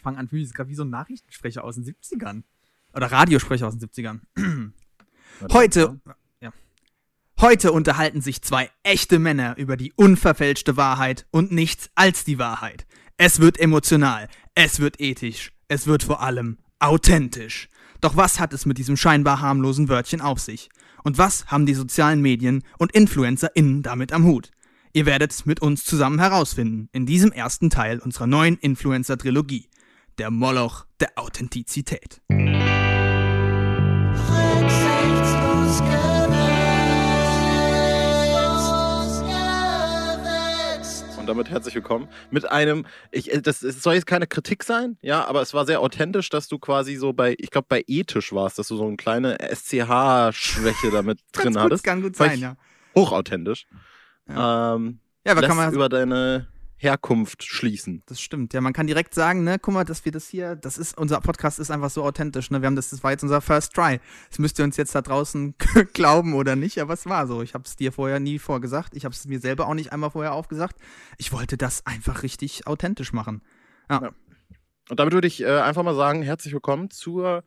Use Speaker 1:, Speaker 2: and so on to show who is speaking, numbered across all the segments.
Speaker 1: Ich fange an, wie, wie so ein Nachrichtensprecher aus den 70ern. Oder Radiosprecher aus den 70ern. Heute, ja. Heute unterhalten sich zwei echte Männer über die unverfälschte Wahrheit und nichts als die Wahrheit. Es wird emotional, es wird ethisch, es wird vor allem authentisch. Doch was hat es mit diesem scheinbar harmlosen Wörtchen auf sich? Und was haben die sozialen Medien und InfluencerInnen damit am Hut? Ihr werdet es mit uns zusammen herausfinden in diesem ersten Teil unserer neuen Influencer-Trilogie. Der Moloch der Authentizität.
Speaker 2: Und damit herzlich willkommen mit einem, ich, äh, das, das soll jetzt keine Kritik sein, ja, aber es war sehr authentisch, dass du quasi so bei, ich glaube bei ethisch warst, dass du so eine kleine SCH-Schwäche damit drin
Speaker 1: gut,
Speaker 2: hattest.
Speaker 1: Kann gut sein, ja.
Speaker 2: Hochauthentisch.
Speaker 1: Ja.
Speaker 2: Ähm,
Speaker 1: Ja, aber kann man,
Speaker 2: über deine Herkunft schließen.
Speaker 1: das stimmt. Ja, man kann direkt sagen, ne, guck mal, dass wir das hier, das ist, unser Podcast ist einfach so authentisch, ne, wir haben das, das war jetzt unser First Try. Das müsst ihr uns jetzt da draußen glauben oder nicht, aber es war so. Ich habe es dir vorher nie vorgesagt, ich habe es mir selber auch nicht einmal vorher aufgesagt. Ich wollte das einfach richtig authentisch machen.
Speaker 2: Und damit würde ich äh, einfach mal sagen, herzlich willkommen zur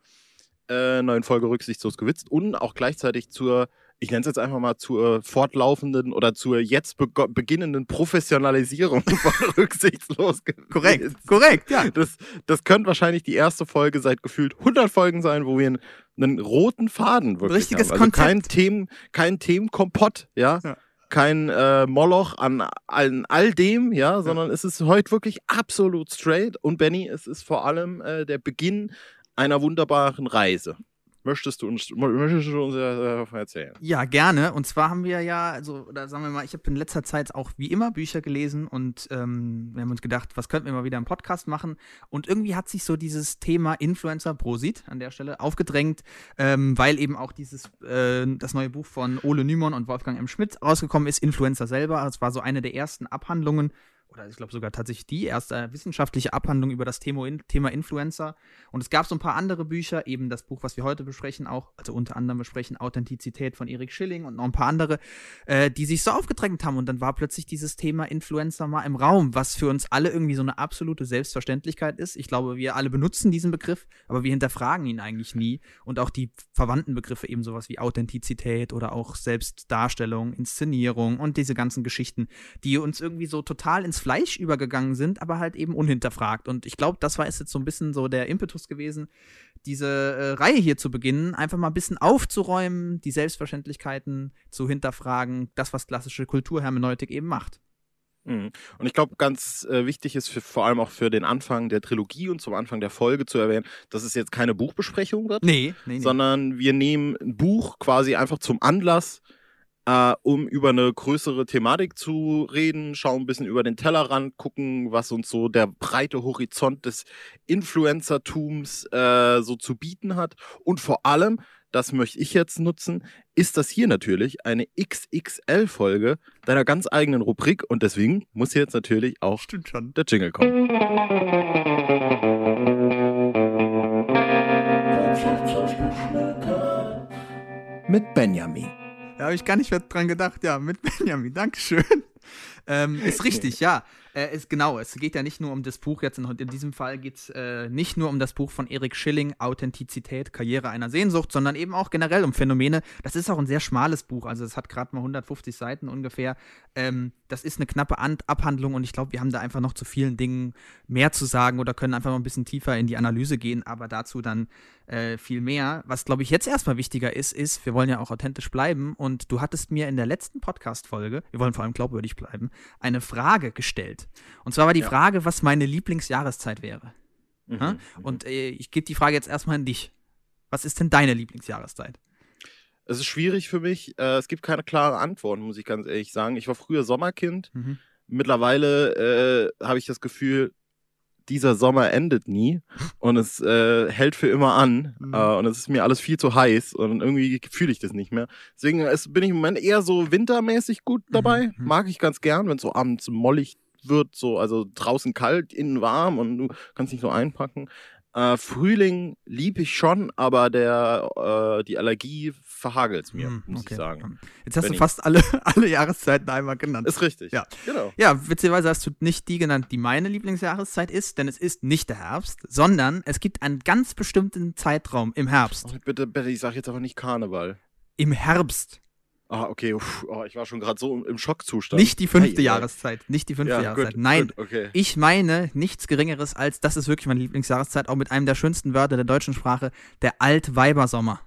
Speaker 2: äh, neuen Folge Rücksichtslos gewitzt und auch gleichzeitig zur, ich nenne es jetzt einfach mal zur fortlaufenden oder zur jetzt bego- beginnenden Professionalisierung von Rücksichtslos gewitzt.
Speaker 1: Korrekt, korrekt, ja.
Speaker 2: Das, das könnte wahrscheinlich die erste Folge seit gefühlt 100 Folgen sein, wo wir einen, einen roten Faden wirklich
Speaker 1: Richtiges
Speaker 2: haben. Also kein
Speaker 1: Konzept.
Speaker 2: Themen, kein Themenkompott, ja.
Speaker 1: Ja.
Speaker 2: Kein äh, Moloch an, an all dem, ja, sondern es ist heute wirklich absolut straight. Und Benny, es ist vor allem äh, der Beginn einer wunderbaren Reise. Möchtest du uns, möchtest du uns äh, davon erzählen?
Speaker 1: Ja, gerne. Und zwar haben wir ja, also, oder sagen wir mal, ich habe in letzter Zeit auch wie immer Bücher gelesen und ähm, wir haben uns gedacht, was könnten wir mal wieder im Podcast machen? Und irgendwie hat sich so dieses Thema Influencer Prosit an der Stelle aufgedrängt, ähm, weil eben auch dieses, äh, das neue Buch von Ole Nymon und Wolfgang M. Schmidt rausgekommen ist, Influencer selber. Das war so eine der ersten Abhandlungen oder ich glaube sogar tatsächlich die erste wissenschaftliche Abhandlung über das Thema, Thema Influencer. Und es gab so ein paar andere Bücher, eben das Buch, was wir heute besprechen, auch, also unter anderem besprechen Authentizität von Erik Schilling und noch ein paar andere, äh, die sich so aufgedrängt haben. Und dann war plötzlich dieses Thema Influencer mal im Raum, was für uns alle irgendwie so eine absolute Selbstverständlichkeit ist. Ich glaube, wir alle benutzen diesen Begriff, aber wir hinterfragen ihn eigentlich nie. Und auch die verwandten Begriffe, eben sowas wie Authentizität oder auch Selbstdarstellung, Inszenierung und diese ganzen Geschichten, die uns irgendwie so total ins Fleisch übergegangen sind, aber halt eben unhinterfragt. Und ich glaube, das war jetzt so ein bisschen so der Impetus gewesen, diese äh, Reihe hier zu beginnen, einfach mal ein bisschen aufzuräumen, die Selbstverständlichkeiten zu hinterfragen, das, was klassische Kulturhermeneutik eben macht.
Speaker 2: Mhm. Und ich glaube, ganz äh, wichtig ist für, vor allem auch für den Anfang der Trilogie und zum Anfang der Folge zu erwähnen, dass es jetzt keine Buchbesprechung wird,
Speaker 1: Nee, nee, nee.
Speaker 2: sondern wir nehmen ein Buch quasi einfach zum Anlass, äh, um über eine größere Thematik zu reden, schauen ein bisschen über den Tellerrand, gucken, was uns so der breite Horizont des Influencertums äh, so zu bieten hat. Und vor allem, das möchte ich jetzt nutzen, ist das hier natürlich eine XXL-Folge deiner ganz eigenen Rubrik und deswegen muss hier jetzt natürlich auch
Speaker 1: schon.
Speaker 2: der Jingle kommen. Mit Benjamin.
Speaker 1: Da habe ich gar nicht mehr dran gedacht, ja, mit Benjamin, Dankeschön. Ähm, ist richtig, ja. Äh, ist genau, es geht ja nicht nur um das Buch jetzt, in, in diesem Fall geht es äh, nicht nur um das Buch von Erik Schilling, Authentizität, Karriere einer Sehnsucht, sondern eben auch generell um Phänomene. Das ist auch ein sehr schmales Buch, also es hat gerade mal 150 Seiten ungefähr. Ähm, das ist eine knappe An Abhandlung und ich glaube, wir haben da einfach noch zu vielen Dingen mehr zu sagen oder können einfach noch ein bisschen tiefer in die Analyse gehen, aber dazu dann äh, viel mehr. Was, glaube ich, jetzt erstmal wichtiger ist, ist, wir wollen ja auch authentisch bleiben und du hattest mir in der letzten Podcast-Folge, wir wollen vor allem glaubwürdig bleiben, eine Frage gestellt. Und zwar war die
Speaker 2: Ja.
Speaker 1: Frage, was meine Lieblingsjahreszeit wäre.
Speaker 2: Mhm.
Speaker 1: Hä? Und äh, ich gebe die Frage jetzt erstmal an dich. Was ist denn deine Lieblingsjahreszeit?
Speaker 2: Es ist schwierig für mich. Äh, es gibt keine klare Antwort, muss ich ganz ehrlich sagen. Ich war früher Sommerkind.
Speaker 1: Mhm.
Speaker 2: Mittlerweile äh, habe ich das Gefühl, dieser Sommer endet nie und es äh, hält für immer an
Speaker 1: Mhm.
Speaker 2: äh, und es ist mir alles viel zu heiß und irgendwie fühle ich das nicht mehr. Deswegen ist, bin ich im Moment eher so wintermäßig gut dabei.
Speaker 1: Mhm.
Speaker 2: Mag ich ganz gern, wenn es so abends mollig wird, so also draußen kalt, innen warm und du kannst nicht so einpacken. Äh, Frühling lieb ich schon, aber der äh, die Allergie verhagelt es mir,
Speaker 1: Hm,
Speaker 2: muss
Speaker 1: okay.
Speaker 2: ich sagen.
Speaker 1: Jetzt hast
Speaker 2: Benny.
Speaker 1: du fast alle, alle Jahreszeiten einmal genannt.
Speaker 2: Ist richtig.
Speaker 1: Ja.
Speaker 2: Genau.
Speaker 1: Ja, witzigerweise hast du nicht die genannt, die meine Lieblingsjahreszeit ist, denn es ist nicht der Herbst, sondern es gibt einen ganz bestimmten Zeitraum im Herbst.
Speaker 2: Oh, bitte, bitte, ich sag jetzt aber nicht Karneval.
Speaker 1: Im Herbst.
Speaker 2: Ah, okay. Uff, oh, ich war schon gerade so im Schockzustand.
Speaker 1: Nicht die fünfte
Speaker 2: ei.
Speaker 1: Jahreszeit. Nicht die fünfte
Speaker 2: Ja,
Speaker 1: Jahreszeit.
Speaker 2: gut,
Speaker 1: Nein.
Speaker 2: Gut, okay.
Speaker 1: Ich meine nichts Geringeres als, das ist wirklich meine Lieblingsjahreszeit, auch mit einem der schönsten Wörter der deutschen Sprache, der Altweibersommer.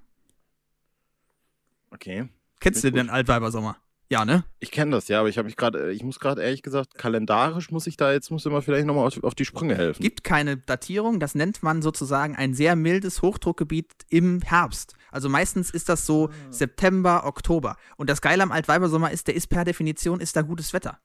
Speaker 2: Okay.
Speaker 1: Kennst du den Altweibersommer? Ja, ne?
Speaker 2: Ich kenne das, ja, aber ich habe mich gerade, ich muss gerade ehrlich gesagt, kalendarisch muss ich da jetzt, muss immer vielleicht nochmal auf, auf die Sprünge helfen.
Speaker 1: Gibt keine Datierung, das nennt man sozusagen ein sehr mildes Hochdruckgebiet im Herbst. Also meistens ist das so September, Oktober. Und das Geile am Altweibersommer ist, der ist per Definition, ist da gutes Wetter.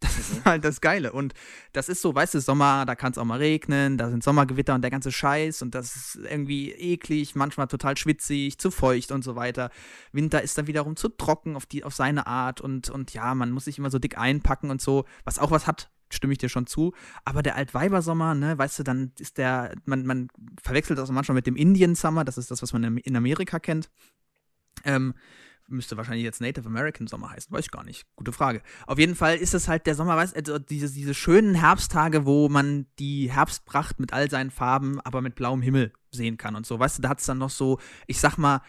Speaker 1: Das ist halt das Geile. Und das ist so, weißt du, Sommer, da kann es auch mal regnen, da sind Sommergewitter und der ganze Scheiß und das ist irgendwie eklig, manchmal total schwitzig, zu feucht und so weiter. Winter ist dann wiederum zu trocken auf, die, auf seine Art und, und ja, man muss sich immer so dick einpacken und so, was auch was hat, stimme ich dir schon zu. Aber der Altweibersommer, ne, weißt du, dann ist der, man, man verwechselt das manchmal mit dem Indian Summer, das ist das, was man in- in Amerika kennt. Ähm, müsste wahrscheinlich jetzt Native American Sommer heißen, weiß ich gar nicht. Gute Frage. Auf jeden Fall ist es halt der Sommer, weißt du, also diese, diese schönen Herbsttage, wo man die Herbstpracht mit all seinen Farben, aber mit blauem Himmel sehen kann und so. Weißt du, da hat es dann noch so, ich sag mal,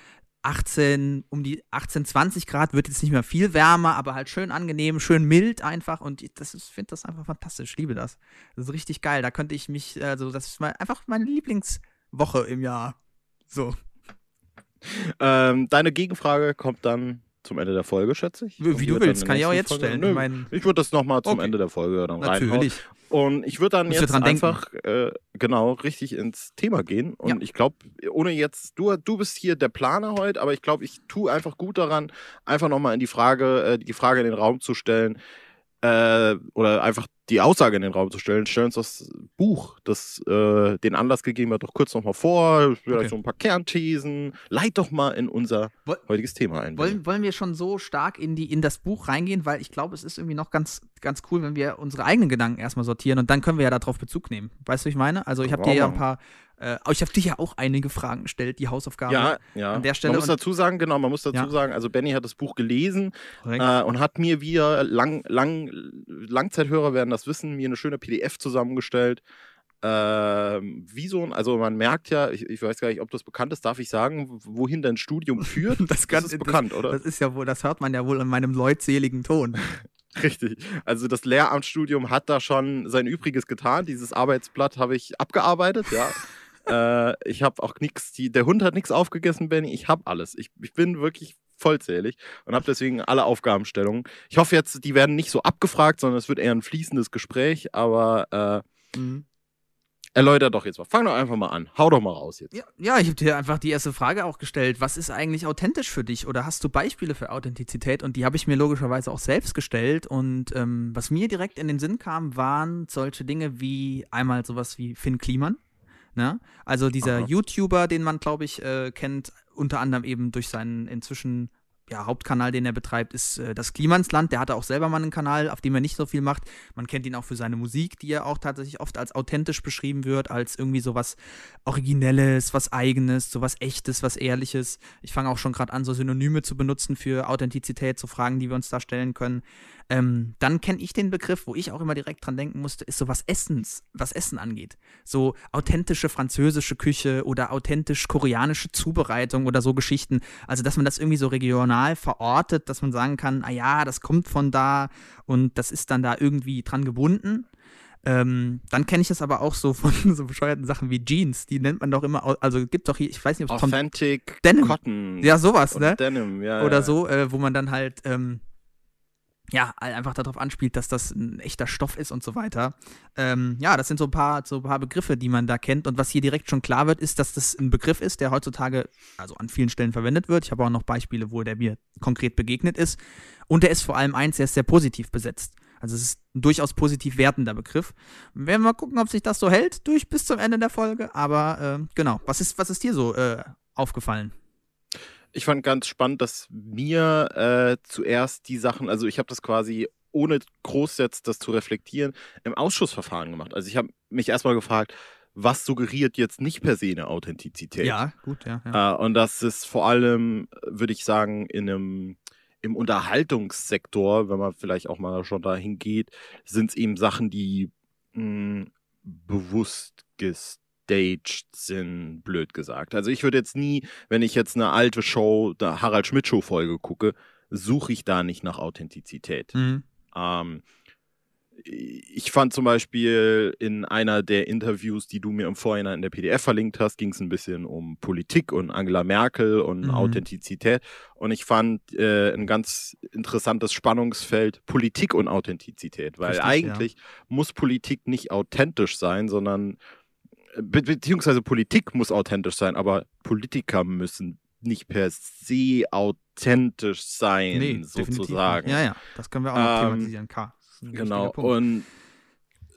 Speaker 1: 18, um die 18, 20 Grad wird jetzt nicht mehr viel wärmer, aber halt schön angenehm, schön mild einfach und ich finde das einfach fantastisch, ich liebe das. Das ist richtig geil, da könnte ich mich, also das ist mein, einfach meine Lieblingswoche im Jahr. So,
Speaker 2: Ähm, deine Gegenfrage kommt dann zum Ende der Folge, schätze ich.
Speaker 1: wie, du willst, kann ich auch jetzt
Speaker 2: Folge-
Speaker 1: stellen.
Speaker 2: Nö,
Speaker 1: Ich meine,
Speaker 2: ich würde das nochmal zum
Speaker 1: Okay.
Speaker 2: Ende der Folge dann reinhauen.
Speaker 1: natürlich.
Speaker 2: Und ich würde dann
Speaker 1: Musst
Speaker 2: jetzt einfach äh, genau richtig ins Thema gehen. Und
Speaker 1: Ja.
Speaker 2: ich glaube, ohne jetzt, du, du bist hier der Planer heute, aber ich glaube, ich tue einfach gut daran, einfach nochmal in die Frage, äh, die Frage in den Raum zu stellen, äh, oder einfach die Aussage in den Raum zu stellen. Stellen uns das Buch, das äh, den Anlass gegeben hat, doch kurz nochmal vor, vielleicht
Speaker 1: Okay.
Speaker 2: so ein paar Kernthesen. Leit doch mal in unser
Speaker 1: Woll-
Speaker 2: heutiges Thema ein.
Speaker 1: Wollen, wollen wir schon so stark in, die, in das Buch reingehen, weil ich glaube, es ist irgendwie noch ganz, ganz cool, wenn wir unsere eigenen Gedanken erstmal sortieren und dann können wir ja darauf Bezug nehmen. Weißt du, was ich meine? Also ich habe dir ja ein paar, äh, ich habe dir ja auch einige Fragen gestellt, die Hausaufgaben.
Speaker 2: Ja, ja.
Speaker 1: An der Stelle
Speaker 2: man muss dazu sagen, genau, man muss dazu
Speaker 1: Ja.
Speaker 2: sagen, also Benny hat das Buch gelesen äh, und hat mir, wir lang, lang, Langzeithörer werden das wissen, mir eine schöne PDF zusammengestellt. Ähm, wie so ein, also man merkt ja, ich, ich weiß gar nicht, ob das bekannt ist, darf ich sagen, wohin dein Studium führt?
Speaker 1: Das kann-
Speaker 2: ist
Speaker 1: das-
Speaker 2: bekannt, oder?
Speaker 1: Das ist ja wohl, das hört man ja wohl in meinem leutseligen Ton.
Speaker 2: Richtig. Also das Lehramtsstudium hat da schon sein Übriges getan. Dieses Arbeitsblatt habe ich abgearbeitet, ja. äh, ich habe auch nichts, der Hund hat nichts aufgegessen, Benny. Ich habe alles. Ich, ich bin wirklich vollzählig und habe deswegen alle Aufgabenstellungen. Ich hoffe jetzt, die werden nicht so abgefragt, sondern es wird eher ein fließendes Gespräch, aber äh,
Speaker 1: Mhm.
Speaker 2: erläuter doch jetzt mal. Fang doch einfach mal an. Hau doch mal raus jetzt.
Speaker 1: Ja, ja, ich habe dir einfach die erste Frage auch gestellt. Was ist eigentlich authentisch für dich? Oder hast du Beispiele für Authentizität? Und die habe ich mir logischerweise auch selbst gestellt. Und ähm, was mir direkt in den Sinn kam, waren solche Dinge wie einmal sowas wie Finn Kliman. Ne? Also dieser
Speaker 2: Aha.
Speaker 1: YouTuber, den man, glaube ich, äh, kennt, unter anderem eben durch seinen inzwischen ja, Hauptkanal, den er betreibt, ist äh, das Klimansland. Der hatte auch selber mal einen Kanal, auf dem er nicht so viel macht. Man kennt ihn auch für seine Musik, die ja auch tatsächlich oft als authentisch beschrieben wird, als irgendwie so was Originelles, was Eigenes, so was Echtes, was Ehrliches. Ich fange auch schon gerade an, so Synonyme zu benutzen für Authentizität, so Fragen, die wir uns da stellen können. Ähm, dann kenne ich den Begriff, wo ich auch immer direkt dran denken musste, ist so was Essens, was Essen angeht. So authentische französische Küche oder authentisch koreanische Zubereitung oder so Geschichten. Also, dass man das irgendwie so regional verortet, dass man sagen kann, ah ja, das kommt von da und das ist dann da irgendwie dran gebunden. Ähm, dann kenne ich das aber auch so von so bescheuerten Sachen wie Jeans. Die nennt man doch immer, also gibt doch hier, ich weiß nicht, ob es Tom,
Speaker 2: Authentic
Speaker 1: Denim.
Speaker 2: Cotton.
Speaker 1: ja, sowas, ne?
Speaker 2: Denim, ja.
Speaker 1: oder
Speaker 2: ja.
Speaker 1: so, äh, wo man dann halt, ähm, ja, einfach darauf anspielt, dass das ein echter Stoff ist und so weiter. Ähm, ja, das sind so ein, paar, so ein paar Begriffe, die man da kennt. Und was hier direkt schon klar wird, ist, dass das ein Begriff ist, der heutzutage also an vielen Stellen verwendet wird. Ich habe auch noch Beispiele, wo der mir konkret begegnet ist. Und der ist vor allem eins, der ist sehr positiv besetzt. Also es ist ein durchaus positiv wertender Begriff. Wir werden mal gucken, ob sich das so hält durch bis zum Ende der Folge. Aber äh, genau, was ist, was ist dir so äh, aufgefallen?
Speaker 2: Ich fand ganz spannend, dass mir äh, zuerst die Sachen, also ich habe das quasi ohne groß jetzt das zu reflektieren, im Ausschussverfahren gemacht. Also ich habe mich erstmal gefragt, was suggeriert jetzt nicht per se eine Authentizität.
Speaker 1: Ja, gut, ja. ja.
Speaker 2: Äh, und das ist vor allem, würde ich sagen, in einem im Unterhaltungssektor, wenn man vielleicht auch mal schon dahin geht, sind es eben Sachen, die mh, bewusst gestaged sind, blöd gesagt. Also ich würde jetzt nie, wenn ich jetzt eine alte Show, der Harald Schmidt Show Folge gucke, suche ich da nicht nach Authentizität.
Speaker 1: Mhm.
Speaker 2: Ähm, ich fand zum Beispiel in einer der Interviews, die du mir im Vorhinein in der PDF verlinkt hast, ging es ein bisschen um Politik und Angela Merkel und
Speaker 1: Mhm.
Speaker 2: Authentizität. Und ich fand äh, ein ganz interessantes Spannungsfeld Politik und Authentizität, weil
Speaker 1: Richtig, ja.
Speaker 2: eigentlich muss Politik nicht authentisch sein, sondern be beziehungsweise Politik muss authentisch sein, aber Politiker müssen nicht per se authentisch sein,
Speaker 1: Nee,
Speaker 2: sozusagen.
Speaker 1: Ja, ja, das können wir auch noch
Speaker 2: Ähm,
Speaker 1: thematisieren. K.
Speaker 2: Genau. Und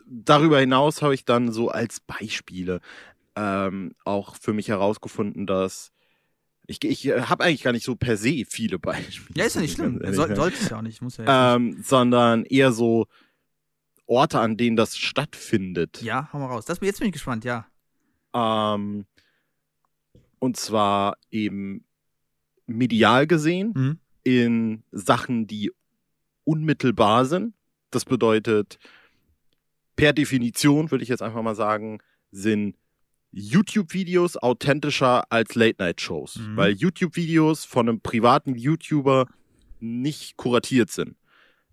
Speaker 2: darüber hinaus habe ich dann so als Beispiele ähm, auch für mich herausgefunden, dass ich, ich habe eigentlich gar nicht so per se viele Beispiele.
Speaker 1: Ja, ist ja nicht schlimm. Soll, sollte es ja auch nicht. Muss ja
Speaker 2: ähm, sondern eher so Orte, an denen das stattfindet.
Speaker 1: Ja, hau mal raus. Das, jetzt bin ich gespannt, ja.
Speaker 2: Ähm, und zwar eben medial gesehen
Speaker 1: Mhm.
Speaker 2: in Sachen, die unmittelbar sind. Das bedeutet, per Definition würde ich jetzt einfach mal sagen, sind YouTube-Videos authentischer als Late-Night-Shows,
Speaker 1: Mhm.
Speaker 2: weil YouTube-Videos von einem privaten YouTuber nicht kuratiert sind.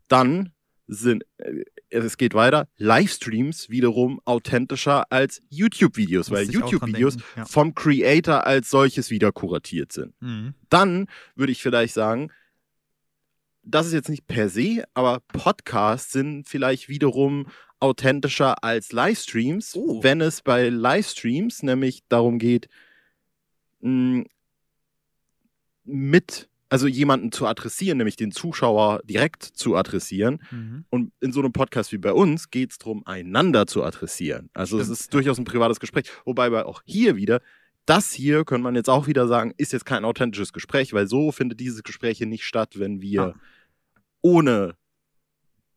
Speaker 2: Dann sind, äh, es geht weiter, Livestreams wiederum authentischer als YouTube-Videos, weil YouTube-Videos
Speaker 1: ja.
Speaker 2: vom Creator als solches wieder kuratiert sind
Speaker 1: Mhm.
Speaker 2: dann würde ich vielleicht sagen, das ist jetzt nicht per se, aber Podcasts sind vielleicht wiederum authentischer als Livestreams,
Speaker 1: Oh.
Speaker 2: wenn es bei Livestreams nämlich darum geht, mh, mit, also jemanden zu adressieren, nämlich den Zuschauer direkt zu adressieren.
Speaker 1: Mhm.
Speaker 2: Und in so einem Podcast wie bei uns geht es darum, einander zu adressieren. Also es
Speaker 1: Stimmt,
Speaker 2: ist durchaus ein privates Gespräch. Wobei bei auch hier wieder, das hier, könnte man jetzt auch wieder sagen, ist jetzt kein authentisches Gespräch, weil so findet dieses Gespräch hier nicht statt, wenn wir
Speaker 1: Ah.
Speaker 2: ohne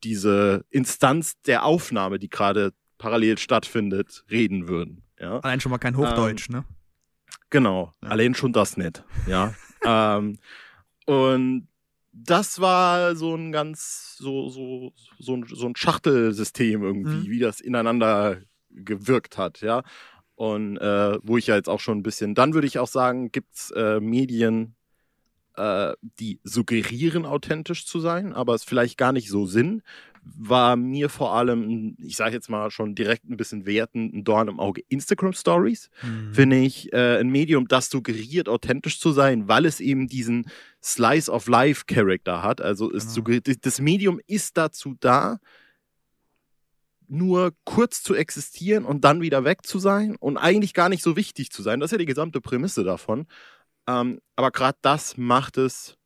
Speaker 2: diese Instanz der Aufnahme, die gerade parallel stattfindet, reden würden. Ja?
Speaker 1: Allein schon mal kein Hochdeutsch, ne?
Speaker 2: Genau,
Speaker 1: Ja.
Speaker 2: allein schon das nicht. Ja. ähm, und das war so ein ganz, so, so, so, ein, so ein Schachtelsystem irgendwie,
Speaker 1: Mhm.
Speaker 2: wie das ineinander gewirkt hat, ja. Und äh, wo ich ja jetzt auch schon ein bisschen, dann würde ich auch sagen, gibt's äh, Medien, äh, die suggerieren, authentisch zu sein, aber es vielleicht gar nicht so sind, war mir vor allem, ich sage jetzt mal schon direkt ein bisschen wertend, ein Dorn im Auge Instagram Stories
Speaker 1: Mhm.
Speaker 2: finde ich, äh, ein Medium, das suggeriert, authentisch zu sein, weil es eben diesen Slice of Life Charakter hat. Also es
Speaker 1: Genau.
Speaker 2: das Medium ist dazu da, nur kurz zu existieren und dann wieder weg zu sein und eigentlich gar nicht so wichtig zu sein. Das ist ja die gesamte Prämisse davon. Ähm, aber gerade das macht es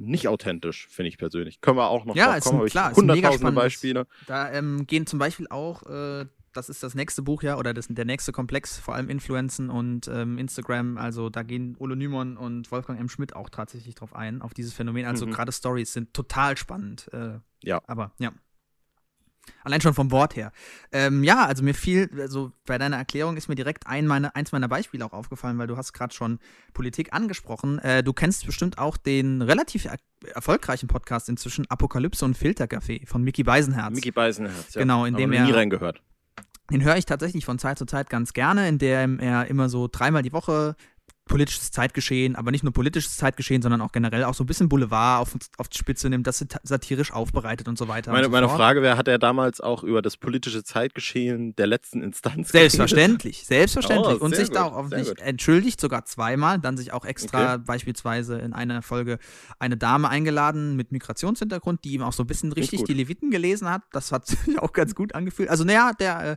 Speaker 2: nicht authentisch, finde ich persönlich. Können wir auch noch
Speaker 1: Ja,
Speaker 2: drauf
Speaker 1: ist
Speaker 2: kommen,
Speaker 1: ein- klar,
Speaker 2: hunderttausende Beispiele.
Speaker 1: Da ähm, gehen zum Beispiel auch, äh, das ist das nächste Buch ja, oder das, der nächste Komplex, vor allem Influenzen und ähm, Instagram. Also da gehen Ole Nymon und Wolfgang M. Schmidt auch tatsächlich drauf ein, auf dieses Phänomen. Also
Speaker 2: Mhm.
Speaker 1: gerade Stories sind total spannend. Äh,
Speaker 2: Ja.
Speaker 1: Aber ja. Allein schon vom Wort her. Ähm, ja, also mir fiel, also bei deiner Erklärung ist mir direkt ein meine, eins meiner Beispiele auch aufgefallen, weil du hast gerade schon Politik angesprochen. Äh, du kennst bestimmt auch den relativ er erfolgreichen Podcast inzwischen Apokalypse und Filtercafé von Mickey Beisenherz.
Speaker 2: Mickey Beisenherz, ja.
Speaker 1: Genau, indem
Speaker 2: aber noch nie
Speaker 1: er-
Speaker 2: reingehört.
Speaker 1: Den höre ich tatsächlich von Zeit zu Zeit ganz gerne, in dem er immer so dreimal die Woche politisches Zeitgeschehen, aber nicht nur politisches Zeitgeschehen, sondern auch generell auch so ein bisschen Boulevard auf, auf die Spitze nimmt, das sat- satirisch aufbereitet und so weiter.
Speaker 2: Meine,
Speaker 1: so
Speaker 2: meine. Frage wäre, hat er damals auch über das politische Zeitgeschehen der letzten Instanz
Speaker 1: Selbstverständlich, selbstverständlich.
Speaker 2: Oh,
Speaker 1: und sich da
Speaker 2: gut,
Speaker 1: auch
Speaker 2: sehr
Speaker 1: offensichtlich
Speaker 2: gut.
Speaker 1: entschuldigt, sogar zweimal, dann sich auch extra
Speaker 2: Okay.
Speaker 1: beispielsweise in einer Folge eine Dame eingeladen mit Migrationshintergrund, die ihm auch so ein bisschen richtig die Leviten gelesen hat. Das hat sich auch ganz gut angefühlt. Also, naja, der äh,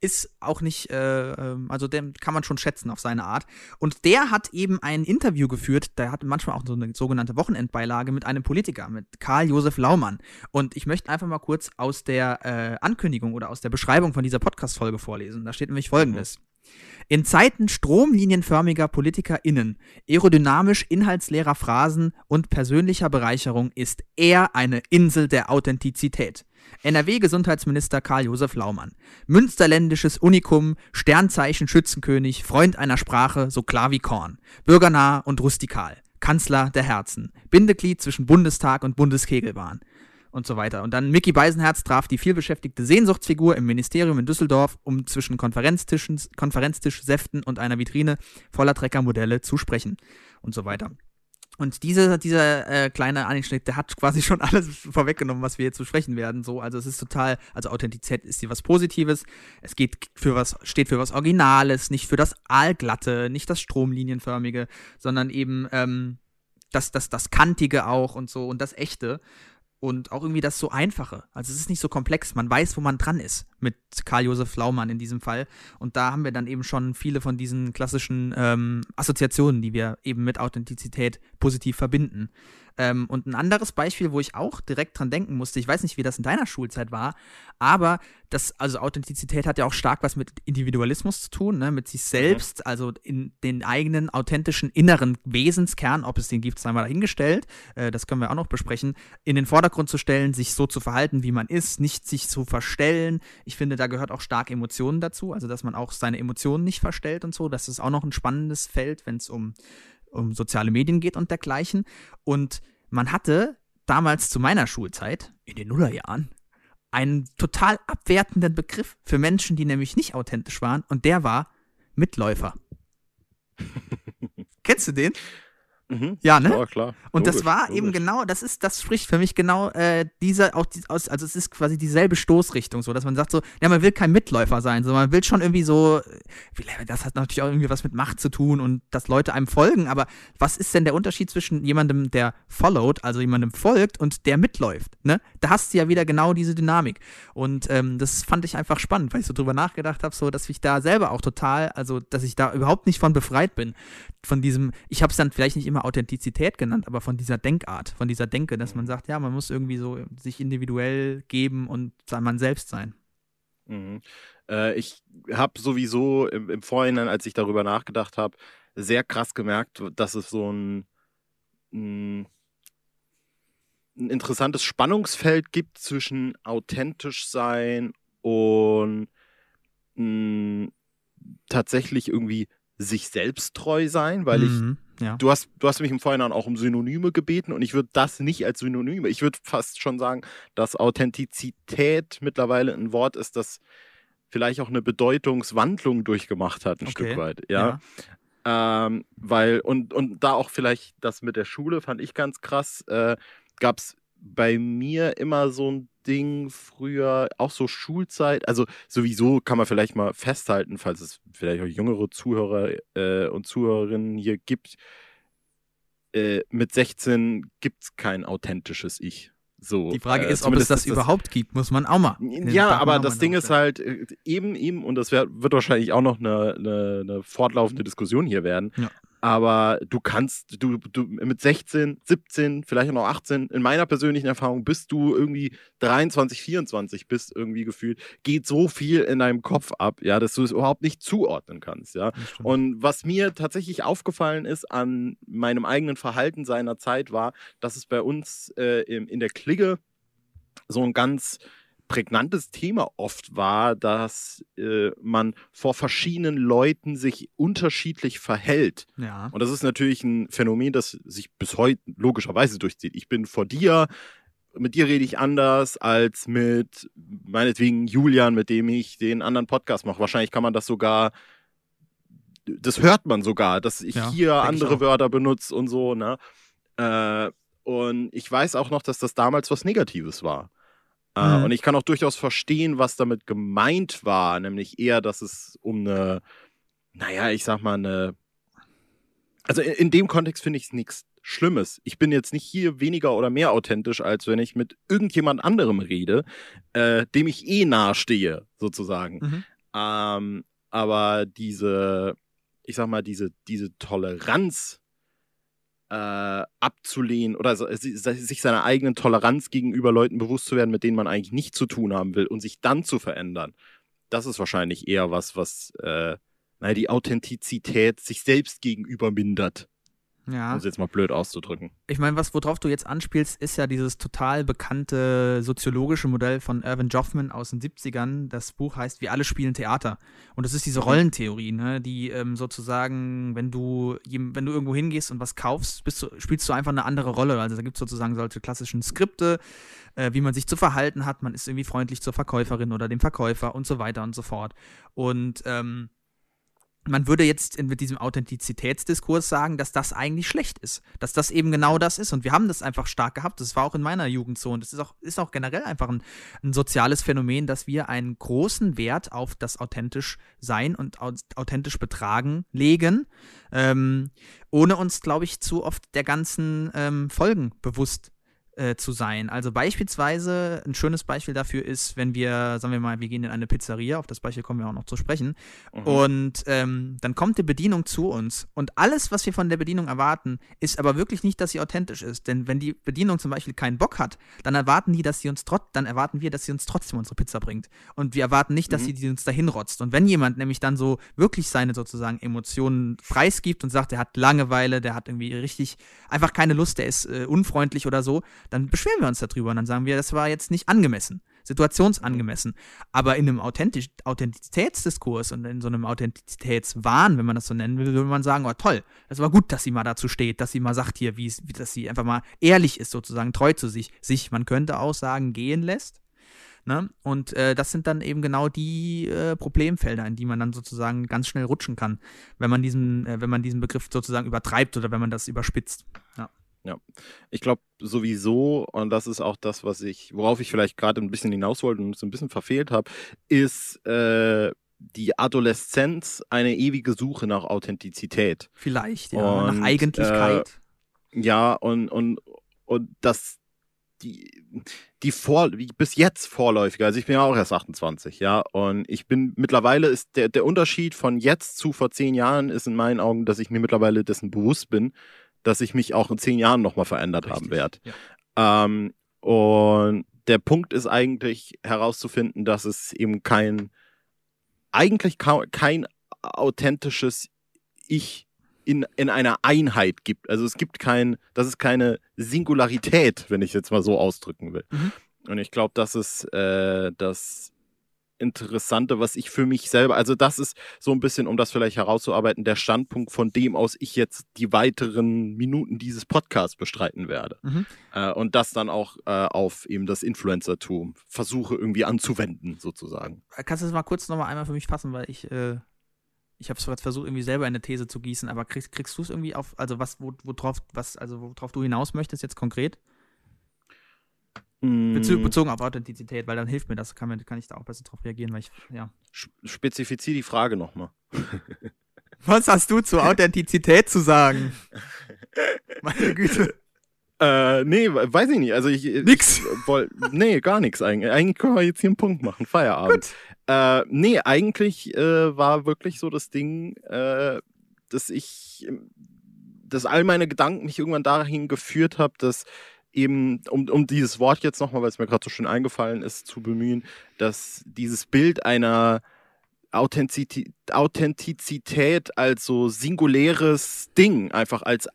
Speaker 1: ist auch nicht, äh, ähm, also den kann man schon schätzen auf seine Art. Und der hat eben ein Interview geführt, der hat manchmal auch so eine sogenannte Wochenendbeilage mit einem Politiker, mit Karl-Josef Laumann. Und ich möchte einfach mal kurz aus der äh, Ankündigung oder aus der Beschreibung von dieser Podcast-Folge vorlesen. Da steht nämlich folgendes. In Zeiten stromlinienförmiger PolitikerInnen, aerodynamisch inhaltsleerer Phrasen und persönlicher Bereicherung ist er eine Insel der Authentizität. NRW-Gesundheitsminister Karl-Josef Laumann. Münsterländisches Unikum, Sternzeichen Schützenkönig, Freund einer Sprache, so klar wie Korn. Bürgernah und rustikal. Kanzler der Herzen. Bindeglied zwischen Bundestag und Bundeskegelbahn und so weiter. Und dann Mickey Beisenherz traf die vielbeschäftigte Sehnsuchtsfigur im Ministerium in Düsseldorf, um zwischen Konferenztischen, Konferenztischsäften und einer Vitrine voller Treckermodelle zu sprechen und so weiter. Und diese, dieser äh, kleine Anschnitt, der hat quasi schon alles vorweggenommen, was wir jetzt besprechen werden. So, also es ist total, also Authentizität ist hier was Positives. Es geht für was, steht für was Originales, nicht für das Aalglatte, nicht das Stromlinienförmige, sondern eben ähm, das, das, das Kantige auch und so und das Echte und auch irgendwie das so Einfache. Also es ist nicht so komplex. Man weiß, wo man dran ist mit Karl-Josef Laumann in diesem Fall. Und da haben wir dann eben schon viele von diesen klassischen ähm, Assoziationen, die wir eben mit Authentizität positiv verbinden. Ähm, und ein anderes Beispiel, wo ich auch direkt dran denken musste, ich weiß nicht, wie das in deiner Schulzeit war, aber das, also Authentizität hat ja auch stark was mit Individualismus zu tun, ne, mit sich selbst, mhm. also in den eigenen authentischen inneren Wesenskern, ob es den gibt, sei mal dahingestellt, äh, das können wir auch noch besprechen, in den Vordergrund zu stellen, sich so zu verhalten, wie man ist, nicht sich zu verstellen. Ich finde, da gehört auch stark Emotionen dazu, also dass man auch seine Emotionen nicht verstellt und so. Das ist auch noch ein spannendes Feld, wenn es um um soziale Medien geht und dergleichen. Und man hatte damals zu meiner Schulzeit, in den Nullerjahren, einen total abwertenden Begriff für Menschen, die nämlich nicht authentisch waren, und der war Mitläufer. Kennst du den?
Speaker 2: Mhm.
Speaker 1: Ja, ne?
Speaker 2: Ja, klar.
Speaker 1: Und
Speaker 2: Logisch,
Speaker 1: das war
Speaker 2: logisch.
Speaker 1: eben genau, das ist, das spricht für mich genau äh, dieser, auch die, aus, also es ist quasi dieselbe Stoßrichtung, so dass man sagt so, ja, man will kein Mitläufer sein, sondern man will schon irgendwie so, das hat natürlich auch irgendwie was mit Macht zu tun und dass Leute einem folgen, aber was ist denn der Unterschied zwischen jemandem, der followed, also jemandem folgt und der mitläuft, ne? Da hast du ja wieder genau diese Dynamik. Und ähm, das fand ich einfach spannend, weil ich so drüber nachgedacht habe, so dass ich da selber auch total, also dass ich da überhaupt nicht von befreit bin, von diesem, ich habe es dann vielleicht nicht immer Authentizität genannt, aber von dieser Denkart, von dieser Denke, dass man sagt, ja, man muss irgendwie so sich individuell geben und man selbst sein.
Speaker 2: Mhm. Äh, ich habe sowieso im, im Vorhinein, als ich darüber nachgedacht habe, sehr krass gemerkt, dass es so ein, ein, ein interessantes Spannungsfeld gibt zwischen authentisch sein und mh, tatsächlich irgendwie sich selbst treu sein, weil ich
Speaker 1: Mhm, ja.
Speaker 2: Du hast, du hast mich im Vorhinein auch um Synonyme gebeten und ich würde das nicht als Synonyme, ich würde fast schon sagen, dass Authentizität mittlerweile ein Wort ist, das vielleicht auch eine Bedeutungswandlung durchgemacht hat, ein
Speaker 1: Okay,
Speaker 2: Stück weit. Ja. Ähm, weil, und, und da auch vielleicht das mit der Schule fand ich ganz krass, äh, gab es bei mir immer so ein Ding früher, auch so Schulzeit, also sowieso kann man vielleicht mal festhalten, falls es vielleicht auch jüngere Zuhörer äh, und Zuhörerinnen hier gibt, äh, mit 16 gibt es kein authentisches Ich. So,
Speaker 1: Die Frage
Speaker 2: äh,
Speaker 1: ist, ob es das
Speaker 2: das
Speaker 1: überhaupt gibt, muss man auch mal.
Speaker 2: ja, aber das Ding ist halt äh, eben, eben, und das wird wahrscheinlich auch noch eine, eine, eine fortlaufende Diskussion hier werden.
Speaker 1: Ja.
Speaker 2: Aber du kannst, du, du mit 16, 17, vielleicht auch noch 18, in meiner persönlichen Erfahrung, bis du irgendwie 23, 24 bist, irgendwie gefühlt, geht so viel in deinem Kopf ab, ja, dass du es überhaupt nicht zuordnen kannst, ja. Und was mir tatsächlich aufgefallen ist an meinem eigenen Verhalten seiner Zeit war, dass es bei uns äh, in, in der Clique so ein ganz prägnantes Thema oft war, dass äh, man vor verschiedenen Leuten sich unterschiedlich verhält.
Speaker 1: ja.
Speaker 2: Und das ist natürlich ein Phänomen, das sich bis heute logischerweise durchzieht. Ich bin vor dir, mit dir rede ich anders als mit meinetwegen Julian, mit dem ich den anderen Podcast mache. Wahrscheinlich kann man das sogar, das hört man sogar, dass ich
Speaker 1: Ja,
Speaker 2: hier
Speaker 1: ich
Speaker 2: andere
Speaker 1: auch.
Speaker 2: Wörter benutze und so, ne? Äh, und ich weiß auch noch, dass das damals was Negatives war. Äh,
Speaker 1: Mhm.
Speaker 2: und ich kann auch durchaus verstehen, was damit gemeint war, nämlich eher, dass es um eine, naja, ich sag mal, eine. Also in, in dem Kontext finde ich es nichts Schlimmes. Ich bin jetzt nicht hier weniger oder mehr authentisch, als wenn ich mit irgendjemand anderem rede, äh, dem ich eh nahestehe, sozusagen.
Speaker 1: Mhm.
Speaker 2: Ähm, aber diese, ich sag mal, diese, diese Toleranz äh, abzulehnen oder so, si- sich seiner eigenen Toleranz gegenüber Leuten bewusst zu werden, mit denen man eigentlich nichts zu tun haben will und sich dann zu verändern, das ist wahrscheinlich eher was, was, äh, naja, die Authentizität sich selbst gegenüber mindert.
Speaker 1: Ja.
Speaker 2: Um es jetzt mal blöd auszudrücken.
Speaker 1: Ich meine, was worauf du jetzt anspielst, ist ja dieses total bekannte soziologische Modell von Irvin Joffman aus den 70ern. Das Buch heißt Wir alle spielen Theater. Und das ist diese Rollentheorie, ne, die ähm, sozusagen, wenn du, wenn du irgendwo hingehst und was kaufst, du, spielst du einfach eine andere Rolle. Also da gibt es sozusagen solche klassischen Skripte, äh, wie man sich zu verhalten hat. Man ist irgendwie freundlich zur Verkäuferin oder dem Verkäufer und so weiter und so fort. Und ähm, man würde jetzt mit diesem Authentizitätsdiskurs sagen, dass das eigentlich schlecht ist. Dass das eben genau das ist. Und wir haben das einfach stark gehabt. Das war auch in meiner Jugend so. Und das ist auch, ist auch generell einfach ein, ein soziales Phänomen, dass wir einen großen Wert auf das authentisch sein und authentisch betragen legen, ähm, ohne uns, glaube ich, zu oft der ganzen ähm, Folgen bewusst äh, zu sein. Also beispielsweise, ein schönes Beispiel dafür ist, wenn wir, sagen wir mal, wir gehen in eine Pizzeria, auf das Beispiel kommen wir auch noch zu sprechen, mhm. und ähm, dann kommt die Bedienung zu uns und alles, was wir von der Bedienung erwarten, ist aber wirklich nicht, dass sie authentisch ist. Denn wenn die Bedienung zum Beispiel keinen Bock hat, dann erwarten die, dass sie uns trotz, dann erwarten wir, dass sie uns trotzdem unsere Pizza bringt. Und wir erwarten nicht, dass mhm. sie die uns dahin rotzt. Und wenn jemand nämlich dann so wirklich seine sozusagen Emotionen preisgibt und sagt, er hat Langeweile, der hat irgendwie richtig einfach keine Lust, der ist äh, unfreundlich oder so, dann beschweren wir uns darüber und dann sagen wir, das war jetzt nicht angemessen, situationsangemessen. Aber in einem Authentisch Authentizitätsdiskurs und in so einem Authentizitätswahn, wenn man das so nennen will, würde man sagen, oh toll, das war gut, dass sie mal dazu steht, dass sie mal sagt hier, wie, dass sie einfach mal ehrlich ist, sozusagen treu zu sich, sich, man könnte auch sagen, gehen lässt. Ne? Und äh, das sind dann eben genau die äh, Problemfelder, in die man dann sozusagen ganz schnell rutschen kann, wenn man diesen, äh, wenn man diesen Begriff sozusagen übertreibt oder wenn man das überspitzt. Ja.
Speaker 2: Ja, ich glaube sowieso, und das ist auch das, was ich, worauf ich vielleicht gerade ein bisschen hinaus wollte und so ein bisschen verfehlt habe, ist äh, die Adoleszenz eine ewige Suche nach Authentizität.
Speaker 1: Vielleicht, ja, und, nach Eigentlichkeit.
Speaker 2: Äh, ja, und, und, und das, die, die vor, bis jetzt vorläufige, also ich bin ja auch erst 28, ja, und ich bin mittlerweile ist der, der Unterschied von jetzt zu vor zehn Jahren ist in meinen Augen, dass ich mir mittlerweile dessen bewusst bin, dass ich mich auch in zehn Jahren nochmal verändert Richtig, haben werde. Ja. Ähm, und der Punkt ist eigentlich herauszufinden, dass es eben kein, eigentlich kein authentisches Ich in, in einer Einheit gibt. Also es gibt kein, das ist keine Singularität, wenn ich jetzt mal so ausdrücken will. Mhm. Und ich glaube, das ist äh, das Interessante, was ich für mich selber, also das ist so ein bisschen, um das vielleicht herauszuarbeiten, der Standpunkt, von dem aus ich jetzt die weiteren Minuten dieses Podcasts bestreiten werde. Mhm. Äh, und das dann auch äh, auf eben das Influencertum versuche irgendwie anzuwenden, sozusagen.
Speaker 1: Kannst du das mal kurz nochmal einmal für mich fassen, weil ich, äh, ich habe es versucht, irgendwie selber eine These zu gießen, aber kriegst, kriegst du es irgendwie auf, also was, wo, worauf, was, also worauf du hinaus möchtest jetzt konkret? Bezug, mm. bezogen auf Authentizität, weil dann hilft mir das, kann, kann ich da auch besser drauf reagieren, weil ich, ja.
Speaker 2: Spezifizier die Frage nochmal.
Speaker 1: Was hast du zur Authentizität zu sagen? Meine Güte.
Speaker 2: Äh, nee, weiß ich nicht. Also ich.
Speaker 1: Nix.
Speaker 2: Woll, nee, gar nichts eigentlich. Eigentlich können wir jetzt hier einen Punkt machen. Feierabend. Gut. Äh, nee, eigentlich äh, war wirklich so das Ding, äh, dass ich, dass all meine Gedanken mich irgendwann dahin geführt habe, dass eben, um, um dieses Wort jetzt nochmal, weil es mir gerade so schön eingefallen ist, zu bemühen, dass dieses Bild einer Authentizität, Authentizität als so singuläres Ding, einfach als,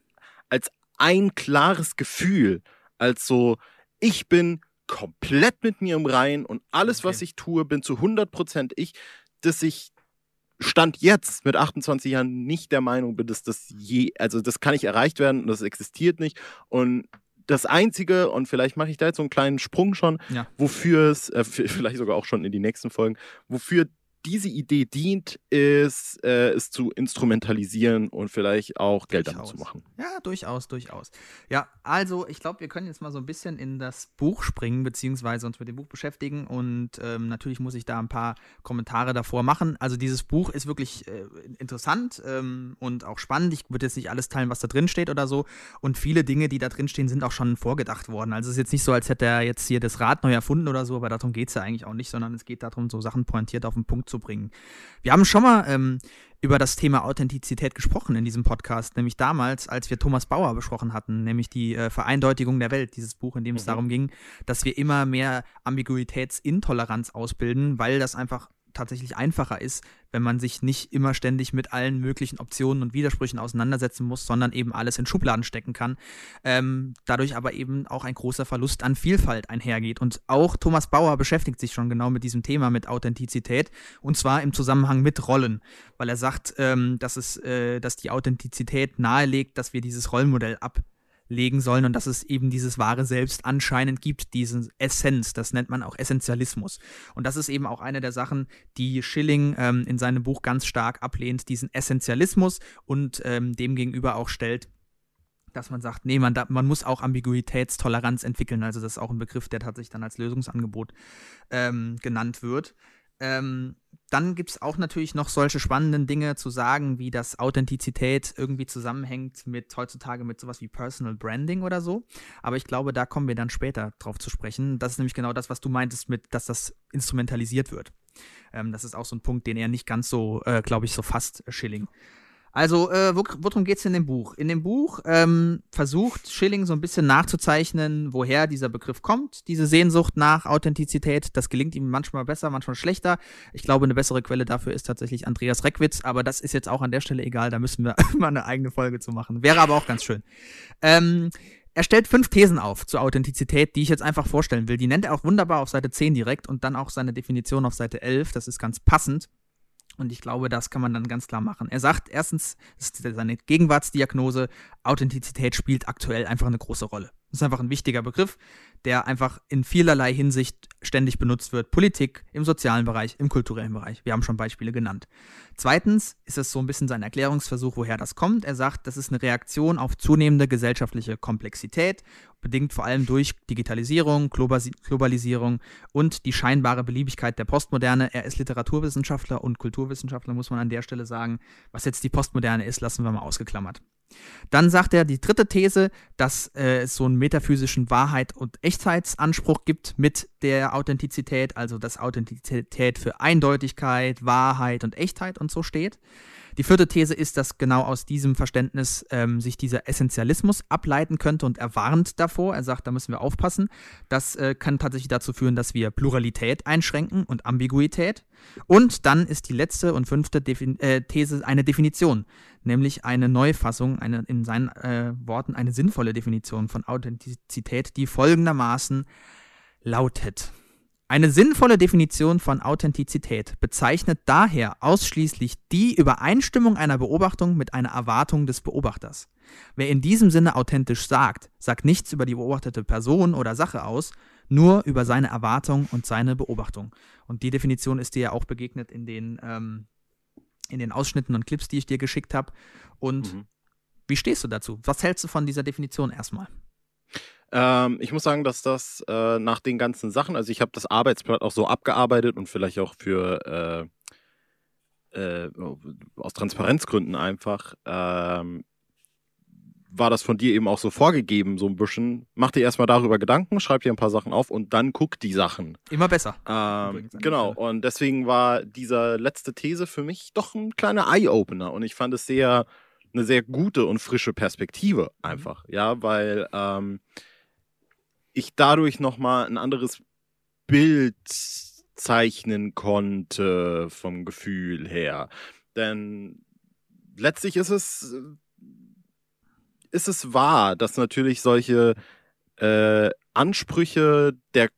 Speaker 2: als ein klares Gefühl, als so, ich bin komplett mit mir im Rein und alles, okay. was ich tue, bin zu 100% ich, dass ich Stand jetzt mit 28 Jahren nicht der Meinung bin, dass das je, also das kann nicht erreicht werden und das existiert nicht und das Einzige, und vielleicht mache ich da jetzt so einen kleinen Sprung schon, ja. wofür es, äh, vielleicht sogar auch schon in die nächsten Folgen, wofür diese Idee dient, ist, äh, es zu instrumentalisieren und vielleicht auch Geld durchaus. damit zu machen.
Speaker 1: Ja, durchaus, durchaus. Ja, also ich glaube, wir können jetzt mal so ein bisschen in das Buch springen, beziehungsweise uns mit dem Buch beschäftigen und ähm, natürlich muss ich da ein paar Kommentare davor machen. Also dieses Buch ist wirklich äh, interessant ähm, und auch spannend. Ich würde jetzt nicht alles teilen, was da drin steht oder so. Und viele Dinge, die da drin stehen, sind auch schon vorgedacht worden. Also es ist jetzt nicht so, als hätte er jetzt hier das Rad neu erfunden oder so, aber darum geht es ja eigentlich auch nicht, sondern es geht darum, so Sachen pointiert auf den Punkt zu zu bringen. Wir haben schon mal ähm, über das Thema Authentizität gesprochen in diesem Podcast, nämlich damals, als wir Thomas Bauer besprochen hatten, nämlich die äh, Vereindeutigung der Welt, dieses Buch, in dem mhm. es darum ging, dass wir immer mehr Ambiguitätsintoleranz ausbilden, weil das einfach tatsächlich einfacher ist, wenn man sich nicht immer ständig mit allen möglichen Optionen und Widersprüchen auseinandersetzen muss, sondern eben alles in Schubladen stecken kann. Ähm, dadurch aber eben auch ein großer Verlust an Vielfalt einhergeht. Und auch Thomas Bauer beschäftigt sich schon genau mit diesem Thema, mit Authentizität, und zwar im Zusammenhang mit Rollen, weil er sagt, ähm, dass, es, äh, dass die Authentizität nahelegt, dass wir dieses Rollenmodell ab legen sollen und dass es eben dieses wahre Selbst anscheinend gibt, diese Essenz, das nennt man auch Essentialismus. Und das ist eben auch eine der Sachen, die Schilling ähm, in seinem Buch ganz stark ablehnt, diesen Essentialismus und ähm, demgegenüber auch stellt, dass man sagt, nee, man, da, man muss auch Ambiguitätstoleranz entwickeln. Also das ist auch ein Begriff, der tatsächlich dann als Lösungsangebot ähm, genannt wird. Ähm, dann gibt es auch natürlich noch solche spannenden Dinge zu sagen, wie dass Authentizität irgendwie zusammenhängt mit heutzutage mit sowas wie Personal Branding oder so. Aber ich glaube, da kommen wir dann später drauf zu sprechen. Das ist nämlich genau das, was du meintest, mit, dass das instrumentalisiert wird. Ähm, das ist auch so ein Punkt, den er nicht ganz so, äh, glaube ich, so fast Schilling also, äh, worum geht es in dem Buch? In dem Buch ähm, versucht Schilling so ein bisschen nachzuzeichnen, woher dieser Begriff kommt, diese Sehnsucht nach Authentizität. Das gelingt ihm manchmal besser, manchmal schlechter. Ich glaube, eine bessere Quelle dafür ist tatsächlich Andreas Reckwitz, aber das ist jetzt auch an der Stelle egal, da müssen wir mal eine eigene Folge zu machen. Wäre aber auch ganz schön. Ähm, er stellt fünf Thesen auf zur Authentizität, die ich jetzt einfach vorstellen will. Die nennt er auch wunderbar auf Seite 10 direkt und dann auch seine Definition auf Seite 11. Das ist ganz passend. Und ich glaube, das kann man dann ganz klar machen. Er sagt erstens, das ist seine Gegenwartsdiagnose, Authentizität spielt aktuell einfach eine große Rolle. Das ist einfach ein wichtiger Begriff, der einfach in vielerlei Hinsicht ständig benutzt wird. Politik, im sozialen Bereich, im kulturellen Bereich. Wir haben schon Beispiele genannt. Zweitens ist es so ein bisschen sein Erklärungsversuch, woher das kommt. Er sagt, das ist eine Reaktion auf zunehmende gesellschaftliche Komplexität, bedingt vor allem durch Digitalisierung, Globalisierung und die scheinbare Beliebigkeit der Postmoderne. Er ist Literaturwissenschaftler und Kulturwissenschaftler, muss man an der Stelle sagen. Was jetzt die Postmoderne ist, lassen wir mal ausgeklammert. Dann sagt er die dritte These, dass äh, es so einen metaphysischen Wahrheit- und Echtheitsanspruch gibt mit der Authentizität, also dass Authentizität für Eindeutigkeit, Wahrheit und Echtheit und so steht. Die vierte These ist, dass genau aus diesem Verständnis ähm, sich dieser Essentialismus ableiten könnte und er warnt davor. Er sagt, da müssen wir aufpassen. Das äh, kann tatsächlich dazu führen, dass wir Pluralität einschränken und Ambiguität. Und dann ist die letzte und fünfte Defin äh, These eine Definition, nämlich eine Neufassung, eine, in seinen äh, Worten eine sinnvolle Definition von Authentizität, die folgendermaßen lautet. Eine sinnvolle Definition von Authentizität bezeichnet daher ausschließlich die Übereinstimmung einer Beobachtung mit einer Erwartung des Beobachters. Wer in diesem Sinne authentisch sagt, sagt nichts über die beobachtete Person oder Sache aus, nur über seine Erwartung und seine Beobachtung. Und die Definition ist dir ja auch begegnet in den, ähm, in den Ausschnitten und Clips, die ich dir geschickt habe. Und mhm. wie stehst du dazu? Was hältst du von dieser Definition erstmal?
Speaker 2: Ähm, ich muss sagen, dass das äh, nach den ganzen Sachen, also ich habe das Arbeitsblatt auch so abgearbeitet und vielleicht auch für äh, äh, aus Transparenzgründen einfach, ähm, war das von dir eben auch so vorgegeben, so ein bisschen. Mach dir erstmal darüber Gedanken, schreib dir ein paar Sachen auf und dann guck die Sachen.
Speaker 1: Immer besser.
Speaker 2: Ähm, genau, und deswegen war diese letzte These für mich doch ein kleiner Eye-Opener und ich fand es sehr, eine sehr gute und frische Perspektive einfach, mhm. ja, weil ähm, ich dadurch nochmal ein anderes Bild zeichnen konnte vom Gefühl her. Denn letztlich ist es, ist es wahr, dass natürlich solche äh, Ansprüche der,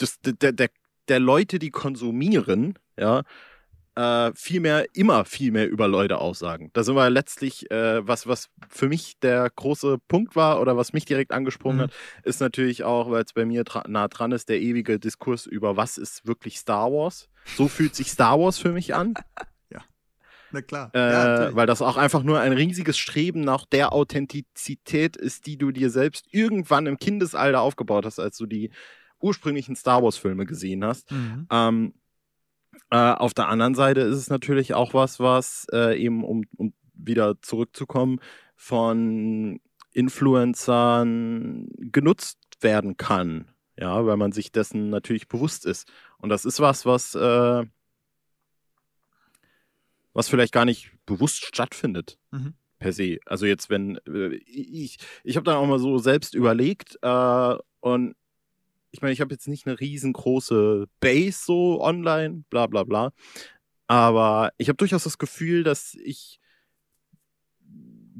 Speaker 2: des, der, der, der Leute, die konsumieren, ja, äh, viel mehr, immer viel mehr über Leute aussagen. Da sind wir letztlich, äh, was, was für mich der große Punkt war oder was mich direkt angesprungen mhm. hat, ist natürlich auch, weil es bei mir nah dran ist, der ewige Diskurs über was ist wirklich Star Wars. So fühlt sich Star Wars für mich an.
Speaker 1: ja. Na klar.
Speaker 2: Äh, ja, weil das auch einfach nur ein riesiges Streben nach der Authentizität ist, die du dir selbst irgendwann im Kindesalter aufgebaut hast, als du die ursprünglichen Star Wars-Filme gesehen hast. Mhm. Ähm, äh, auf der anderen Seite ist es natürlich auch was, was äh, eben, um, um wieder zurückzukommen, von Influencern genutzt werden kann. Ja, weil man sich dessen natürlich bewusst ist. Und das ist was, was, äh, was vielleicht gar nicht bewusst stattfindet. Mhm. Per se. Also jetzt, wenn, äh, ich, ich habe dann auch mal so selbst überlegt äh, und ich meine, ich habe jetzt nicht eine riesengroße Base so online, bla bla bla. Aber ich habe durchaus das Gefühl, dass ich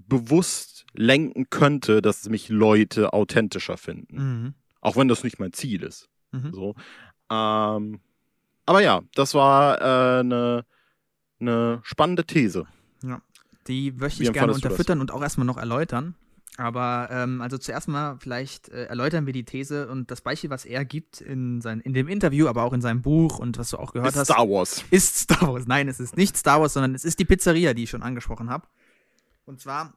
Speaker 2: bewusst lenken könnte, dass mich Leute authentischer finden.
Speaker 1: Mhm.
Speaker 2: Auch wenn das nicht mein Ziel ist.
Speaker 1: Mhm.
Speaker 2: So. Ähm, aber ja, das war eine äh, ne spannende These.
Speaker 1: Ja. Die möchte
Speaker 2: Wie
Speaker 1: ich gerne unterfüttern und auch erstmal noch erläutern. Aber ähm, also zuerst mal vielleicht äh, erläutern wir die These und das Beispiel, was er gibt in, sein, in dem Interview, aber auch in seinem Buch und was du auch gehört
Speaker 2: Ist
Speaker 1: hast,
Speaker 2: Star Wars.
Speaker 1: ist Star Wars. Nein, es ist nicht Star Wars, sondern es ist die Pizzeria, die ich schon angesprochen habe. Und zwar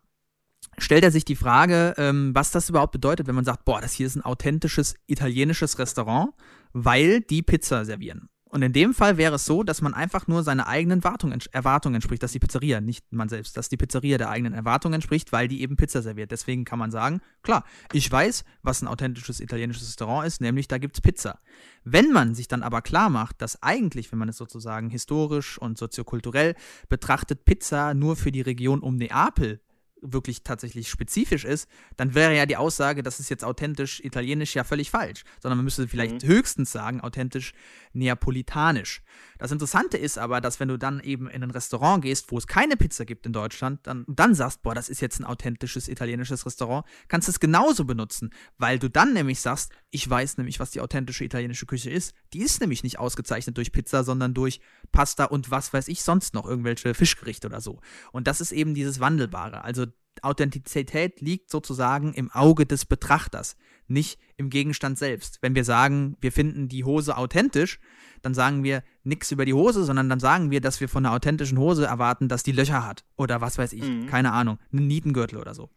Speaker 1: stellt er sich die Frage, ähm, was das überhaupt bedeutet, wenn man sagt, boah, das hier ist ein authentisches italienisches Restaurant, weil die Pizza servieren. Und in dem Fall wäre es so, dass man einfach nur seiner eigenen Wartung, Erwartung entspricht, dass die Pizzeria, nicht man selbst, dass die Pizzeria der eigenen Erwartung entspricht, weil die eben Pizza serviert. Deswegen kann man sagen, klar, ich weiß, was ein authentisches italienisches Restaurant ist, nämlich da gibt's Pizza. Wenn man sich dann aber klar macht, dass eigentlich, wenn man es sozusagen historisch und soziokulturell betrachtet, Pizza nur für die Region um Neapel wirklich tatsächlich spezifisch ist, dann wäre ja die Aussage, das ist jetzt authentisch italienisch ja völlig falsch, sondern man müsste vielleicht höchstens sagen, authentisch neapolitanisch. Das Interessante ist aber, dass wenn du dann eben in ein Restaurant gehst, wo es keine Pizza gibt in Deutschland, dann, dann sagst, boah, das ist jetzt ein authentisches italienisches Restaurant, kannst du es genauso benutzen, weil du dann nämlich sagst, ich weiß nämlich, was die authentische italienische Küche ist. Die ist nämlich nicht ausgezeichnet durch Pizza, sondern durch Pasta und was weiß ich sonst noch, irgendwelche Fischgerichte oder so. Und das ist eben dieses Wandelbare. Also Authentizität liegt sozusagen im Auge des Betrachters, nicht im Gegenstand selbst. Wenn wir sagen, wir finden die Hose authentisch, dann sagen wir nichts über die Hose, sondern dann sagen wir, dass wir von einer authentischen Hose erwarten, dass die Löcher hat oder was weiß ich,
Speaker 2: Mhm.
Speaker 1: keine Ahnung, einen Nietengürtel oder so.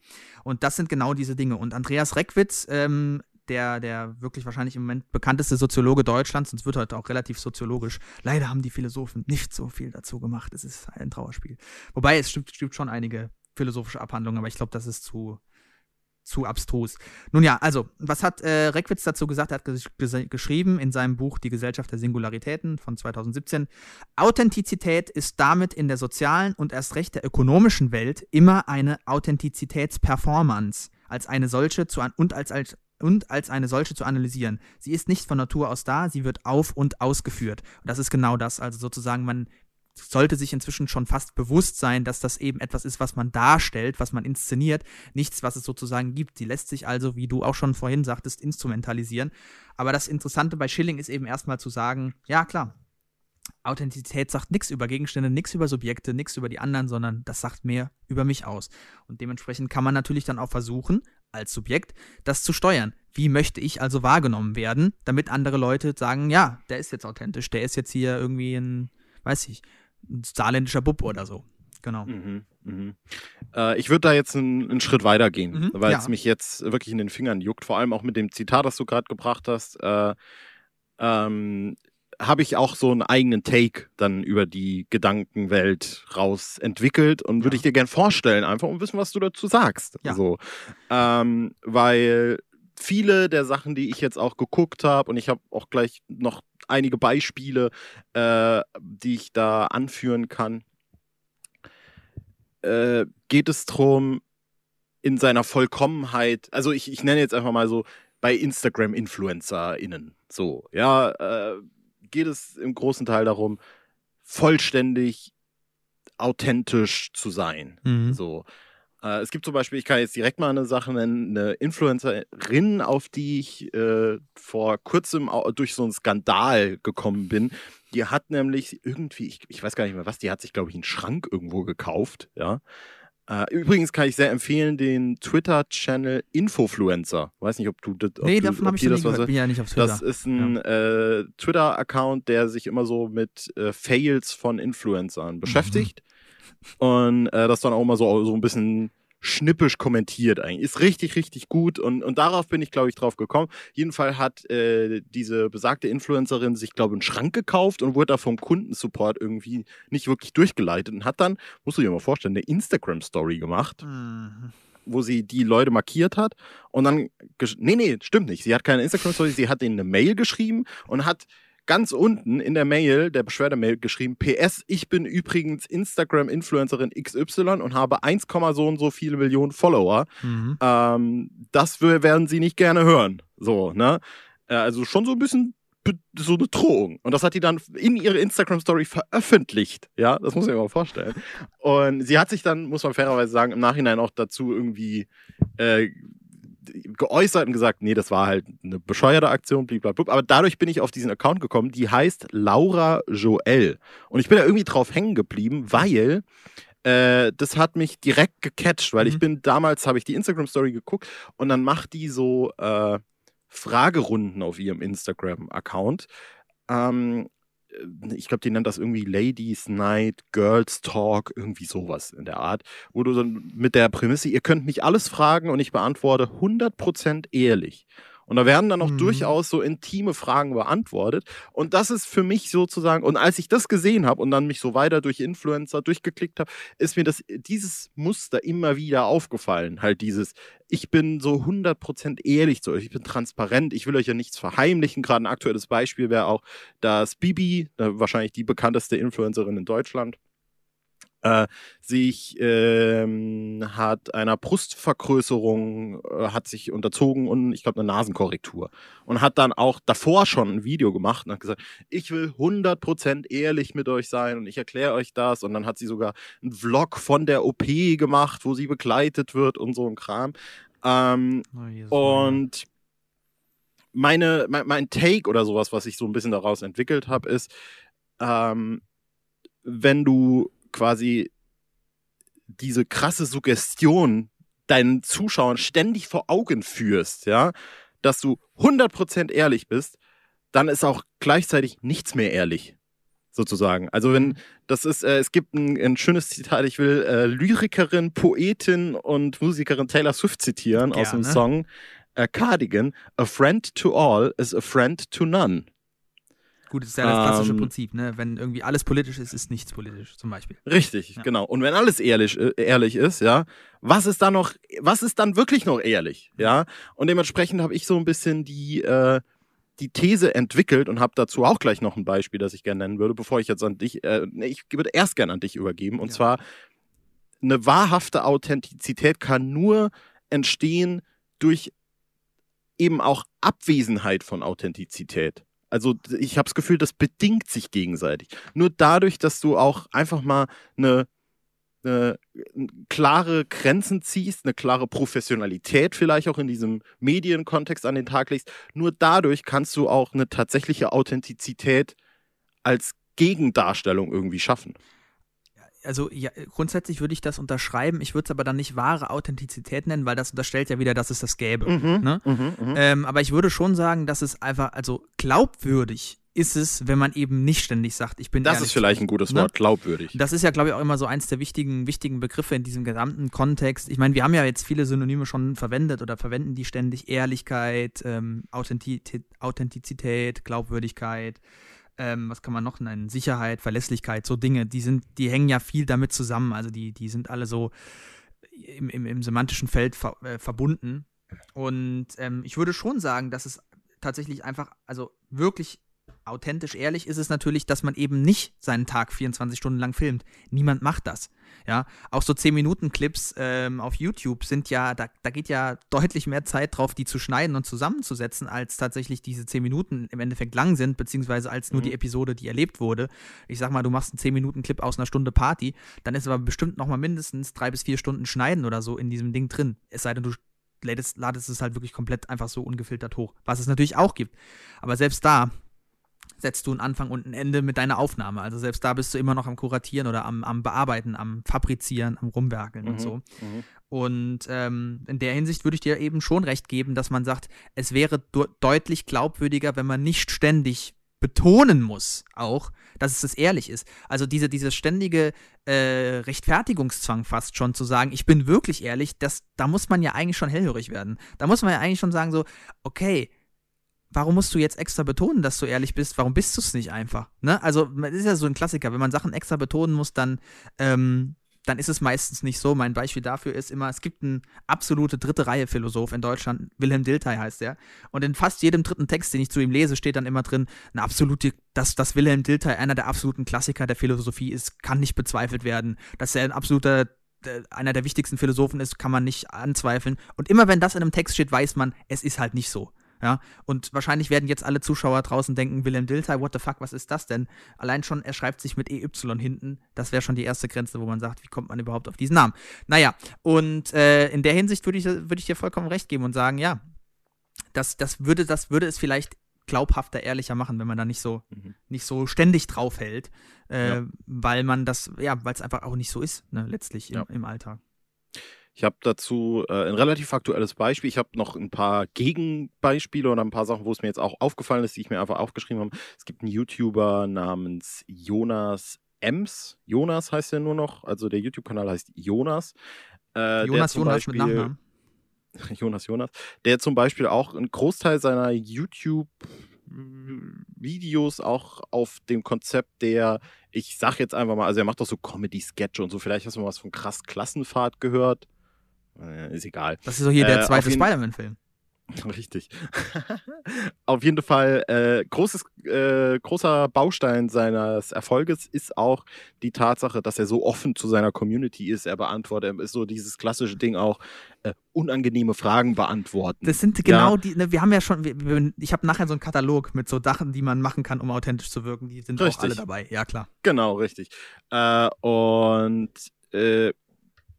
Speaker 1: Und das sind genau diese Dinge. Und Andreas Reckwitz, ähm, der, der wirklich wahrscheinlich im Moment bekannteste Soziologe Deutschlands, es wird heute auch relativ soziologisch. Leider haben die Philosophen nicht so viel dazu gemacht. Es ist ein Trauerspiel. Wobei es stimmt, stimmt schon einige philosophische Abhandlungen, aber ich glaube, das ist zu, zu abstrus. Nun ja, also, was hat äh, Reckwitz dazu gesagt? Er hat ges ges geschrieben in seinem Buch Die Gesellschaft der Singularitäten von 2017. Authentizität ist damit in der sozialen und erst recht der ökonomischen Welt immer eine Authentizitätsperformance als eine solche zu und als, als und als eine solche zu analysieren. Sie ist nicht von Natur aus da, sie wird auf und ausgeführt. Und das ist genau das. Also sozusagen, man sollte sich inzwischen schon fast bewusst sein, dass das eben etwas ist, was man darstellt, was man inszeniert, nichts, was es sozusagen gibt. Sie lässt sich also, wie du auch schon vorhin sagtest, instrumentalisieren. Aber das Interessante bei Schilling ist eben erstmal zu sagen, ja klar, Authentizität sagt nichts über Gegenstände, nichts über Subjekte, nichts über die anderen, sondern das sagt mehr über mich aus. Und dementsprechend kann man natürlich dann auch versuchen, als Subjekt, das zu steuern. Wie möchte ich also wahrgenommen werden, damit andere Leute sagen, ja, der ist jetzt authentisch, der ist jetzt hier irgendwie ein, weiß ich, ein saarländischer Bub oder so. Genau.
Speaker 2: Mhm, mhm. Äh, ich würde da jetzt einen, einen Schritt weiter gehen,
Speaker 1: Mhm,
Speaker 2: weil
Speaker 1: ja.
Speaker 2: es mich jetzt wirklich in den Fingern juckt, vor allem auch mit dem Zitat, das du gerade gebracht hast. Äh, ähm, habe ich auch so einen eigenen Take dann über die Gedankenwelt raus entwickelt und würde
Speaker 1: Ja.
Speaker 2: ich dir gern vorstellen, einfach um wissen, was du dazu sagst.
Speaker 1: Ja.
Speaker 2: So, ähm, weil viele der Sachen, die ich jetzt auch geguckt habe, und ich habe auch gleich noch einige Beispiele, äh, die ich da anführen kann, äh, geht es darum, in seiner Vollkommenheit, also ich, ich nenne jetzt einfach mal so bei Instagram-InfluencerInnen, so, ja, äh, geht es im großen Teil darum, vollständig authentisch zu sein.
Speaker 1: Mhm.
Speaker 2: So. Äh, es gibt zum Beispiel, ich kann jetzt direkt mal eine Sache nennen, eine Influencerin, auf die ich äh, vor kurzem durch so einen Skandal gekommen bin. Die hat nämlich irgendwie, ich, ich weiß gar nicht mehr was, die hat sich, glaube ich, einen Schrank irgendwo gekauft, ja. Äh, übrigens kann ich sehr empfehlen den Twitter-Channel Infofluencer. Weiß nicht, ob du das.
Speaker 1: Nee,
Speaker 2: du,
Speaker 1: davon habe ich
Speaker 2: das was
Speaker 1: gehört. Bin ja nicht auf Twitter.
Speaker 2: das ist ein äh, Twitter-Account, der sich immer so mit äh, Fails von Influencern beschäftigt. Und äh, das dann auch immer so, so ein bisschen schnippisch kommentiert eigentlich. Ist richtig, richtig gut. Und, und darauf bin ich, glaube ich, drauf gekommen. Jedenfalls hat äh, diese besagte Influencerin sich, glaube ich, einen Schrank gekauft und wurde da vom Kundensupport irgendwie nicht wirklich durchgeleitet und hat dann, musst du dir mal vorstellen, eine Instagram-Story gemacht
Speaker 1: Mhm.
Speaker 2: wo sie die Leute markiert hat und dann, nee, nee, stimmt nicht. Sie hat keine Instagram-Story, sie hat ihnen eine Mail geschrieben und hat ganz unten in der Mail, der Beschwerdemail geschrieben, PS, ich bin übrigens Instagram-Influencerin XY und habe 1, so und so viele Millionen Follower.
Speaker 1: Mhm.
Speaker 2: Ähm, das werden sie nicht gerne hören. So, ne? Äh, also schon so ein bisschen so eine Drohung. Und das hat die dann in ihre Instagram-Story veröffentlicht. Ja, das muss man sich mal vorstellen. Und sie hat sich dann, muss man fairerweise sagen, im Nachhinein auch dazu irgendwie äh, geäußert und gesagt, nee, das war halt eine bescheuerte Aktion, blablabla. Aber dadurch bin ich auf diesen Account gekommen, die heißt Laura Joel. Und ich bin da irgendwie drauf hängen geblieben, weil äh, das hat mich direkt gecatcht, weil mhm. ich bin damals, habe ich die Instagram-Story geguckt und dann macht die so äh, Fragerunden auf ihrem Instagram-Account. Ähm, äh, ich glaube, die nennt das irgendwie Ladies Night, Girls Talk, irgendwie sowas in der Art, wo du dann mit der Prämisse, ihr könnt mich alles fragen und ich beantworte 100% ehrlich. Und da werden dann auch mhm. durchaus so intime Fragen beantwortet. Und das ist für mich sozusagen, und als ich das gesehen habe und dann mich so weiter durch Influencer durchgeklickt habe, ist mir das, dieses Muster immer wieder aufgefallen. Halt dieses, ich bin so 100% ehrlich zu euch, ich bin transparent, ich will euch ja nichts verheimlichen. Gerade ein aktuelles Beispiel wäre auch, dass Bibi, äh, wahrscheinlich die bekannteste Influencerin in Deutschland, äh, sich ähm, hat einer Brustvergrößerung, äh, hat sich unterzogen und ich glaube eine Nasenkorrektur. Und hat dann auch davor schon ein Video gemacht und hat gesagt, ich will 100% ehrlich mit euch sein und ich erkläre euch das. Und dann hat sie sogar einen Vlog von der OP gemacht, wo sie begleitet wird und so ein Kram. Ähm, oh, und meine, mein, mein, Take oder sowas, was ich so ein bisschen daraus entwickelt habe, ist, ähm, wenn du quasi diese krasse Suggestion deinen Zuschauern ständig vor Augen führst, ja, dass du 100% ehrlich bist, dann ist auch gleichzeitig nichts mehr ehrlich, sozusagen. Also wenn, mhm. das ist, äh, es gibt ein, ein, schönes Zitat, ich will äh, Lyrikerin, Poetin und Musikerin Taylor Swift zitieren Gerne. aus dem Song äh, Cardigan, A friend to all is a friend to none.
Speaker 1: Gut, das ist ja das klassische ähm, Prinzip, ne? Wenn irgendwie alles politisch ist, ist nichts politisch, zum Beispiel.
Speaker 2: Richtig, ja. genau. Und wenn alles ehrlich, äh, ehrlich ist, ja, was ist dann noch, was ist dann wirklich noch ehrlich, ja? Und dementsprechend habe ich so ein bisschen die, äh, die These entwickelt und habe dazu auch gleich noch ein Beispiel, das ich gerne nennen würde, bevor ich jetzt an dich, äh, nee, ich würde erst gerne an dich übergeben. Und ja. zwar, eine wahrhafte Authentizität kann nur entstehen durch eben auch Abwesenheit von Authentizität. Also ich habe das Gefühl, das bedingt sich gegenseitig. Nur dadurch, dass du auch einfach mal eine, eine, klare Grenzen ziehst, eine klare Professionalität vielleicht auch in diesem Medienkontext an den Tag legst, nur dadurch kannst du auch eine tatsächliche Authentizität als Gegendarstellung irgendwie schaffen
Speaker 1: also ja, grundsätzlich würde ich das unterschreiben. Ich würde es aber dann nicht wahre Authentizität nennen, weil das unterstellt ja wieder, dass es das gäbe. Mhm, ne? mhm, mhm. ähm, aber ich würde schon sagen, dass es einfach, also glaubwürdig ist es, wenn man eben nicht ständig sagt, ich bin
Speaker 2: Das ist vielleicht ein gutes ne? Wort, glaubwürdig.
Speaker 1: Das ist ja, glaube ich, auch immer so eins der wichtigen, wichtigen Begriffe in diesem gesamten Kontext. Ich meine, wir haben ja jetzt viele Synonyme schon verwendet oder verwenden die ständig. Ehrlichkeit, ähm, Authentizität, Authentizität, Glaubwürdigkeit ähm, was kann man noch nennen? Sicherheit, Verlässlichkeit, so Dinge, die sind, die hängen ja viel damit zusammen. Also die, die sind alle so im, im, im semantischen Feld ver, äh, verbunden. Und ähm, ich würde schon sagen, dass es tatsächlich einfach, also wirklich authentisch ehrlich ist es natürlich, dass man eben nicht seinen Tag 24 Stunden lang filmt. Niemand macht das. Ja, auch so 10-Minuten-Clips ähm, auf YouTube sind ja, da, da geht ja deutlich mehr Zeit drauf, die zu schneiden und zusammenzusetzen, als tatsächlich diese 10 Minuten im Endeffekt lang sind, beziehungsweise als nur mhm. die Episode, die erlebt wurde. Ich sag mal, du machst einen 10-Minuten-Clip aus einer Stunde Party, dann ist aber bestimmt nochmal mindestens drei bis vier Stunden Schneiden oder so in diesem Ding drin. Es sei denn, du ladest, ladest es halt wirklich komplett einfach so ungefiltert hoch, was es natürlich auch gibt. Aber selbst da setzt du einen Anfang und ein Ende mit deiner Aufnahme. Also selbst da bist du immer noch am Kuratieren oder am, am Bearbeiten, am Fabrizieren, am Rumwerkeln mhm, und so. Mhm. Und ähm, in der Hinsicht würde ich dir eben schon recht geben, dass man sagt, es wäre deutlich glaubwürdiger, wenn man nicht ständig betonen muss, auch, dass es das ehrlich ist. Also diese, diese ständige äh, Rechtfertigungszwang fast schon zu sagen, ich bin wirklich ehrlich, das, da muss man ja eigentlich schon hellhörig werden. Da muss man ja eigentlich schon sagen, so, okay, warum musst du jetzt extra betonen, dass du ehrlich bist? Warum bist du es nicht einfach? Ne? Also, das ist ja so ein Klassiker. Wenn man Sachen extra betonen muss, dann, ähm, dann ist es meistens nicht so. Mein Beispiel dafür ist immer, es gibt einen absolute dritte Reihe Philosoph in Deutschland, Wilhelm Dilthey heißt er. Und in fast jedem dritten Text, den ich zu ihm lese, steht dann immer drin, eine absolute, dass, dass Wilhelm Dilthey einer der absoluten Klassiker der Philosophie ist, kann nicht bezweifelt werden. Dass er ein absoluter einer der wichtigsten Philosophen ist, kann man nicht anzweifeln. Und immer wenn das in einem Text steht, weiß man, es ist halt nicht so. Ja, und wahrscheinlich werden jetzt alle Zuschauer draußen denken, Willem Dilthey, what the fuck, was ist das denn? Allein schon, er schreibt sich mit EY hinten. Das wäre schon die erste Grenze, wo man sagt, wie kommt man überhaupt auf diesen Namen? Naja, und äh, in der Hinsicht würde ich, würd ich dir vollkommen recht geben und sagen, ja, das, das, würde, das würde es vielleicht glaubhafter, ehrlicher machen, wenn man da nicht so, mhm. nicht so ständig draufhält, äh, ja. weil man das, ja, weil es einfach auch nicht so ist, ne, letztlich im, ja. im Alltag.
Speaker 2: Ich habe dazu äh, ein relativ aktuelles Beispiel. Ich habe noch ein paar Gegenbeispiele oder ein paar Sachen, wo es mir jetzt auch aufgefallen ist, die ich mir einfach aufgeschrieben habe. Es gibt einen YouTuber namens Jonas Ems. Jonas heißt er nur noch, also der YouTube-Kanal heißt Jonas.
Speaker 1: Äh, Jonas Jonas Beispiel, mit Nachnamen.
Speaker 2: Jonas Jonas, der zum Beispiel auch einen Großteil seiner YouTube Videos auch auf dem Konzept der, ich sag jetzt einfach mal, also er macht doch so Comedy-Sketche und so, vielleicht hast du mal was von krass Klassenfahrt gehört. Äh, ist egal.
Speaker 1: Das ist doch hier der äh, zweite Spider-Man-Film.
Speaker 2: Richtig. Auf jeden Fall, äh, großes, äh, großer Baustein seines Erfolges ist auch die Tatsache, dass er so offen zu seiner Community ist. Er beantwortet, ist so dieses klassische Ding auch, äh, unangenehme Fragen beantworten.
Speaker 1: Das sind genau ja. die, ne, wir haben ja schon, wir, ich habe nachher so einen Katalog mit so Sachen, die man machen kann, um authentisch zu wirken. Die sind richtig. auch alle dabei, ja klar.
Speaker 2: Genau, richtig. Äh, und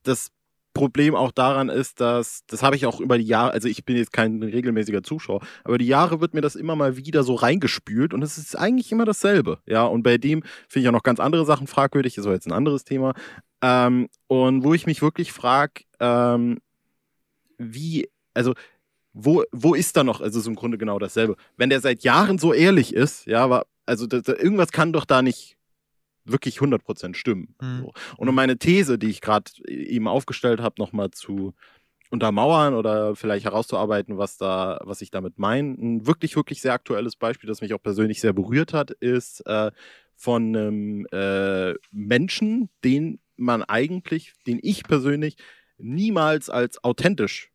Speaker 2: das Problem auch daran ist, dass, das habe ich auch über die Jahre, also ich bin jetzt kein regelmäßiger Zuschauer, aber die Jahre wird mir das immer mal wieder so reingespült und es ist eigentlich immer dasselbe. Ja, und bei dem finde ich auch noch ganz andere Sachen fragwürdig, ist aber jetzt ein anderes Thema. Ähm, und wo ich mich wirklich frage, ähm, wie, also wo, wo ist da noch, also ist im Grunde genau dasselbe. Wenn der seit Jahren so ehrlich ist, ja, aber, also das, irgendwas kann doch da nicht wirklich 100% stimmen. Mhm. So. Und um meine These, die ich gerade eben aufgestellt habe, nochmal zu untermauern oder vielleicht herauszuarbeiten, was da, was ich damit meine. Ein wirklich, wirklich sehr aktuelles Beispiel, das mich auch persönlich sehr berührt hat, ist äh, von einem äh, Menschen, den man eigentlich, den ich persönlich niemals als authentisch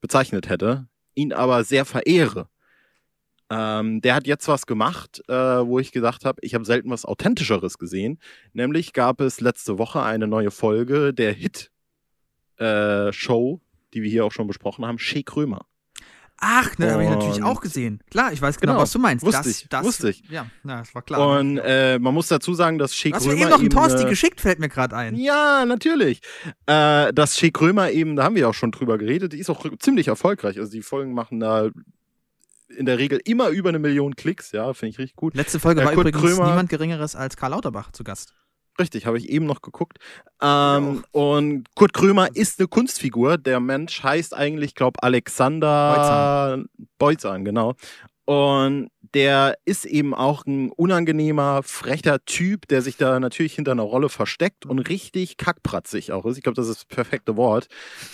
Speaker 2: bezeichnet hätte, ihn aber sehr verehre. Ähm, der hat jetzt was gemacht, äh, wo ich gedacht habe, ich habe selten was Authentischeres gesehen. Nämlich gab es letzte Woche eine neue Folge der Hit-Show, äh, die wir hier auch schon besprochen haben, Shea Krömer.
Speaker 1: Ach, ne, habe ich natürlich auch gesehen. Klar, ich weiß genau, genau was du meinst.
Speaker 2: Wusste das, ich,
Speaker 1: das,
Speaker 2: wusste ich.
Speaker 1: Ja, na, das war klar.
Speaker 2: Und äh, man muss dazu sagen, dass Shea Krömer. Hast du
Speaker 1: eben noch einen Torsti geschickt, fällt mir gerade ein.
Speaker 2: Ja, natürlich. Äh, dass Shea Krömer eben, da haben wir auch schon drüber geredet, die ist auch ziemlich erfolgreich. Also die Folgen machen da in der Regel immer über eine Million Klicks, ja, finde ich richtig gut.
Speaker 1: Letzte Folge äh, war Kurt übrigens Krömer, niemand Geringeres als Karl Lauterbach zu Gast.
Speaker 2: Richtig, habe ich eben noch geguckt. Ähm, und Kurt Krömer ist eine Kunstfigur. Der Mensch heißt eigentlich, glaube Alexander Beutzahn, genau. Und der ist eben auch ein unangenehmer, frecher Typ, der sich da natürlich hinter einer Rolle versteckt und richtig kackpratzig auch ist. Ich glaube, das ist das perfekte Wort.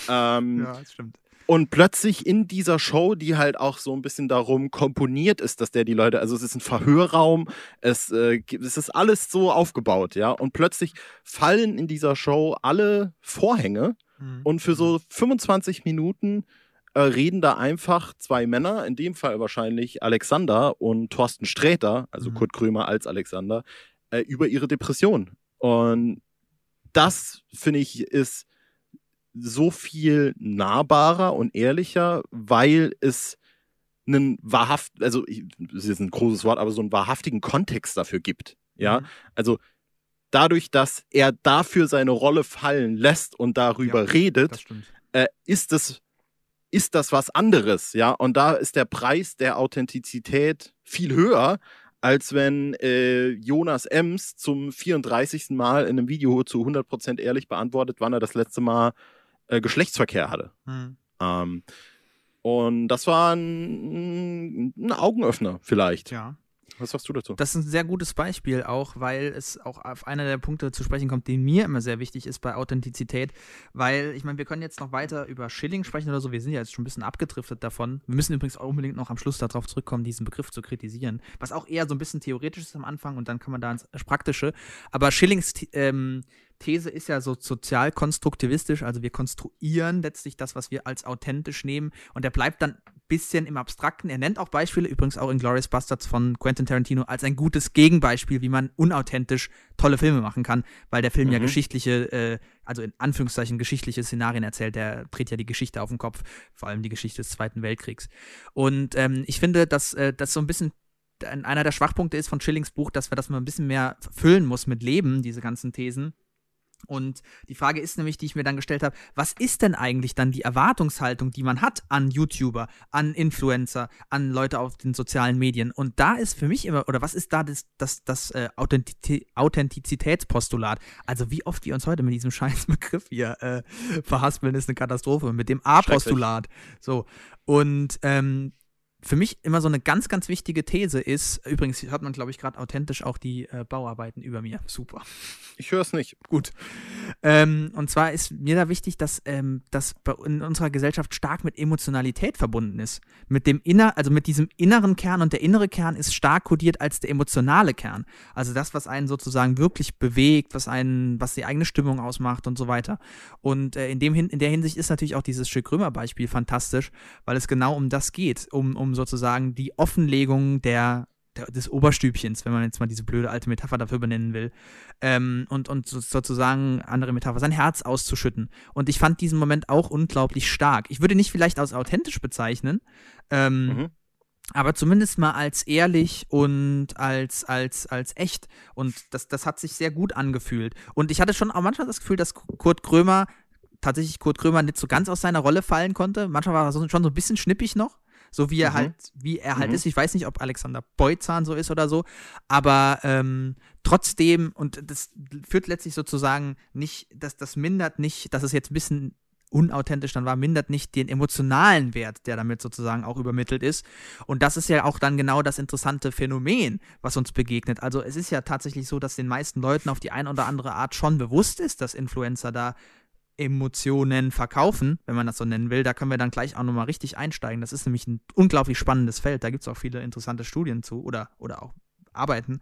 Speaker 2: Ähm,
Speaker 1: ja, das stimmt.
Speaker 2: Und plötzlich in dieser Show, die halt auch so ein bisschen darum komponiert ist, dass der die Leute, also es ist ein Verhörraum, es, äh, es ist alles so aufgebaut, ja. Und plötzlich fallen in dieser Show alle Vorhänge mhm. und für so 25 Minuten äh, reden da einfach zwei Männer, in dem Fall wahrscheinlich Alexander und Thorsten Sträter, also mhm. Kurt Krömer als Alexander, äh, über ihre Depression. Und das, finde ich, ist so viel nahbarer und ehrlicher, weil es einen wahrhaft, also das ist ein großes Wort, aber so einen wahrhaftigen Kontext dafür gibt. Ja, mhm. also dadurch, dass er dafür seine Rolle fallen lässt und darüber ja, redet, äh, ist es ist das was anderes, ja. Und da ist der Preis der Authentizität viel höher, als wenn äh, Jonas Ems zum 34. Mal in einem Video zu 100% ehrlich beantwortet, wann er das letzte Mal äh, Geschlechtsverkehr hatte. Mhm. Ähm, und das war ein, ein Augenöffner vielleicht.
Speaker 1: Ja.
Speaker 2: Was sagst du dazu?
Speaker 1: Das ist ein sehr gutes Beispiel auch, weil es auch auf einer der Punkte zu sprechen kommt, die mir immer sehr wichtig ist bei Authentizität. Weil, ich meine, wir können jetzt noch weiter über Schilling sprechen oder so. Wir sind ja jetzt schon ein bisschen abgedriftet davon. Wir müssen übrigens auch unbedingt noch am Schluss darauf zurückkommen, diesen Begriff zu kritisieren. Was auch eher so ein bisschen theoretisch ist am Anfang und dann kann man da ins Praktische. Aber Schillings ähm, These ist ja so sozial konstruktivistisch, also wir konstruieren letztlich das, was wir als authentisch nehmen und der bleibt dann bisschen im Abstrakten. Er nennt auch Beispiele, übrigens auch in Glorious Bastards von Quentin Tarantino, als ein gutes Gegenbeispiel, wie man unauthentisch tolle Filme machen kann, weil der Film mhm. ja geschichtliche, äh, also in Anführungszeichen geschichtliche Szenarien erzählt. Der dreht ja die Geschichte auf den Kopf, vor allem die Geschichte des Zweiten Weltkriegs. Und ähm, ich finde, dass äh, das so ein bisschen einer der Schwachpunkte ist von Schillings Buch, dass wir das mal ein bisschen mehr füllen muss mit Leben, diese ganzen Thesen. Und die Frage ist nämlich, die ich mir dann gestellt habe, was ist denn eigentlich dann die Erwartungshaltung, die man hat an YouTuber, an Influencer, an Leute auf den sozialen Medien? Und da ist für mich immer, oder was ist da das, das, das äh, Authentizitätspostulat? Also wie oft wir uns heute mit diesem scheiß Begriff hier äh, verhaspeln, ist eine Katastrophe, mit dem A-Postulat. So. Und ähm, für mich immer so eine ganz, ganz wichtige These ist, übrigens hört man, glaube ich, gerade authentisch auch die äh, Bauarbeiten über mir. Super.
Speaker 2: Ich höre es nicht.
Speaker 1: Gut. Ähm, und zwar ist mir da wichtig, dass ähm, das in unserer Gesellschaft stark mit Emotionalität verbunden ist. Mit dem inner, also mit diesem inneren Kern und der innere Kern ist stark kodiert als der emotionale Kern. Also das, was einen sozusagen wirklich bewegt, was einen, was die eigene Stimmung ausmacht und so weiter. Und äh, in, dem, in der Hinsicht ist natürlich auch dieses Schick Römer-Beispiel fantastisch, weil es genau um das geht, um, um um sozusagen die Offenlegung der, der, des Oberstübchens, wenn man jetzt mal diese blöde alte Metapher dafür benennen will, ähm, und, und sozusagen andere Metapher, sein Herz auszuschütten. Und ich fand diesen Moment auch unglaublich stark. Ich würde nicht vielleicht als authentisch bezeichnen, ähm, mhm aber zumindest mal als ehrlich und als, als, als echt. Und das, das hat sich sehr gut angefühlt. Und ich hatte schon auch manchmal das Gefühl, dass Kurt Krömer, tatsächlich Kurt Krömer nicht so ganz aus seiner Rolle fallen konnte. Manchmal war er schon so ein bisschen schnippig noch so wie er mhm. halt, wie er halt mhm. ist. Ich weiß nicht, ob Alexander Beutzahn so ist oder so, aber ähm, trotzdem, und das führt letztlich sozusagen nicht, dass das mindert nicht, dass es jetzt ein bisschen unauthentisch dann war, mindert nicht den emotionalen Wert, der damit sozusagen auch übermittelt ist. Und das ist ja auch dann genau das interessante Phänomen, was uns begegnet. Also es ist ja tatsächlich so, dass den meisten Leuten auf die eine oder andere Art schon bewusst ist, dass Influencer da Emotionen verkaufen, wenn man das so nennen will. Da können wir dann gleich auch nochmal richtig einsteigen. Das ist nämlich ein unglaublich spannendes Feld. Da gibt es auch viele interessante Studien zu oder, oder auch Arbeiten.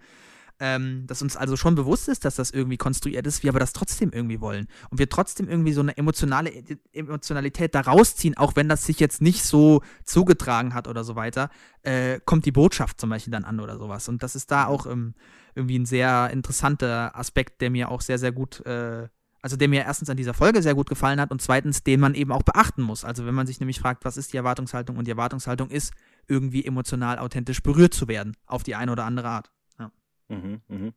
Speaker 1: Ähm, dass uns also schon bewusst ist, dass das irgendwie konstruiert ist, wir aber das trotzdem irgendwie wollen. Und wir trotzdem irgendwie so eine emotionale Emotionalität da rausziehen, auch wenn das sich jetzt nicht so zugetragen hat oder so weiter, äh, kommt die Botschaft zum Beispiel dann an oder sowas. Und das ist da auch ähm, irgendwie ein sehr interessanter Aspekt, der mir auch sehr, sehr gut äh, also der mir erstens an dieser Folge sehr gut gefallen hat und zweitens, den man eben auch beachten muss. Also wenn man sich nämlich fragt, was ist die Erwartungshaltung und die Erwartungshaltung ist, irgendwie emotional authentisch berührt zu werden, auf die eine oder andere Art. Ja.
Speaker 2: Mhm, mh.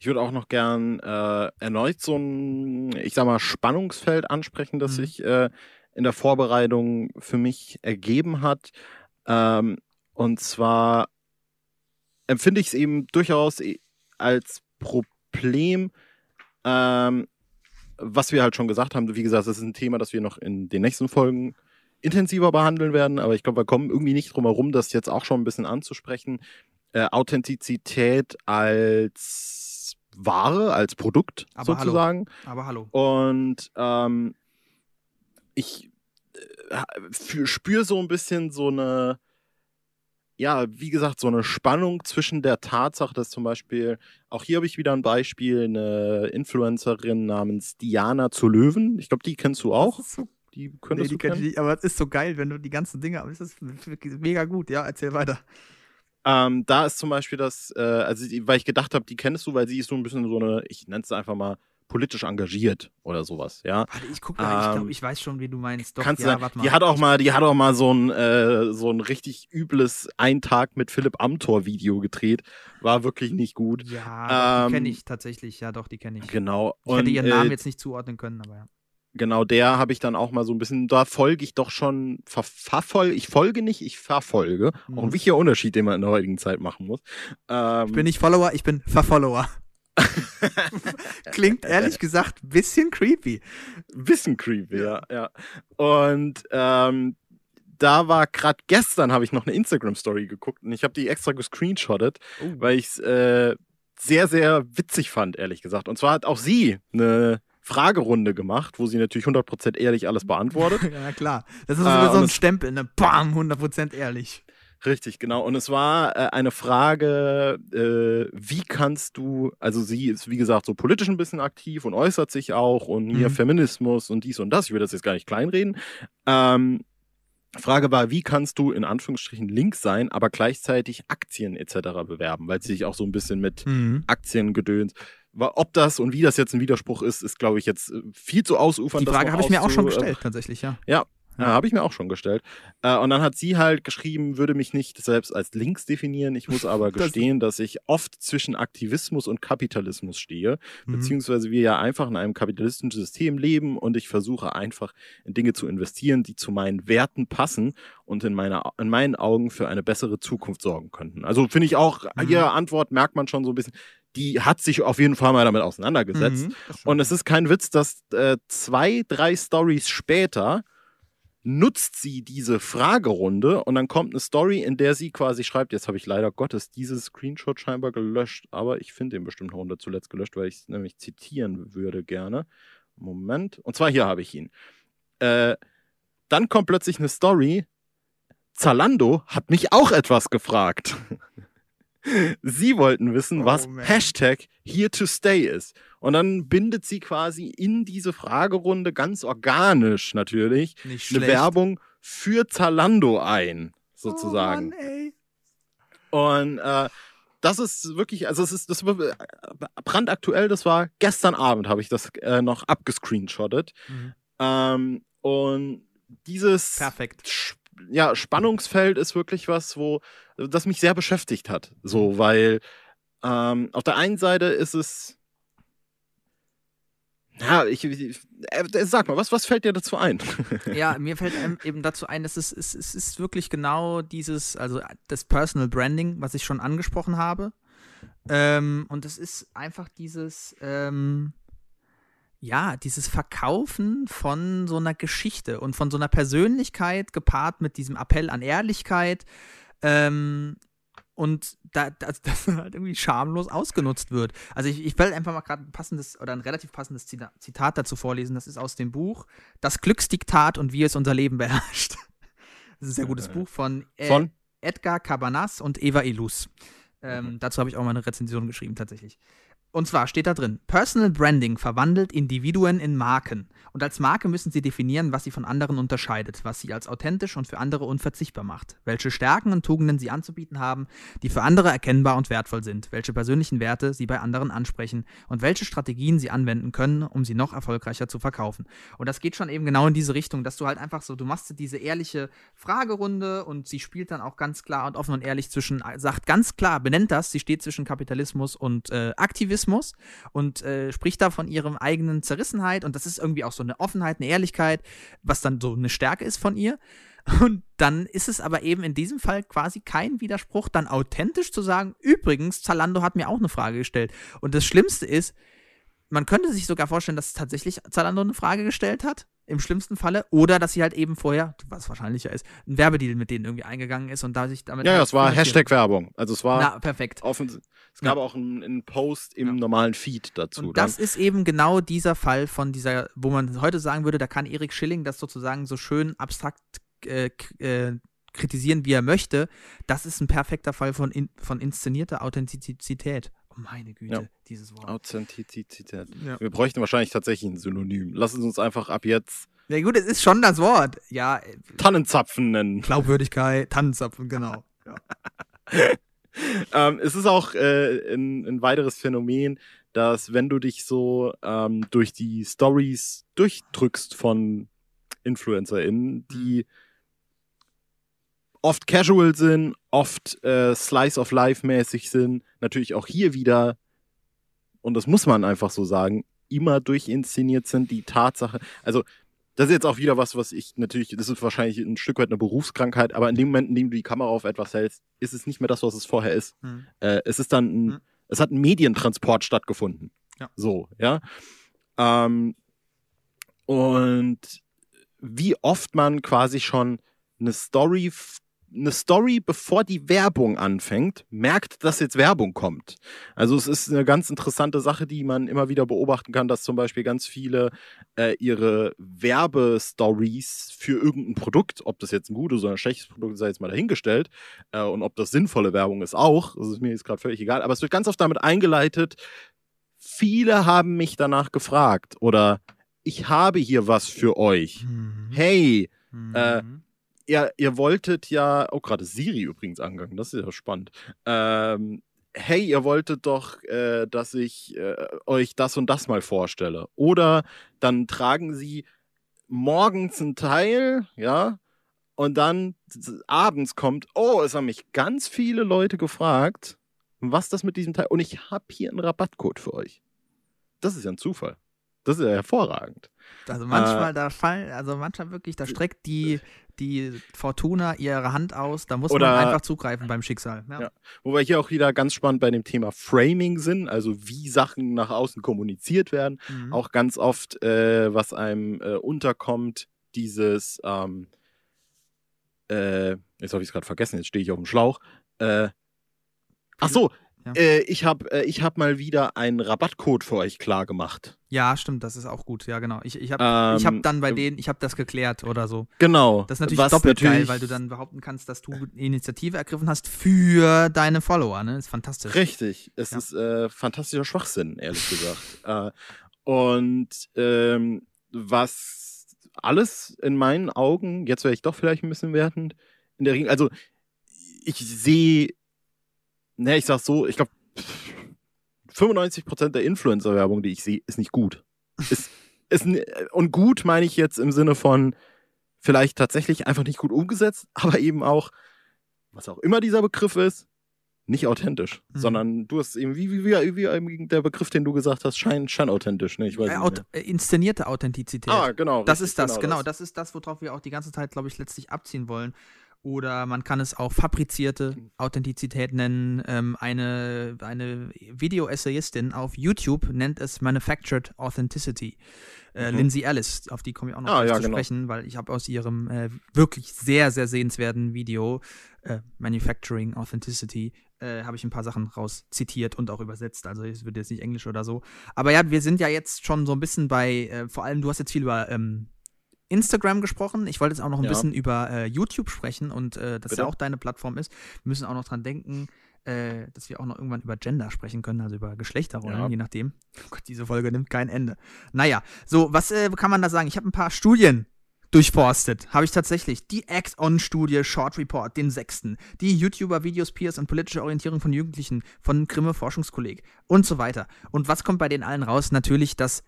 Speaker 2: Ich würde auch noch gern äh, erneut so ein, ich sag mal, Spannungsfeld ansprechen, das mhm. sich äh, in der Vorbereitung für mich ergeben hat. Ähm, und zwar empfinde ich es eben durchaus e, als Problem, ähm, was wir halt schon gesagt haben, wie gesagt, das ist ein Thema, das wir noch in den nächsten Folgen intensiver behandeln werden, aber ich glaube, wir kommen irgendwie nicht drum herum, das jetzt auch schon ein bisschen anzusprechen. Äh, Authentizität als Ware, als Produkt aber sozusagen.
Speaker 1: Hallo. Aber hallo.
Speaker 2: Und ähm, ich äh, spüre so ein bisschen so eine ja, wie gesagt, so eine Spannung zwischen der Tatsache, dass zum Beispiel, auch hier habe ich wieder ein Beispiel, eine Influencerin namens Diana zu Löwen. Ich glaube, die kennst du auch. So,
Speaker 1: die könntest nee, die du kennen. Die, aber es ist so geil, wenn du die ganzen Dinge, aber es ist mega gut, ja, erzähl weiter.
Speaker 2: Ähm, da ist zum Beispiel das, äh, also weil ich gedacht habe, die kennst du, weil sie ist so ein bisschen so eine, ich nenne es einfach mal politisch engagiert oder sowas, ja.
Speaker 1: Warte, ich guck mal, ähm, ich glaube, ich weiß schon, wie du meinst.
Speaker 2: Doch, kannst ja, du, warte mal. Die hat auch mal, die hat auch mal so ein, äh, so ein richtig übles Ein Tag mit Philipp Amthor Video gedreht. War wirklich nicht gut.
Speaker 1: Ja, ähm, die kenne ich tatsächlich, ja doch, die kenne ich.
Speaker 2: Genau.
Speaker 1: Ich Und, hätte ihren Namen äh, jetzt nicht zuordnen können, aber ja.
Speaker 2: Genau, der habe ich dann auch mal so ein bisschen, da folge ich doch schon, ver, verfolge, ich folge nicht, ich verfolge. Mhm. Auch ein wichtiger Unterschied, den man in der heutigen Zeit machen muss.
Speaker 1: Ähm, ich bin nicht Follower, ich bin Verfollower. Klingt ehrlich gesagt ein bisschen creepy.
Speaker 2: Bisschen creepy, ja, ja. Und ähm, da war gerade gestern habe ich noch eine Instagram Story geguckt und ich habe die extra gescreenshottet, oh. weil ich es äh, sehr sehr witzig fand, ehrlich gesagt. Und zwar hat auch sie eine Fragerunde gemacht, wo sie natürlich 100% ehrlich alles beantwortet.
Speaker 1: ja, klar. Das ist äh, so ein Stempel, ne? Bam, 100% ehrlich.
Speaker 2: Richtig, genau. Und es war äh, eine Frage, äh, wie kannst du, also sie ist wie gesagt so politisch ein bisschen aktiv und äußert sich auch und hier mhm. Feminismus und dies und das, ich will das jetzt gar nicht kleinreden. Ähm, Frage war, wie kannst du in Anführungsstrichen links sein, aber gleichzeitig Aktien etc. bewerben, weil sie sich auch so ein bisschen mit
Speaker 1: Mhm.
Speaker 2: Aktiengedöns. Wa- Ob das und wie das jetzt ein Widerspruch ist, ist, glaube ich, jetzt äh, viel zu ausufern.
Speaker 1: Die Frage habe ich mir auch schon
Speaker 2: äh,
Speaker 1: gestellt, tatsächlich, ja.
Speaker 2: Ja, habe ich mir auch schon gestellt. Äh, und dann hat sie halt geschrieben, würde mich nicht selbst als links definieren. Ich muss aber
Speaker 1: Das-
Speaker 2: gestehen, dass ich oft zwischen Aktivismus und Kapitalismus stehe,
Speaker 1: Mhm.
Speaker 2: beziehungsweise wir ja einfach in einem kapitalistischen System leben und ich versuche einfach in Dinge zu investieren, die zu meinen Werten passen und in, meiner, in meinen Augen für eine bessere Zukunft sorgen könnten. Also finde ich auch,
Speaker 1: Mhm.
Speaker 2: ihre Antwort merkt man schon so ein bisschen, die hat sich auf jeden Fall mal damit auseinandergesetzt.
Speaker 1: Mhm, das.
Speaker 2: Und es ist kein Witz, dass äh, zwei, drei Stories später nutzt sie diese Fragerunde und dann kommt eine Story, in der sie quasi schreibt, jetzt habe ich leider Gottes dieses Screenshot scheinbar gelöscht, aber ich finde den bestimmt noch unter zuletzt gelöscht, weil ich es nämlich zitieren würde gerne. Moment. Und zwar hier habe ich ihn. Äh, dann kommt plötzlich eine Story. Zalando hat mich auch etwas gefragt. Sie wollten wissen,
Speaker 1: Oh,
Speaker 2: was
Speaker 1: man.
Speaker 2: Hashtag here to stay ist. Und dann bindet sie quasi in diese Fragerunde ganz organisch natürlich eine. Werbung für Zalando ein, sozusagen.
Speaker 1: Oh Mann.
Speaker 2: Und äh, das ist wirklich, also es ist das war, äh, brandaktuell, das war gestern Abend, habe ich das äh, noch abgescreenshottet.
Speaker 1: Mhm.
Speaker 2: Ähm, und dieses
Speaker 1: Perfekt.
Speaker 2: Ja, Spannungsfeld ist wirklich was, wo das mich sehr beschäftigt hat.
Speaker 1: Mhm.
Speaker 2: So, weil ähm, auf der einen Seite ist es. Ja, ich, ich äh, sag mal, was, was fällt dir dazu ein?
Speaker 1: Ja, mir fällt eben dazu ein, dass es, es, es ist wirklich genau dieses, also das Personal Branding, was ich schon angesprochen habe. Ähm, und es ist einfach dieses, ähm, ja, dieses Verkaufen von so einer Geschichte und von so einer Persönlichkeit gepaart mit diesem Appell an Ehrlichkeit. Ähm, und da, das, das halt irgendwie schamlos ausgenutzt wird. Also ich, ich will einfach mal gerade ein passendes oder ein relativ passendes Zita- Zitat dazu vorlesen. Das ist aus dem Buch Das Glücksdiktat und wie es unser Leben beherrscht. Das ist ein sehr gutes
Speaker 2: Äh,
Speaker 1: Buch von, äh,
Speaker 2: Von?
Speaker 1: Edgar Cabanas und Eva Ilus. Ähm, Dazu habe ich auch mal eine Rezension geschrieben, tatsächlich. Und zwar steht da drin: Personal Branding verwandelt Individuen in Marken. Und als Marke müssen sie definieren, was sie von anderen unterscheidet, was sie als authentisch und für andere unverzichtbar macht, welche Stärken und Tugenden sie anzubieten haben, die für andere erkennbar und wertvoll sind, welche persönlichen Werte sie bei anderen ansprechen und welche Strategien sie anwenden können, um sie noch erfolgreicher zu verkaufen. Und das geht schon eben genau in diese Richtung, dass du halt einfach so, du machst diese ehrliche Fragerunde und sie spielt dann auch ganz klar und offen und ehrlich zwischen, sagt ganz klar, benennt das, sie steht zwischen Kapitalismus und äh, Aktivismus und äh, spricht da von ihrem eigenen Zerrissenheit und das ist irgendwie auch so eine Offenheit, eine Ehrlichkeit, was dann so eine Stärke ist von ihr. Und dann ist es aber eben in diesem Fall quasi kein Widerspruch, dann authentisch zu sagen, übrigens, Zalando hat mir auch eine Frage gestellt. Und das Schlimmste ist, man könnte sich sogar vorstellen, dass tatsächlich Zalando eine Frage gestellt hat, im schlimmsten Falle, oder dass sie halt eben vorher, was wahrscheinlicher ist, ein Werbedeal mit denen irgendwie eingegangen ist und da sich damit.
Speaker 2: Ja, ja,
Speaker 1: halt
Speaker 2: es war
Speaker 1: finanziert.
Speaker 2: Hashtag Werbung. Also es war
Speaker 1: Na, perfekt.
Speaker 2: offen. Es gab
Speaker 1: Ja.
Speaker 2: auch einen, einen Post im
Speaker 1: Ja.
Speaker 2: normalen Feed dazu.
Speaker 1: Und das ist eben genau dieser Fall von dieser, wo man heute sagen würde, da kann Erik Schilling das sozusagen so schön abstrakt äh, äh, kritisieren, wie er möchte. Das ist ein perfekter Fall von, in, von inszenierter Authentizität. Meine Güte,
Speaker 2: Ja.
Speaker 1: dieses Wort.
Speaker 2: Authentizität.
Speaker 1: Ja.
Speaker 2: Wir bräuchten wahrscheinlich tatsächlich ein Synonym. Lass es uns einfach ab jetzt
Speaker 1: ja gut, es ist schon das Wort. Ja, äh,
Speaker 2: Tannenzapfen nennen.
Speaker 1: Glaubwürdigkeit, Tannenzapfen, genau.
Speaker 2: Ähm, es ist auch äh, ein, ein weiteres Phänomen, dass wenn du dich so ähm, durch die Stories durchdrückst von InfluencerInnen, die oft casual sind, oft äh, Slice of Life mäßig sind, natürlich auch hier wieder, und das muss man einfach so sagen, immer durchinszeniert sind, die Tatsache, also das ist jetzt auch wieder was, was ich natürlich, das ist wahrscheinlich ein Stück weit eine Berufskrankheit, aber in dem Moment, in dem du die Kamera auf etwas hältst, ist es nicht mehr das, was es vorher ist.
Speaker 1: Hm.
Speaker 2: Äh, es ist dann, ein,
Speaker 1: Mhm.
Speaker 2: es hat ein Medientransport stattgefunden.
Speaker 1: Ja.
Speaker 2: So, ja. Ähm, und wie oft man quasi schon eine Story, eine Story, bevor die Werbung anfängt, merkt, dass jetzt Werbung kommt. Also es ist eine ganz interessante Sache, die man immer wieder beobachten kann, dass zum Beispiel ganz viele äh, ihre Werbestories für irgendein Produkt, ob das jetzt ein gutes oder ein schlechtes Produkt ist, sei jetzt mal dahingestellt, äh, und ob das sinnvolle Werbung ist auch, das ist mir jetzt gerade völlig egal, aber es wird ganz oft damit eingeleitet, viele haben mich danach gefragt oder ich habe hier was für euch.
Speaker 1: Mhm.
Speaker 2: Hey,
Speaker 1: Mhm.
Speaker 2: äh, ihr, ihr wolltet ja, oh, gerade Siri übrigens angegangen, das ist ja spannend. Ähm, hey, ihr wolltet doch, äh, dass ich äh, euch das und das mal vorstelle. Oder dann tragen sie morgens einen Teil, ja, und dann abends kommt, oh, es haben mich ganz viele Leute gefragt, was das mit diesem Teil, und ich habe hier einen Rabattcode für euch. Das ist ja ein Zufall. Das ist ja hervorragend.
Speaker 1: Also manchmal, äh, da fallen, also manchmal wirklich, da streckt die, die Fortuna ihre Hand aus, da muss
Speaker 2: Oder,
Speaker 1: man einfach zugreifen beim Schicksal. Ja.
Speaker 2: Ja. Wo wir hier auch wieder ganz spannend bei dem Thema Framing sind, also wie Sachen nach außen kommuniziert werden. Mhm. Auch ganz oft, äh, was einem äh, unterkommt, dieses, ähm, äh, jetzt habe ich es gerade vergessen, jetzt stehe ich auf dem Schlauch. Äh, ach so, ja. Äh, ich habe äh, hab mal wieder einen Rabattcode für euch klar gemacht.
Speaker 1: Ja, stimmt, das ist auch gut. Ja, genau. Ich, ich habe ähm, hab dann bei denen, ich habe das geklärt oder so.
Speaker 2: Genau.
Speaker 1: Das ist natürlich doppelt natürlich geil, weil du dann behaupten kannst, dass du Initiative ergriffen hast für deine Follower. Ne? Das ist fantastisch.
Speaker 2: Richtig. Es ja. ist äh, fantastischer Schwachsinn, ehrlich gesagt. äh, und ähm, was alles in meinen Augen, jetzt wäre ich doch vielleicht ein bisschen wertend, in der Regel, also ich sehe ne, ich sag so, ich glaube, 95% der Influencer-Werbung, die ich sehe, ist nicht gut. Ist, ist, und gut meine ich jetzt im Sinne von vielleicht tatsächlich einfach nicht gut umgesetzt, aber eben auch, was auch immer dieser Begriff ist, nicht authentisch, mhm. sondern du hast eben, wie, wie, wie, wie, der Begriff, den du gesagt hast, schein, authentisch. Ne? Ich weiß äh,
Speaker 1: nicht äh, inszenierte Authentizität.
Speaker 2: Ah, genau.
Speaker 1: Das richtig, ist das, genau, genau das ist das, worauf wir auch die ganze Zeit, glaube ich, letztlich abziehen wollen oder man kann es auch fabrizierte Authentizität nennen. Ähm, eine eine Video-Essayistin auf YouTube nennt es Manufactured Authenticity. Äh, mhm. Lindsay Ellis, auf die komme ich auch noch ah, ja, zu genau. sprechen, weil ich habe aus ihrem äh, wirklich sehr, sehr sehenswerten Video äh, Manufacturing Authenticity äh, habe ich ein paar Sachen raus zitiert und auch übersetzt. Also es wird jetzt nicht Englisch oder so. Aber ja, wir sind ja jetzt schon so ein bisschen bei, äh, vor allem du hast jetzt viel über ähm, Instagram gesprochen. Ich wollte jetzt auch noch ein ja. bisschen über äh, YouTube sprechen und äh, dass Bitte? ja auch deine Plattform ist. Wir müssen auch noch dran denken, äh, dass wir auch noch irgendwann über Gender sprechen können, also über Geschlechterrollen, ja. je nachdem. Oh Gott, diese Folge nimmt kein Ende. Naja, so, was äh, kann man da sagen? Ich habe ein paar Studien durchforstet. Habe ich tatsächlich. Die Act-On-Studie Short Report, den sechsten. Die YouTuber-Videos, Peers und politische Orientierung von Jugendlichen von Grimme Forschungskolleg und so weiter. Und was kommt bei den allen raus? Natürlich, dass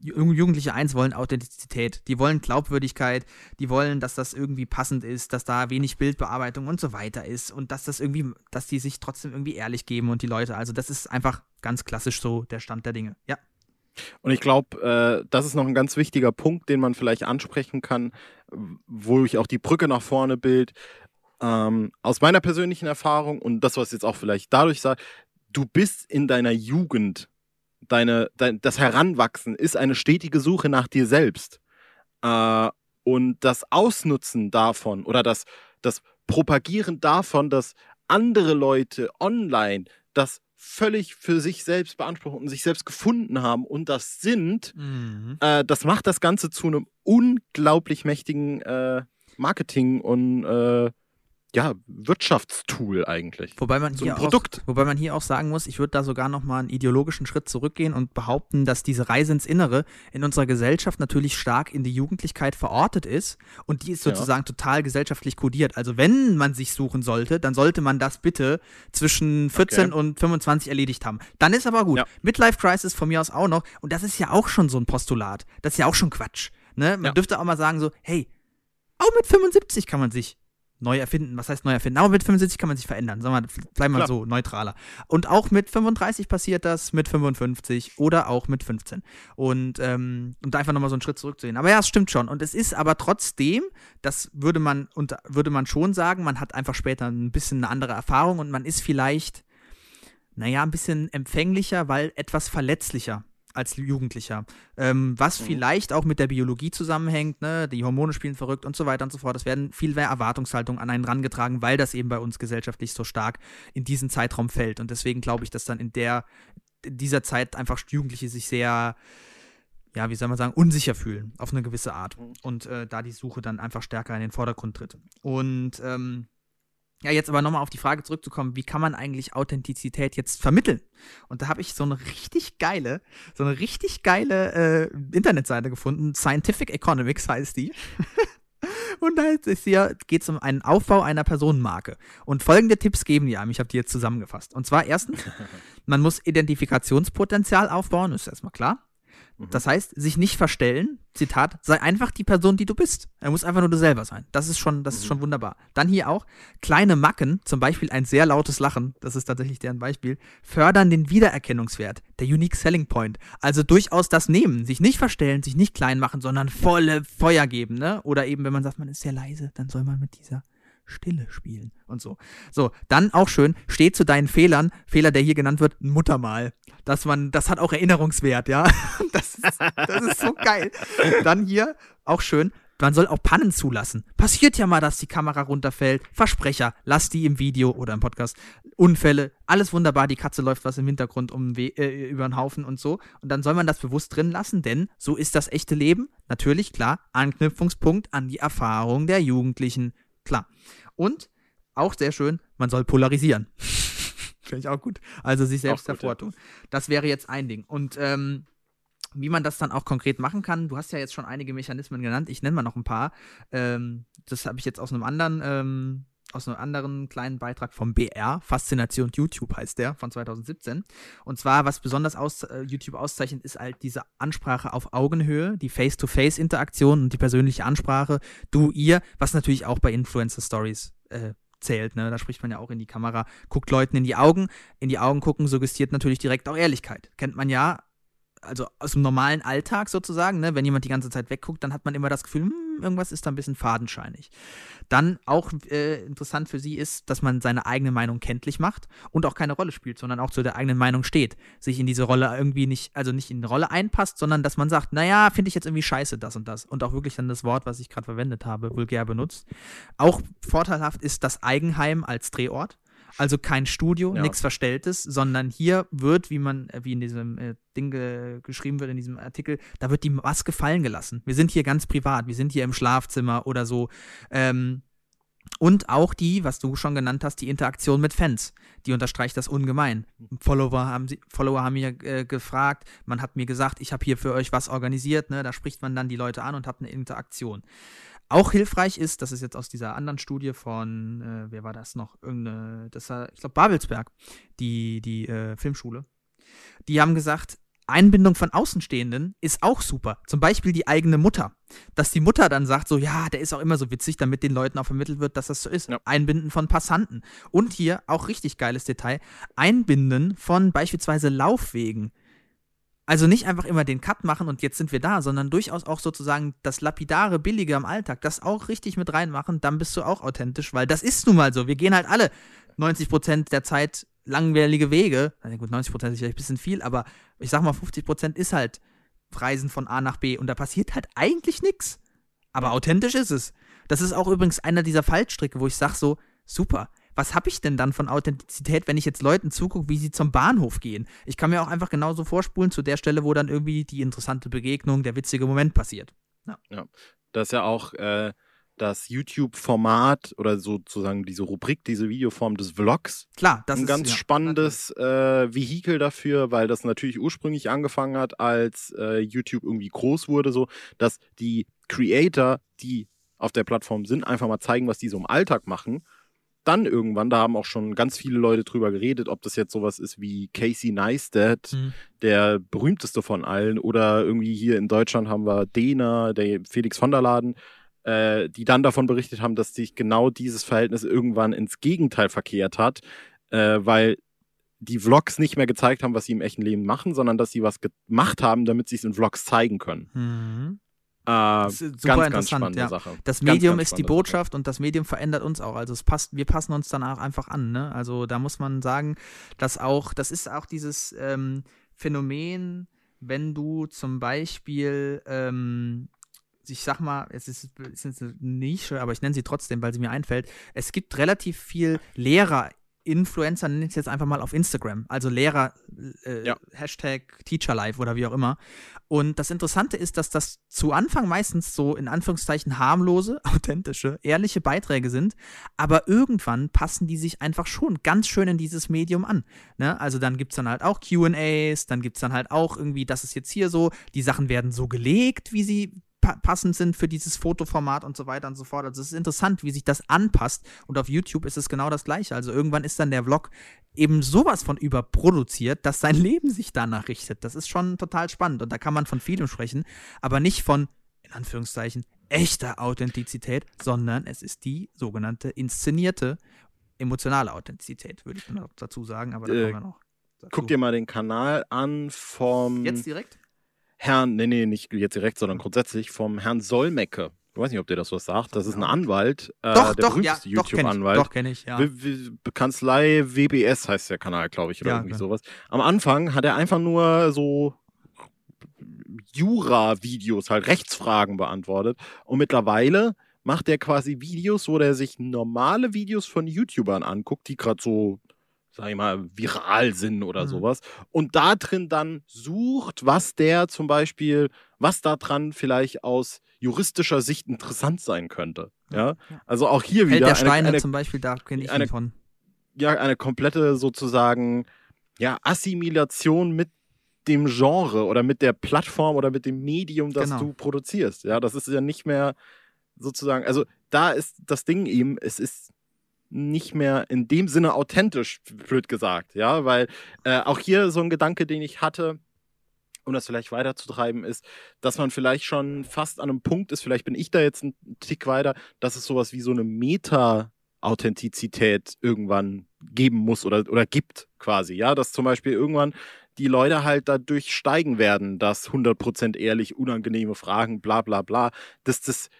Speaker 1: Jugendliche eins wollen Authentizität, die wollen Glaubwürdigkeit, die wollen, dass das irgendwie passend ist, dass da wenig Bildbearbeitung und so weiter ist und dass das irgendwie, dass die sich trotzdem irgendwie ehrlich geben und die Leute, also das ist einfach ganz klassisch so der Stand der Dinge, ja.
Speaker 2: Und ich glaube, äh, das ist noch ein ganz wichtiger Punkt, den man vielleicht ansprechen kann, wo ich auch die Brücke nach vorne bild. Ähm, aus meiner persönlichen Erfahrung und das, was jetzt auch vielleicht dadurch sagt, du bist in deiner Jugend deine, dein, das Heranwachsen ist eine stetige Suche nach dir selbst. Äh, und das Ausnutzen davon oder das, das Propagieren davon, dass andere Leute online das völlig für sich selbst beanspruchen und sich selbst gefunden haben und das sind, mhm. äh, das macht das Ganze zu einem unglaublich mächtigen äh, Marketing und äh, ja, Wirtschaftstool eigentlich.
Speaker 1: Wobei man, so hier Produkt. Auch, wobei man hier auch sagen muss, ich würde da sogar noch mal einen ideologischen Schritt zurückgehen und behaupten, dass diese Reise ins Innere in unserer Gesellschaft natürlich stark in die Jugendlichkeit verortet ist und die ist sozusagen ja. total gesellschaftlich kodiert. Also wenn man sich suchen sollte, dann sollte man das bitte zwischen 14 okay. und 25 erledigt haben. Dann ist aber gut. Ja. Midlife Crisis von mir aus auch noch und das ist ja auch schon so ein Postulat. Das ist ja auch schon Quatsch. Ne? Man ja. dürfte auch mal sagen so, hey, auch mit 75 kann man sich neu erfinden. Was heißt neu erfinden? Aber mit 75 kann man sich verändern. Sagen wir, bleiben wir so neutraler. Und auch mit 35 passiert das, mit 55 oder auch mit 15. Und, ähm, und einfach nochmal so einen Schritt zurückzugehen. Aber ja, es stimmt schon. Und es ist aber trotzdem, das würde man, und würde man schon sagen, man hat einfach später ein bisschen eine andere Erfahrung und man ist vielleicht, naja, ein bisschen empfänglicher, weil etwas verletzlicher als Jugendlicher. Ähm, was mhm. vielleicht auch mit der Biologie zusammenhängt, ne? die Hormone spielen verrückt und so weiter und so fort. Es werden viel mehr Erwartungshaltungen an einen rangetragen, weil das eben bei uns gesellschaftlich so stark in diesen Zeitraum fällt. Und deswegen glaube ich, dass dann in der in dieser Zeit einfach Jugendliche sich sehr ja, wie soll man sagen, unsicher fühlen, auf eine gewisse Art. Mhm. Und äh, da die Suche dann einfach stärker in den Vordergrund tritt. Und ähm, ja, jetzt aber nochmal auf die Frage zurückzukommen, wie kann man eigentlich Authentizität jetzt vermitteln? Und da habe ich so eine richtig geile, so eine richtig geile äh, Internetseite gefunden. Scientific Economics heißt die. Und da ist hier, geht es um einen Aufbau einer Personenmarke. Und folgende Tipps geben die einem. Ich habe die jetzt zusammengefasst. Und zwar erstens, man muss Identifikationspotenzial aufbauen, ist erstmal klar. Mhm. Das heißt, sich nicht verstellen, Zitat, sei einfach die Person, die du bist. Er muss einfach nur du selber sein. Das ist schon, das ist mhm. schon wunderbar. Dann hier auch, kleine Macken, zum Beispiel ein sehr lautes Lachen, das ist tatsächlich deren Beispiel, fördern den Wiedererkennungswert, der Unique Selling Point. Also durchaus das nehmen, sich nicht verstellen, sich nicht klein machen, sondern volle Feuer geben, ne? Oder eben, wenn man sagt, man ist sehr leise, dann soll man mit dieser Stille spielen und so. So, dann auch schön, steht zu deinen Fehlern, Fehler, der hier genannt wird, Muttermal. Dass man, das hat auch Erinnerungswert, ja. Das ist, das ist so geil. Dann hier, auch schön, man soll auch Pannen zulassen. Passiert ja mal, dass die Kamera runterfällt. Versprecher, lass die im Video oder im Podcast. Unfälle, alles wunderbar. Die Katze läuft was im Hintergrund um äh, über den Haufen und so. Und dann soll man das bewusst drin lassen, denn so ist das echte Leben. Natürlich, klar, Anknüpfungspunkt an die Erfahrung der Jugendlichen. Klar. Und auch sehr schön, man soll polarisieren. Finde ich auch gut. Also sich selbst hervortun. Das wäre jetzt ein Ding. Und ähm, wie man das dann auch konkret machen kann, du hast ja jetzt schon einige Mechanismen genannt, ich nenne mal noch ein paar. Ähm, das habe ich jetzt aus einem anderen, ähm, aus einem anderen kleinen Beitrag vom BR, Faszination YouTube heißt der, von 2017. Und zwar, was besonders aus, äh, YouTube auszeichnet, ist halt diese Ansprache auf Augenhöhe, die Face-to-Face-Interaktion und die persönliche Ansprache, du, ihr, was natürlich auch bei Influencer-Stories äh, zählt, ne? Da spricht man ja auch in die Kamera, guckt Leuten in die Augen. In die Augen gucken suggestiert natürlich direkt auch Ehrlichkeit. Kennt man ja also aus dem normalen Alltag sozusagen, ne, wenn jemand die ganze Zeit wegguckt, dann hat man immer das Gefühl, hm, irgendwas ist da ein bisschen fadenscheinig. Dann auch äh, interessant für sie ist, dass man seine eigene Meinung kenntlich macht und auch keine Rolle spielt, sondern auch zu der eigenen Meinung steht. Sich in diese Rolle irgendwie nicht, also nicht in eine Rolle einpasst, sondern dass man sagt, naja, finde ich jetzt irgendwie scheiße, das und das. Und auch wirklich dann das Wort, was ich gerade verwendet habe, vulgär benutzt. Auch vorteilhaft ist das Eigenheim als Drehort. Also kein Studio, ja. nichts Verstelltes, sondern hier wird, wie man, äh, wie in diesem äh, Ding ge geschrieben wird, in diesem Artikel, da wird die Maske fallen gelassen. Wir sind hier ganz privat, wir sind hier im Schlafzimmer oder so. Ähm, und auch die, was du schon genannt hast, die Interaktion mit Fans. Die unterstreicht das ungemein. Follower haben, sie, Follower haben mir äh, gefragt, man hat mir gesagt, ich habe hier für euch was organisiert. Ne? Da spricht man dann die Leute an und hat eine Interaktion. Auch hilfreich ist, das ist jetzt aus dieser anderen Studie von, äh, wer war das noch? Irgendeine, das war, ich glaube, Babelsberg, die, die äh, Filmschule. Die haben gesagt, Einbindung von Außenstehenden ist auch super. Zum Beispiel die eigene Mutter. Dass die Mutter dann sagt, so, ja, der ist auch immer so witzig, damit den Leuten auch vermittelt wird, dass das so ist. Ja. Einbinden von Passanten. Und hier auch richtig geiles Detail: Einbinden von beispielsweise Laufwegen. Also nicht einfach immer den Cut machen und jetzt sind wir da, sondern durchaus auch sozusagen das lapidare, billige im Alltag, das auch richtig mit reinmachen, dann bist du auch authentisch, weil das ist nun mal so. Wir gehen halt alle 90 Prozent der Zeit langweilige Wege. Gut, 90 Prozent ist vielleicht ein bisschen viel, aber ich sag mal 50 Prozent ist halt Reisen von A nach B und da passiert halt eigentlich nichts. Aber authentisch ist es. Das ist auch übrigens einer dieser Fallstricke, wo ich sag so, super, was habe ich denn dann von Authentizität, wenn ich jetzt Leuten zugucke, wie sie zum Bahnhof gehen? Ich kann mir auch einfach genauso vorspulen zu der Stelle, wo dann irgendwie die interessante Begegnung, der witzige Moment passiert.
Speaker 2: Ja, ja. das ist ja auch äh, das YouTube-Format oder sozusagen diese Rubrik, diese Videoform des Vlogs.
Speaker 1: Klar, das
Speaker 2: ein
Speaker 1: ist
Speaker 2: ein ganz ja, spannendes äh, Vehikel dafür, weil das natürlich ursprünglich angefangen hat, als äh, YouTube irgendwie groß wurde, so dass die Creator, die auf der Plattform sind, einfach mal zeigen, was die so im Alltag machen dann irgendwann, da haben auch schon ganz viele Leute drüber geredet, ob das jetzt sowas ist wie Casey Neistat, mhm. der berühmteste von allen, oder irgendwie hier in Deutschland haben wir Dena, der Felix von der Laden, äh, die dann davon berichtet haben, dass sich genau dieses Verhältnis irgendwann ins Gegenteil verkehrt hat, äh, weil die Vlogs nicht mehr gezeigt haben, was sie im echten Leben machen, sondern dass sie was gemacht haben, damit sie es in Vlogs zeigen können.
Speaker 1: Mhm. Äh, das ist super ganz, interessant, ganz ja. Sache. Das Medium ganz, ist die Botschaft Sache. und das Medium verändert uns auch. Also es passt, wir passen uns danach einfach an. Ne? Also da muss man sagen, dass auch, das ist auch dieses ähm, Phänomen, wenn du zum Beispiel ähm, ich sag mal, es ist, es ist eine Nische, aber ich nenne sie trotzdem, weil sie mir einfällt. Es gibt relativ viel Lehrer Influencer, nenne ich es jetzt einfach mal auf Instagram, also Lehrer, äh, ja. Hashtag Teacherlife oder wie auch immer. Und das Interessante ist, dass das zu Anfang meistens so in Anführungszeichen harmlose, authentische, ehrliche Beiträge sind, aber irgendwann passen die sich einfach schon ganz schön in dieses Medium an. Ne? Also dann gibt es dann halt auch QAs, dann gibt es dann halt auch irgendwie, das ist jetzt hier so, die Sachen werden so gelegt, wie sie pa passend sind für dieses Fotoformat und so weiter und so fort. Also es ist interessant, wie sich das anpasst. Und auf YouTube ist es genau das Gleiche. Also irgendwann ist dann der Vlog eben sowas von überproduziert, dass sein Leben sich danach richtet. Das ist schon total spannend. Und da kann man von vielem sprechen, aber nicht von, in Anführungszeichen, echter Authentizität, sondern es ist die sogenannte inszenierte emotionale Authentizität, würde ich noch dazu sagen, aber da
Speaker 2: Äh,
Speaker 1: kommen wir noch. Dazu.
Speaker 2: Guck dir mal den Kanal an vom
Speaker 1: Jetzt direkt?
Speaker 2: Herrn, nee, nee, nicht jetzt direkt, sondern grundsätzlich vom Herrn Solmecke. Ich weiß nicht, ob dir das was sagt. Das ist ein Anwalt, äh,
Speaker 1: doch,
Speaker 2: der
Speaker 1: doch, ja,
Speaker 2: berühmteste
Speaker 1: doch, kenne ich,
Speaker 2: YouTube-Anwalt.
Speaker 1: doch, kenn ich, ja.
Speaker 2: Kanzlei WBS heißt der Kanal, glaube ich, oder
Speaker 1: Ja,
Speaker 2: irgendwie
Speaker 1: klar.
Speaker 2: sowas. Am Anfang hat er einfach nur so Jura-Videos, halt Rechtsfragen beantwortet. Und mittlerweile macht er quasi Videos, wo er sich normale Videos von YouTubern anguckt, die gerade so, sag ich mal, viral sind oder
Speaker 1: Mhm.
Speaker 2: sowas. Und da drin dann sucht, was der zum Beispiel, was da dran vielleicht aus juristischer Sicht interessant sein könnte. Ja,
Speaker 1: Ja.
Speaker 2: also auch hier
Speaker 1: Held
Speaker 2: wieder
Speaker 1: der
Speaker 2: eine,
Speaker 1: Steine
Speaker 2: eine
Speaker 1: zum Beispiel, da kenne ich
Speaker 2: eine-
Speaker 1: ihn von.
Speaker 2: ja, eine komplette sozusagen ja, Assimilation mit dem Genre oder mit der Plattform oder mit dem Medium, das
Speaker 1: Genau.
Speaker 2: du produzierst. Ja, das ist ja nicht mehr sozusagen, also da ist das Ding eben, es ist nicht mehr in dem Sinne authentisch, blöd gesagt, ja, weil äh, auch hier so ein Gedanke, den ich hatte, um das vielleicht weiterzutreiben, ist, dass man vielleicht schon fast an einem Punkt ist, vielleicht bin ich da jetzt einen Tick weiter, dass es sowas wie so eine Meta-Authentizität irgendwann geben muss oder, oder gibt quasi, ja, dass zum Beispiel irgendwann die Leute halt dadurch steigen werden, dass 100% ehrlich, unangenehme Fragen, bla bla bla, dass das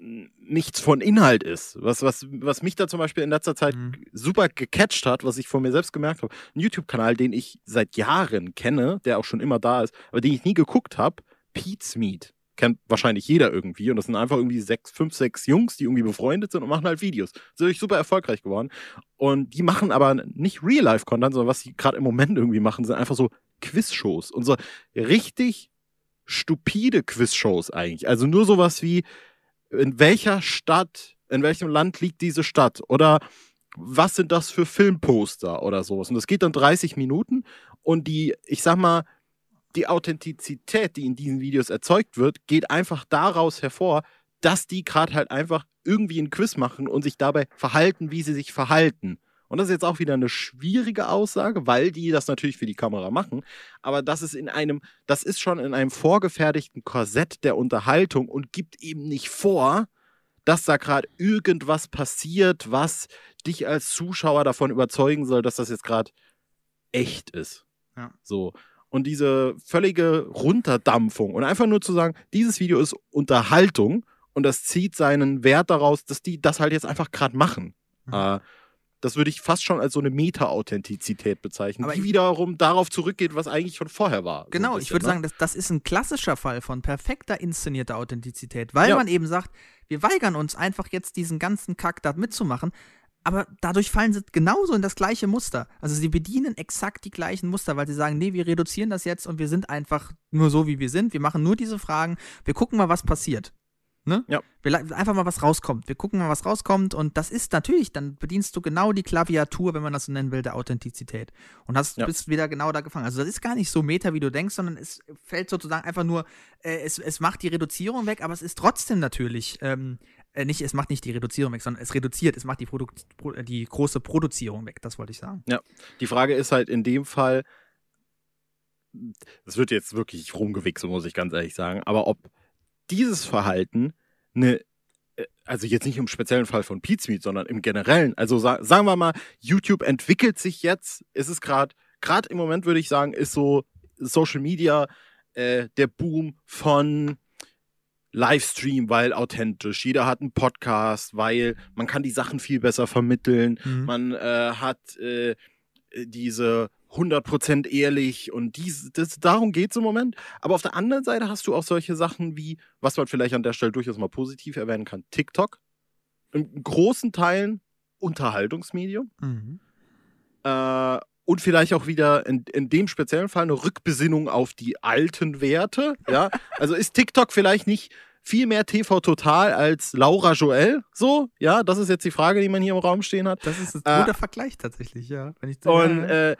Speaker 2: nichts von Inhalt ist. Was, was, was mich da zum Beispiel in letzter Zeit
Speaker 1: Mhm.
Speaker 2: super gecatcht hat, was ich von mir selbst gemerkt habe, ein YouTube-Kanal, den ich seit Jahren kenne, der auch schon immer da ist, aber den ich nie geguckt habe, Pete's Meat. Kennt wahrscheinlich jeder irgendwie. Und das sind einfach irgendwie sechs, fünf, sechs Jungs, die irgendwie befreundet sind und machen halt Videos. Sind super erfolgreich geworden. Und die machen aber nicht Real-Life-Content, sondern was sie gerade im Moment irgendwie machen, sind einfach so Quiz-Shows. Und so richtig stupide Quiz-Shows eigentlich. Also nur sowas wie, in welcher Stadt, in welchem Land liegt diese Stadt? Oder was sind das für Filmposter oder sowas? Und das geht dann 30 Minuten und die, ich sag mal, die Authentizität, die in diesen Videos erzeugt wird, geht einfach daraus hervor, dass die gerade halt einfach irgendwie einen Quiz machen und sich dabei verhalten, wie sie sich verhalten. Und das ist jetzt auch wieder eine schwierige Aussage, weil die das natürlich für die Kamera machen. Aber das ist in einem, das ist schon in einem vorgefertigten Korsett der Unterhaltung und gibt eben nicht vor, dass da gerade irgendwas passiert, was dich als Zuschauer davon überzeugen soll, dass das jetzt gerade echt ist.
Speaker 1: Ja.
Speaker 2: So. Und diese völlige Runterdampfung und einfach nur zu sagen, dieses Video ist Unterhaltung und das zieht seinen Wert daraus, dass die das halt jetzt einfach gerade machen.
Speaker 1: Mhm.
Speaker 2: Äh, das würde ich fast schon als so eine Meta-Authentizität bezeichnen,
Speaker 1: Aber
Speaker 2: die
Speaker 1: ich-
Speaker 2: wiederum darauf zurückgeht, was eigentlich schon vorher war. So
Speaker 1: Genau, ich
Speaker 2: bisschen,
Speaker 1: würde
Speaker 2: ne?
Speaker 1: sagen, das, das ist ein klassischer Fall von perfekter inszenierter Authentizität, weil
Speaker 2: Ja.
Speaker 1: man eben sagt, wir weigern uns einfach jetzt diesen ganzen Kack da mitzumachen, aber dadurch fallen sie genauso in das gleiche Muster. Also sie bedienen exakt die gleichen Muster, weil sie sagen, nee, wir reduzieren das jetzt und wir sind einfach nur so, wie wir sind. Wir machen nur diese Fragen, wir gucken mal, was passiert. Ne?
Speaker 2: Ja.
Speaker 1: Einfach mal, was rauskommt. Wir gucken mal, was rauskommt und das ist natürlich, dann bedienst du genau die Klaviatur, wenn man das so nennen will, der Authentizität. Und hast,
Speaker 2: Ja.
Speaker 1: bist wieder genau da gefangen. Also das ist gar nicht so meta, wie du denkst, sondern es fällt sozusagen einfach nur, äh, es, es macht die Reduzierung weg, aber es ist trotzdem natürlich, ähm, äh, nicht, es macht nicht die Reduzierung weg, sondern es reduziert, es macht die, Produkt, Pro, äh, die große Produzierung weg, das wollte ich sagen.
Speaker 2: Die Frage ist halt in dem Fall, das wird jetzt wirklich rumgewichselt, muss ich ganz ehrlich sagen, aber ob dieses Verhalten eine, äh, also jetzt nicht im speziellen Fall von Pizmeet, sondern im generellen, also sa sagen wir mal, YouTube entwickelt sich jetzt, ist es gerade, gerade im Moment würde ich sagen, ist so Social Media äh, der Boom von Livestream, weil authentisch. Jeder hat einen Podcast, weil man kann die Sachen viel besser vermitteln.
Speaker 1: Mhm.
Speaker 2: Man äh, hat äh, diese 100% ehrlich und dies, das, darum geht es im Moment. Aber auf der anderen Seite hast du auch solche Sachen wie, was man vielleicht an der Stelle durchaus mal positiv erwähnen kann, TikTok. In großen Teilen Unterhaltungsmedium.
Speaker 1: Mhm.
Speaker 2: Äh, und vielleicht auch wieder in, in dem speziellen Fall eine Rückbesinnung auf die alten Werte. Ja, also ist TikTok vielleicht nicht viel mehr TV Total als Laura Joel? So, ja, das ist jetzt die Frage, die man hier im Raum stehen hat.
Speaker 1: Das ist ein
Speaker 2: Äh,
Speaker 1: guter Vergleich tatsächlich, ja. Wenn ich
Speaker 2: Und äh,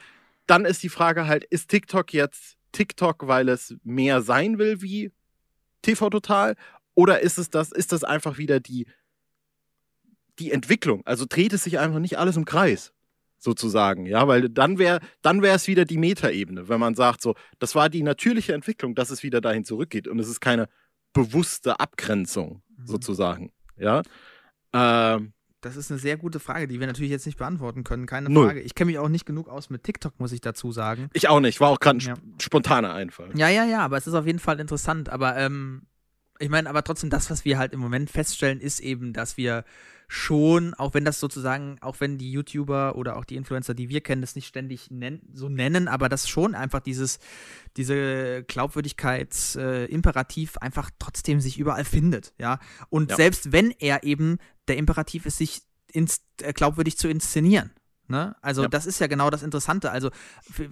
Speaker 2: dann ist die Frage halt, ist TikTok jetzt TikTok, weil es mehr sein will wie TV Total? Oder ist es das, ist das einfach wieder die, die Entwicklung? Also dreht es sich einfach nicht alles im Kreis, sozusagen, ja, weil dann wäre dann wäre es wieder die Metaebene, wenn man sagt, so, das war die natürliche Entwicklung, dass es wieder dahin zurückgeht und es ist keine bewusste Abgrenzung, mhm. sozusagen, ja. Ähm,
Speaker 1: das ist eine sehr gute Frage, die wir natürlich jetzt nicht beantworten können. Keine Null. Frage. Ich kenne mich auch nicht genug aus mit TikTok, muss ich dazu sagen.
Speaker 2: Ich auch nicht. War auch gerade ein ja. spontaner Einfall.
Speaker 1: Ja, ja, ja, aber es ist auf jeden Fall interessant. Aber ähm, ich meine, aber trotzdem, das, was wir halt im Moment feststellen, ist eben, dass wir schon, auch wenn das sozusagen, auch wenn die YouTuber oder auch die Influencer, die wir kennen, das nicht ständig nen so nennen, aber das schon einfach dieses, diese Glaubwürdigkeitsimperativ äh, einfach trotzdem sich überall findet, ja. Und ja. selbst wenn er eben der Imperativ ist, sich äh, glaubwürdig zu inszenieren. Ne? Also ja. das ist ja genau das Interessante. Also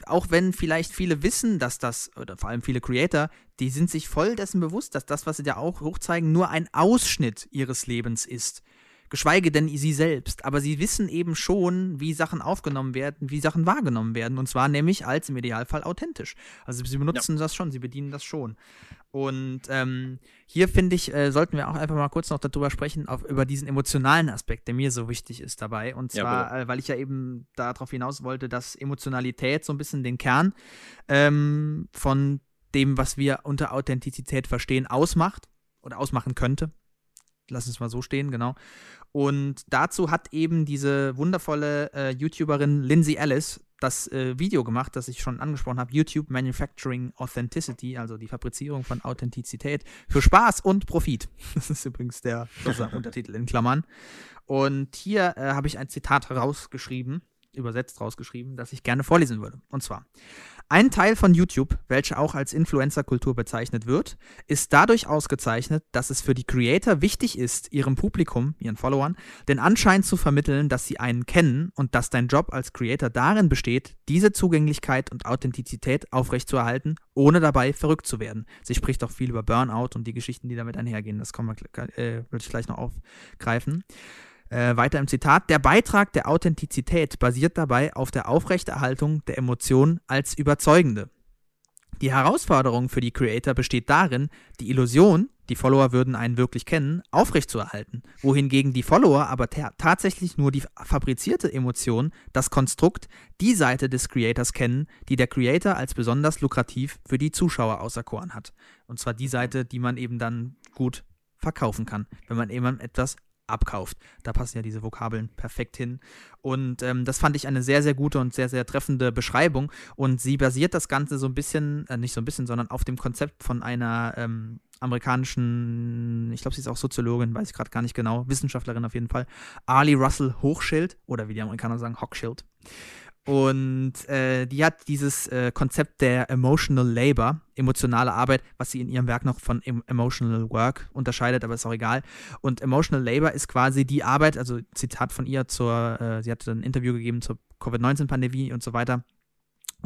Speaker 1: auch wenn vielleicht viele wissen, dass das, oder vor allem viele Creator, die sind sich voll dessen bewusst, dass das, was sie da auch hochzeigen, nur ein Ausschnitt ihres Lebens ist geschweige denn sie selbst. Aber sie wissen eben schon, wie Sachen aufgenommen werden, wie Sachen wahrgenommen werden. Und zwar nämlich als im Idealfall authentisch. Also sie benutzen ja. das schon, sie bedienen das schon. Und ähm, hier finde ich, äh, sollten wir auch einfach mal kurz noch darüber sprechen, auf, über diesen emotionalen Aspekt, der mir so wichtig ist dabei. Und zwar, ja, äh, weil ich ja eben darauf hinaus wollte, dass Emotionalität so ein bisschen den Kern ähm, von dem, was wir unter Authentizität verstehen, ausmacht oder ausmachen könnte. Lass uns mal so stehen, genau. Und dazu hat eben diese wundervolle äh, YouTuberin Lindsay Ellis das äh, Video gemacht, das ich schon angesprochen habe, YouTube Manufacturing Authenticity, also die Fabrizierung von Authentizität für Spaß und Profit. Das ist übrigens der Untertitel in Klammern. Und hier äh, habe ich ein Zitat rausgeschrieben, übersetzt rausgeschrieben, das ich gerne vorlesen würde. Und zwar: ein Teil von YouTube, welcher auch als Influencer-Kultur bezeichnet wird, ist dadurch ausgezeichnet, dass es für die Creator wichtig ist, ihrem Publikum, ihren Followern, den Anschein zu vermitteln, dass sie einen kennen und dass dein Job als Creator darin besteht, diese Zugänglichkeit und Authentizität aufrechtzuerhalten, ohne dabei verrückt zu werden. Sie spricht auch viel über Burnout und die Geschichten, die damit einhergehen. Das äh, würde ich gleich noch aufgreifen. Äh, weiter im Zitat, der Beitrag der Authentizität basiert dabei auf der Aufrechterhaltung der Emotionen als überzeugende. Die Herausforderung für die Creator besteht darin, die Illusion, die Follower würden einen wirklich kennen, aufrechtzuerhalten, wohingegen die Follower aber tatsächlich nur die fabrizierte Emotion, das Konstrukt, die Seite des Creators kennen, die der Creator als besonders lukrativ für die Zuschauer auserkoren hat. Und zwar die Seite, die man eben dann gut verkaufen kann, wenn man eben etwas abkauft. Da passen ja diese Vokabeln perfekt hin. Und ähm, das fand ich eine sehr, sehr gute und sehr, sehr treffende Beschreibung. Und sie basiert das Ganze so ein bisschen, äh, nicht so ein bisschen, sondern auf dem Konzept von einer ähm, amerikanischen, ich glaube, sie ist auch Soziologin, weiß ich gerade gar nicht genau, Wissenschaftlerin auf jeden Fall, Ali Russell Hochschild oder wie die Amerikaner sagen, Hochschild. Und äh, die hat dieses äh, Konzept der Emotional Labor, emotionale Arbeit, was sie in ihrem Werk noch von Emotional Work unterscheidet, aber ist auch egal. Und Emotional Labor ist quasi die Arbeit, also Zitat von ihr zur, äh, sie hatte ein Interview gegeben zur Covid-19-Pandemie und so weiter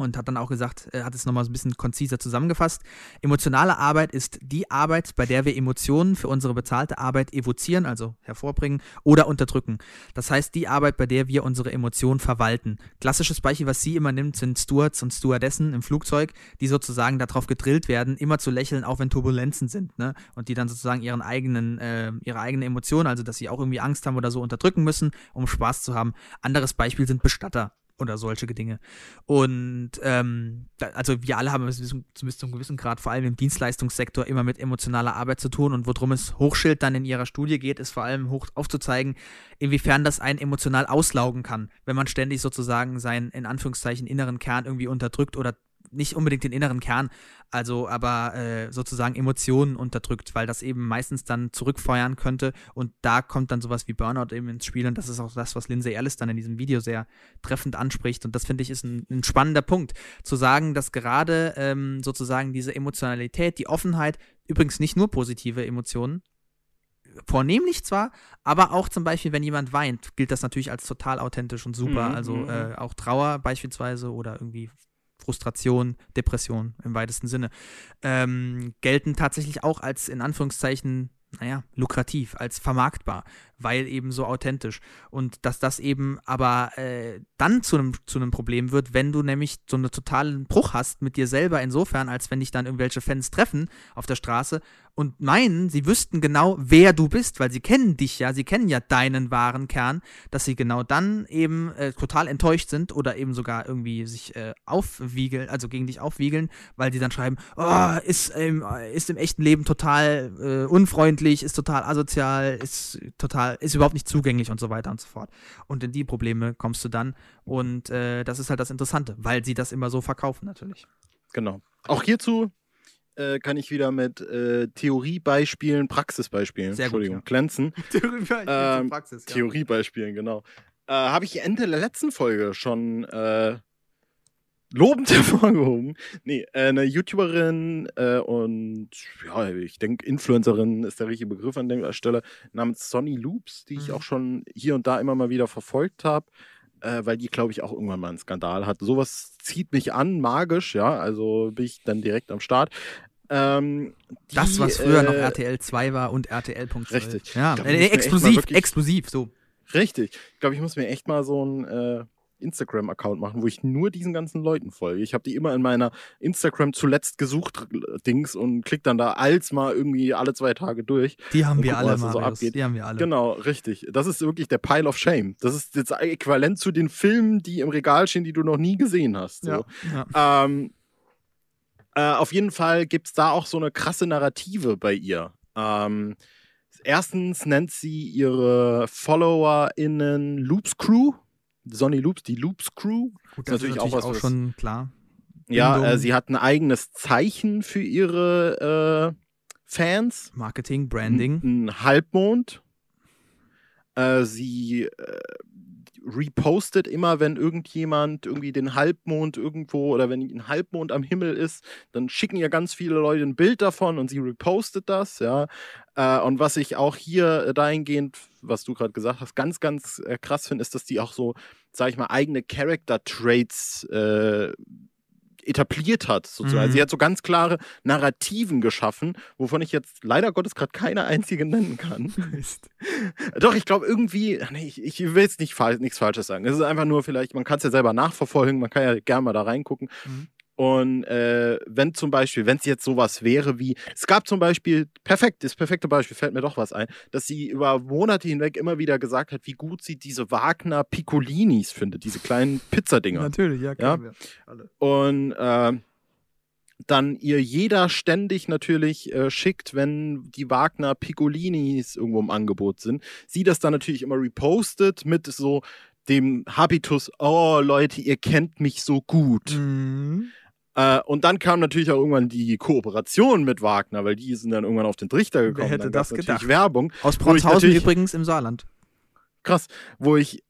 Speaker 1: und hat dann auch gesagt, er hat es nochmal so ein bisschen konziser zusammengefasst. Emotionale Arbeit ist die Arbeit, bei der wir Emotionen für unsere bezahlte Arbeit evozieren, also hervorbringen oder unterdrücken. Das heißt, die Arbeit, bei der wir unsere Emotionen verwalten. Klassisches Beispiel, was sie immer nimmt, sind Stewards und Stewardessen im Flugzeug, die sozusagen darauf gedrillt werden, immer zu lächeln, auch wenn Turbulenzen sind, ne? Und die dann sozusagen ihren eigenen, äh, ihre eigene Emotion, also dass sie auch irgendwie Angst haben oder so unterdrücken müssen, um Spaß zu haben. Anderes Beispiel sind Bestatter oder solche Dinge. Und ähm, also wir alle haben bis, bis zu einem gewissen Grad, vor allem im Dienstleistungssektor, immer mit emotionaler Arbeit zu tun. Und worum es Hochschild dann in ihrer Studie geht, ist vor allem hoch aufzuzeigen, inwiefern das einen emotional auslaugen kann, wenn man ständig sozusagen seinen in Anführungszeichen inneren Kern irgendwie unterdrückt oder nicht unbedingt den inneren Kern, also aber äh, sozusagen Emotionen unterdrückt, weil das eben meistens dann zurückfeuern könnte und da kommt dann sowas wie Burnout eben ins Spiel und das ist auch das, was Lindsay Ellis dann in diesem Video sehr treffend anspricht und das finde ich ist ein, ein, spannender Punkt, zu sagen, dass gerade ähm, sozusagen diese Emotionalität, die Offenheit, übrigens nicht nur positive Emotionen, vornehmlich zwar, aber auch zum Beispiel, wenn jemand weint, gilt das natürlich als total authentisch und super. Mhm, also mhm. äh, auch Trauer beispielsweise oder irgendwie Frustration, Depression im weitesten Sinne, ähm, gelten tatsächlich auch als in Anführungszeichen, naja, lukrativ, als vermarktbar, weil eben so authentisch. Und dass das eben aber äh, dann zu einem zu Problem wird, wenn du nämlich so einen totalen Bruch hast mit dir selber, insofern, als wenn dich dann irgendwelche Fans treffen auf der Straße und meinen, sie wüssten genau, wer du bist, weil sie kennen dich ja, sie kennen ja deinen wahren Kern, dass sie genau dann eben äh, total enttäuscht sind oder eben sogar irgendwie sich äh, aufwiegeln, also gegen dich aufwiegeln, weil sie dann schreiben, oh, ist, ähm, ist im echten Leben total äh, unfreundlich, ist total asozial, ist total, ist überhaupt nicht zugänglich und so weiter und so fort. Und in die Probleme kommst du dann und äh, das ist halt das Interessante, weil sie das immer so verkaufen natürlich.
Speaker 2: Genau. Auch hierzu äh, kann ich wieder mit äh, Theoriebeispielen, Praxisbeispielen,
Speaker 1: Sehr
Speaker 2: Entschuldigung,
Speaker 1: gut,
Speaker 2: glänzen.
Speaker 1: Theoriebeispielen,
Speaker 2: Ähm,
Speaker 1: Praxis, ja.
Speaker 2: Theoriebeispielen, genau. Äh, Habe ich Ende der letzten Folge schon äh, lobend hervorgehoben. Nee, äh, eine YouTuberin äh, und ja, ich denke, Influencerin ist der richtige Begriff an der Stelle, namens Sonny Loops, die ich
Speaker 1: Mhm.
Speaker 2: auch schon hier und da immer mal wieder verfolgt habe. Äh, weil die, glaube ich, auch irgendwann mal einen Skandal hatte. Sowas zieht mich an, magisch, ja. Also bin ich dann direkt am Start. Ähm, die,
Speaker 1: Das, was früher noch
Speaker 2: äh,
Speaker 1: RTL 2 war und RTL.12.
Speaker 2: Richtig.
Speaker 1: Ja,
Speaker 2: glaub,
Speaker 1: äh, exklusiv,
Speaker 2: wirklich-
Speaker 1: exklusiv, so.
Speaker 2: Richtig. Ich glaube, ich muss mir echt mal so äh, Instagram-Account machen, wo ich nur diesen ganzen Leuten folge. Ich habe die immer in meiner Instagram zuletzt gesucht Dings und klick dann da als mal irgendwie alle zwei Tage durch.
Speaker 1: Die haben wir
Speaker 2: guck mal,
Speaker 1: alle,
Speaker 2: da so abgeht.
Speaker 1: Die haben wir alle.
Speaker 2: Genau, richtig. Das ist wirklich der Pile of Shame. Das ist das Äquivalent zu den Filmen, die im Regal stehen, die du noch nie gesehen hast. So.
Speaker 1: Ja, ja.
Speaker 2: Ähm, äh, auf jeden Fall gibt es da auch so eine krasse Narrative bei ihr. Ähm, erstens nennt sie ihre FollowerInnen Loops Crew. Sonny Loops, die Loops Crew.
Speaker 1: Gut,
Speaker 2: ist natürlich auch was, was-
Speaker 1: schon klar.
Speaker 2: Ja, äh, sie hat ein eigenes Zeichen für ihre äh, Fans.
Speaker 1: Marketing, Branding.
Speaker 2: Ein, ein Halbmond. Äh, sie äh, repostet immer, wenn irgendjemand irgendwie den Halbmond irgendwo oder wenn ein Halbmond am Himmel ist, dann schicken ihr ganz viele Leute ein Bild davon und sie repostet das, ja. Äh, und was ich auch hier äh, dahingehend, was du gerade gesagt hast, ganz, ganz äh, krass finde, ist, dass die auch so, sag ich mal, eigene Character-Traits äh, etabliert hat, sozusagen.
Speaker 1: Mhm.
Speaker 2: Sie hat so ganz klare Narrativen geschaffen, wovon ich jetzt leider Gottes gerade keine einzige nennen kann. Doch, ich glaube irgendwie, nee, ich, ich will jetzt nicht nichts Falsches sagen. Es ist einfach nur vielleicht, man kann es ja selber nachverfolgen, man kann ja gerne mal da reingucken.
Speaker 1: Mhm.
Speaker 2: Und äh, wenn zum Beispiel, wenn es jetzt sowas wäre wie, es gab zum Beispiel, perfekt, das perfekte Beispiel, fällt mir doch was ein, dass sie über Monate hinweg immer wieder gesagt hat, wie gut sie diese Wagner Piccolinis findet, diese kleinen Pizzadinger.
Speaker 1: Natürlich, ja,
Speaker 2: Ja.
Speaker 1: wir alle.
Speaker 2: Und äh, dann ihr jeder ständig natürlich äh, schickt, wenn die Wagner Piccolinis irgendwo im Angebot sind. Sie das dann natürlich immer repostet mit so dem Habitus, oh Leute, ihr kennt mich so gut.
Speaker 1: Mhm.
Speaker 2: Äh, und dann kam natürlich auch irgendwann die Kooperation mit Wagner, weil die sind dann irgendwann auf den Trichter gekommen.
Speaker 1: hätte
Speaker 2: dann gab's
Speaker 1: das
Speaker 2: natürlich
Speaker 1: gedacht?
Speaker 2: Werbung.
Speaker 1: Aus
Speaker 2: natürlich-
Speaker 1: übrigens im Saarland.
Speaker 2: Krass, wo ich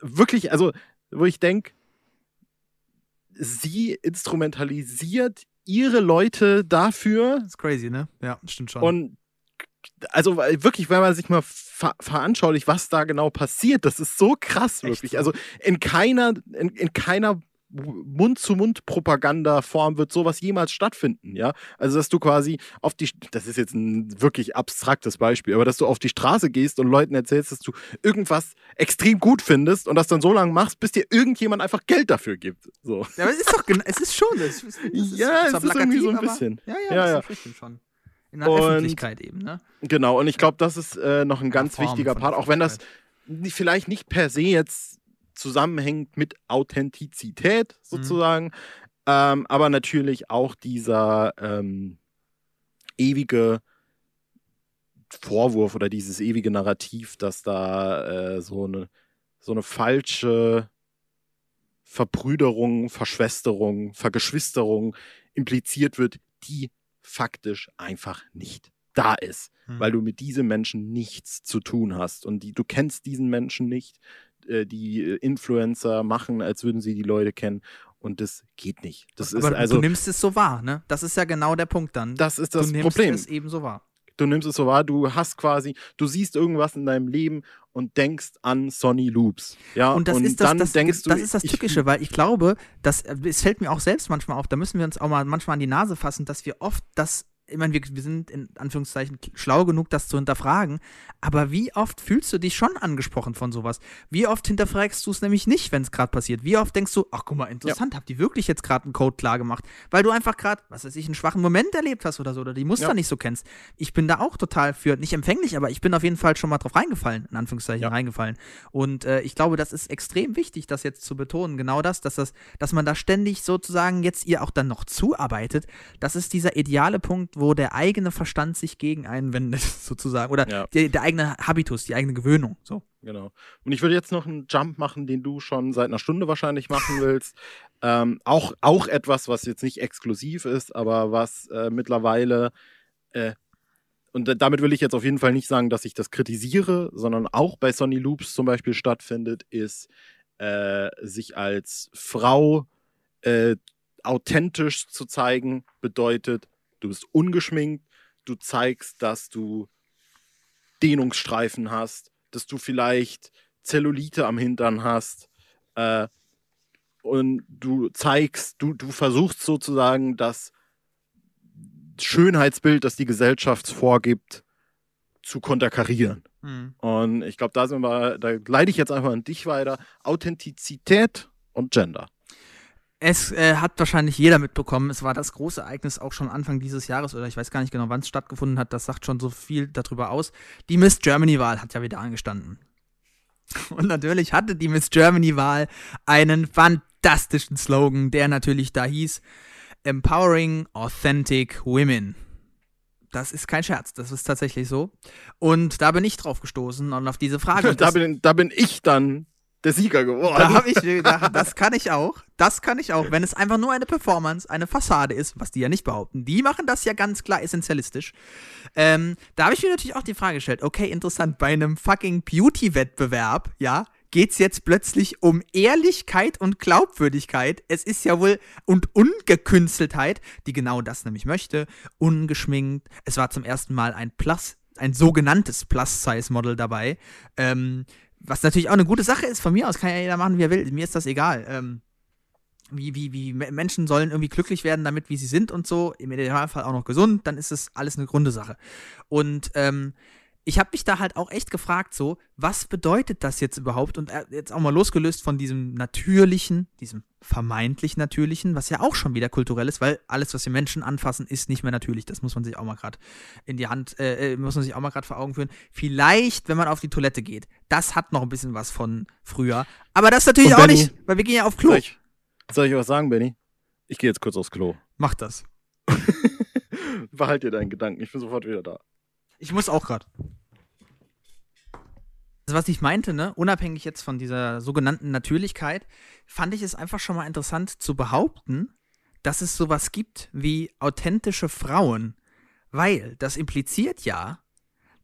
Speaker 2: wirklich, also, wo ich denke, sie instrumentalisiert ihre Leute dafür,
Speaker 1: Das ist crazy, ne? Ja, stimmt schon.
Speaker 2: Und also weil wirklich, wenn man sich mal ver veranschaulicht, was da genau passiert, das ist so krass,
Speaker 1: Echt
Speaker 2: wirklich.
Speaker 1: so?
Speaker 2: Also in keiner, in, in keiner Mund-zu-Mund-Propaganda-Form wird sowas jemals stattfinden, ja. Also, dass du quasi auf die, das ist jetzt ein wirklich abstraktes Beispiel, aber dass du auf die Straße gehst und Leuten erzählst, dass du irgendwas extrem gut findest und das dann so lange machst, bis dir irgendjemand einfach Geld dafür gibt. So.
Speaker 1: ja, aber es ist doch genau, es ist schon. Es ist, es ist,
Speaker 2: Ja, es ist irgendwie so ein bisschen.
Speaker 1: Aber, ja, ja,
Speaker 2: Ja,
Speaker 1: das
Speaker 2: ja.
Speaker 1: schon. In der
Speaker 2: Und-
Speaker 1: Öffentlichkeit eben, ne?
Speaker 2: Genau, und ich glaube, das ist äh, noch ein ganz
Speaker 1: Form
Speaker 2: wichtiger Part, auch wenn das vielleicht nicht per se jetzt zusammenhängt mit Authentizität
Speaker 1: Mhm.
Speaker 2: sozusagen, ähm, aber natürlich auch dieser ähm, ewige Vorwurf oder dieses ewige Narrativ, dass da äh, so eine so eine falsche Verbrüderung, Verschwesterung, Vergeschwisterung impliziert wird, die faktisch einfach nicht da ist,
Speaker 1: Hm.
Speaker 2: weil du mit diesen Menschen nichts zu tun hast und die, du kennst diesen Menschen nicht. Äh, Die äh, Influencer machen, als würden sie die Leute kennen und das geht nicht. Das ist
Speaker 1: aber
Speaker 2: also,
Speaker 1: du nimmst es so wahr, ne? Das ist ja genau der Punkt dann.
Speaker 2: das ist
Speaker 1: du
Speaker 2: das
Speaker 1: nimmst
Speaker 2: Problem.
Speaker 1: es eben so wahr.
Speaker 2: Du nimmst es so wahr, du hast quasi, du siehst irgendwas in deinem Leben und denkst an Sonny Loops. Ja,
Speaker 1: Und das ist das,
Speaker 2: dann
Speaker 1: das,
Speaker 2: denkst
Speaker 1: das,
Speaker 2: du,
Speaker 1: ist das
Speaker 2: ich-
Speaker 1: Tückische, weil ich glaube, dass, äh, es fällt mir auch selbst manchmal auf, da müssen wir uns auch mal manchmal an die Nase fassen, dass wir oft das ich meine, wir, wir sind in Anführungszeichen schlau genug, das zu hinterfragen, aber wie oft fühlst du dich schon angesprochen von sowas? Wie oft hinterfragst du es nämlich nicht, wenn es gerade passiert? Wie oft denkst du, ach guck mal, interessant, ja. habt ihr wirklich jetzt gerade einen Code klar gemacht? Weil du einfach gerade, was weiß ich, einen schwachen Moment erlebt hast oder so, oder die Muster ja. nicht so kennst. Ich bin da auch total für, nicht empfänglich, aber ich bin auf jeden Fall schon mal drauf reingefallen, in Anführungszeichen ja. reingefallen. Und äh, ich glaube, das ist extrem wichtig, das jetzt zu betonen, genau das, dass das, dass man da ständig sozusagen jetzt ihr auch dann noch zuarbeitet. Das ist dieser ideale Punkt, wo der eigene Verstand sich gegen einen wendet, sozusagen. Oder ja. der, der, eigene Habitus, die eigene Gewöhnung. So.
Speaker 2: Genau. Und ich würde jetzt noch einen Jump machen, den du schon seit einer Stunde wahrscheinlich machen willst. ähm, auch, auch etwas, was jetzt nicht exklusiv ist, aber was äh, mittlerweile äh, und damit will ich jetzt auf jeden Fall nicht sagen, dass ich das kritisiere, sondern auch bei Sonny Loops zum Beispiel stattfindet, ist äh, sich als Frau äh, authentisch zu zeigen, bedeutet, du bist ungeschminkt, du zeigst, dass du Dehnungsstreifen hast, dass du vielleicht Zellulite am Hintern hast äh, und du zeigst, du, du versuchst sozusagen das Schönheitsbild, das die Gesellschaft vorgibt, zu konterkarieren. Mhm. Und ich glaube, da sind wir, da leite ich jetzt einfach an dich weiter. Authentizität und Gender.
Speaker 1: Es äh, hat wahrscheinlich jeder mitbekommen, es war das große Ereignis auch schon Anfang dieses Jahres oder ich weiß gar nicht genau, wann es stattgefunden hat, das sagt schon so viel darüber aus. Die Miss Germany-Wahl hat ja wieder angestanden. Und natürlich hatte die Miss Germany-Wahl einen fantastischen Slogan, der natürlich da hieß Empowering Authentic Women. Das ist kein Scherz, das ist tatsächlich so. Und da bin ich drauf gestoßen und auf diese Frage.
Speaker 2: da, bin, da bin ich dann der Sieger geworden.
Speaker 1: Da habe ich gedacht, das kann ich auch. Das kann ich auch, wenn es einfach nur eine Performance, eine Fassade ist, was die ja nicht behaupten. Die machen das ja ganz klar essentialistisch. Ähm, da habe ich mir natürlich auch die Frage gestellt, okay, interessant, bei einem fucking Beauty-Wettbewerb, ja, geht es jetzt plötzlich um Ehrlichkeit und Glaubwürdigkeit. Es ist ja wohl und Ungekünsteltheit, die genau das nämlich möchte. Ungeschminkt. Es war zum ersten Mal ein Plus, ein sogenanntes Plus-Size-Model dabei. Ähm, was natürlich auch eine gute Sache ist, von mir aus kann ja jeder machen, wie er will. Mir ist das egal. Ähm, wie, wie, wie Menschen sollen irgendwie glücklich werden damit, wie sie sind und so. Im Idealfall auch noch gesund, dann ist es alles eine grunde Sache. Und ähm, ich habe mich da halt auch echt gefragt, so, was bedeutet das jetzt überhaupt? Und äh, jetzt auch mal losgelöst von diesem natürlichen, diesem vermeintlich natürlichen, was ja auch schon wieder kulturell ist, weil alles, was wir Menschen anfassen, ist nicht mehr natürlich. Das muss man sich auch mal gerade in die Hand, äh, äh muss man sich auch mal gerade vor Augen führen. Vielleicht, wenn man auf die Toilette geht, das hat noch ein bisschen was von früher. Aber das natürlich auch nicht, weil wir gehen ja auf Klo.
Speaker 2: Soll ich, soll ich was sagen, Benny? Ich gehe jetzt kurz aufs Klo.
Speaker 1: Mach das.
Speaker 2: Behalt dir deinen Gedanken, ich bin sofort wieder da.
Speaker 1: Ich muss auch gerade. Also was ich meinte, ne, unabhängig jetzt von dieser sogenannten Natürlichkeit, fand ich es einfach schon mal interessant zu behaupten, dass es sowas gibt wie authentische Frauen. Weil das impliziert ja,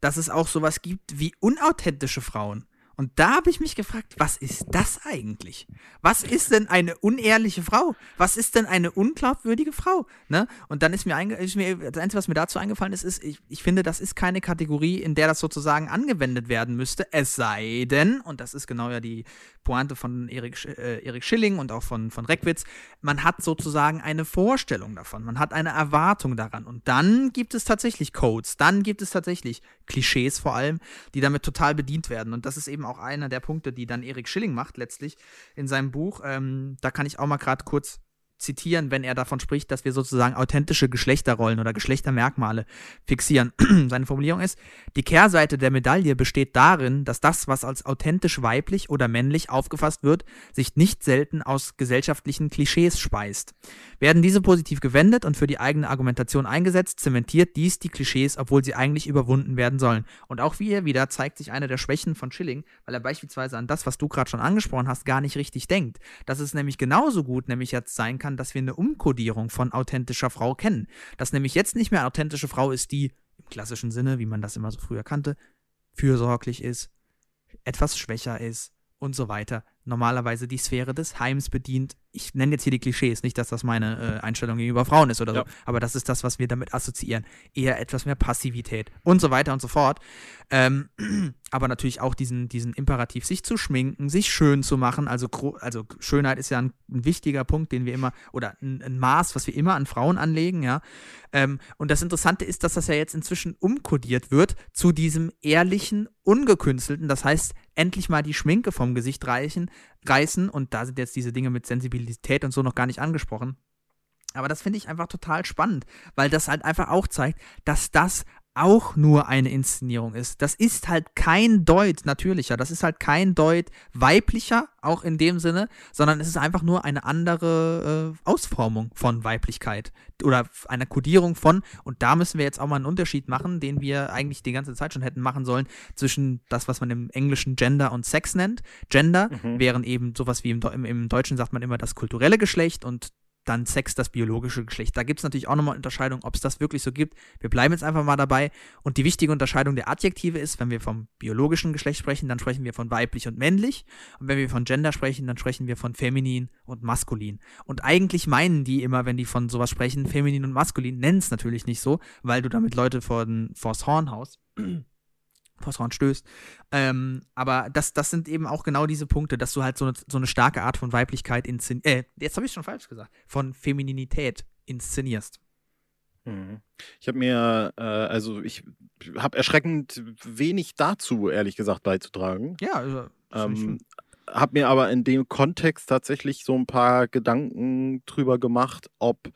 Speaker 1: dass es auch sowas gibt wie unauthentische Frauen. Und da habe ich mich gefragt, was ist das eigentlich? Was ist denn eine unehrliche Frau? Was ist denn eine unglaubwürdige Frau? Ne? Und dann ist mir, ist mir das Einzige, was mir dazu eingefallen ist, ist, ich, ich finde, das ist keine Kategorie, in der das sozusagen angewendet werden müsste. Es sei denn, und das ist genau ja die Pointe von Erik, äh, Erik Schilling und auch von, von Reckwitz, man hat sozusagen eine Vorstellung davon, man hat eine Erwartung daran. Und dann gibt es tatsächlich Codes, dann gibt es tatsächlich Klischees vor allem, die damit total bedient werden. Und das ist eben auch einer der Punkte, die dann Erik Schilling macht, letztlich in seinem Buch. Ähm, da kann ich auch mal gerade kurz zitieren, wenn er davon spricht, dass wir sozusagen authentische Geschlechterrollen oder Geschlechtermerkmale fixieren. Seine Formulierung ist, die Kehrseite der Medaille besteht darin, dass das, was als authentisch weiblich oder männlich aufgefasst wird, sich nicht selten aus gesellschaftlichen Klischees speist. Werden diese positiv gewendet und für die eigene Argumentation eingesetzt, zementiert dies die Klischees, obwohl sie eigentlich überwunden werden sollen. Und auch hier wieder zeigt sich eine der Schwächen von Schilling, weil er beispielsweise an das, was du gerade schon angesprochen hast, gar nicht richtig denkt. Dass es nämlich genauso gut nämlich jetzt sein kann, dass wir eine Umkodierung von authentischer Frau kennen. Dass nämlich jetzt nicht mehr authentische Frau ist, die im klassischen Sinne, wie man das immer so früher kannte, fürsorglich ist, etwas schwächer ist und so weiter. Normalerweise die Sphäre des Heims bedient. Ich nenne jetzt hier die Klischees, nicht, dass das meine äh, Einstellung gegenüber Frauen ist oder ja. so, aber das ist das, was wir damit assoziieren. Eher etwas mehr Passivität und so weiter und so fort. Ähm, aber natürlich auch diesen, diesen Imperativ, sich zu schminken, sich schön zu machen. Also, also Schönheit ist ja ein, ein wichtiger Punkt, den wir immer, oder ein, ein, Maß, was wir immer an Frauen anlegen, ja. Ähm, und das Interessante ist, dass das ja jetzt inzwischen umkodiert wird zu diesem ehrlichen, ungekünstelten. Das heißt, endlich mal die Schminke vom Gesicht reichen, reißen. Und da sind jetzt diese Dinge mit Sensibilität und so noch gar nicht angesprochen. Aber das finde ich einfach total spannend, weil das halt einfach auch zeigt, dass das auch nur eine Inszenierung ist. Das ist halt kein Deut natürlicher, das ist halt kein Deut weiblicher, auch in dem Sinne, sondern es ist einfach nur eine andere äh, Ausformung von Weiblichkeit oder eine Kodierung von, und da müssen wir jetzt auch mal einen Unterschied machen, den wir eigentlich die ganze Zeit schon hätten machen sollen, zwischen das, was man im Englischen Gender und Sex nennt. Gender mhm. wären eben sowas wie im, im, im Deutschen sagt man immer das kulturelle Geschlecht und dann Sex das biologische Geschlecht. Da gibt es natürlich auch nochmal Unterscheidungen, ob es das wirklich so gibt. Wir bleiben jetzt einfach mal dabei. Und die wichtige Unterscheidung der Adjektive ist, wenn wir vom biologischen Geschlecht sprechen, dann sprechen wir von weiblich und männlich. Und wenn wir von Gender sprechen, dann sprechen wir von feminin und maskulin. Und eigentlich meinen die immer, wenn die von sowas sprechen, feminin und maskulin, nennen es natürlich nicht so, weil du damit Leute vor vors Horn haust vors Horn stößt. Ähm, aber das, das sind eben auch genau diese Punkte, dass du halt so eine, so eine starke Art von Weiblichkeit inszenierst. Äh, jetzt habe ich schon falsch gesagt. Von Femininität inszenierst.
Speaker 2: Mhm. Ich habe mir, äh, also ich habe erschreckend wenig dazu, ehrlich gesagt, beizutragen.
Speaker 1: Ja, also,
Speaker 2: ähm, habe mir aber in dem Kontext tatsächlich so ein paar Gedanken drüber gemacht, ob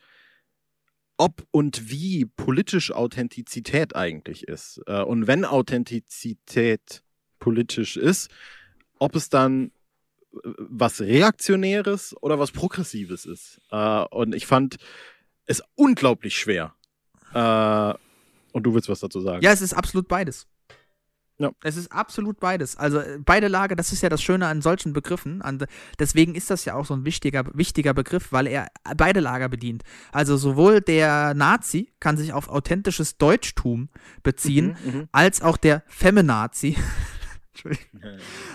Speaker 2: ob und wie politisch Authentizität eigentlich ist. Äh, und wenn Authentizität politisch ist, ob es dann äh, was Reaktionäres oder was Progressives ist. Äh, und ich fand es unglaublich schwer. und du willst was dazu sagen?
Speaker 1: Ja, es ist absolut beides. Ja. Es ist absolut beides. Also äh, beide Lager, das ist ja das Schöne an solchen Begriffen. An, deswegen ist das ja auch so ein wichtiger, wichtiger Begriff, weil er beide Lager bedient. Also sowohl der Nazi kann sich auf authentisches Deutschtum beziehen, mhm, mhm. als auch der Feminazi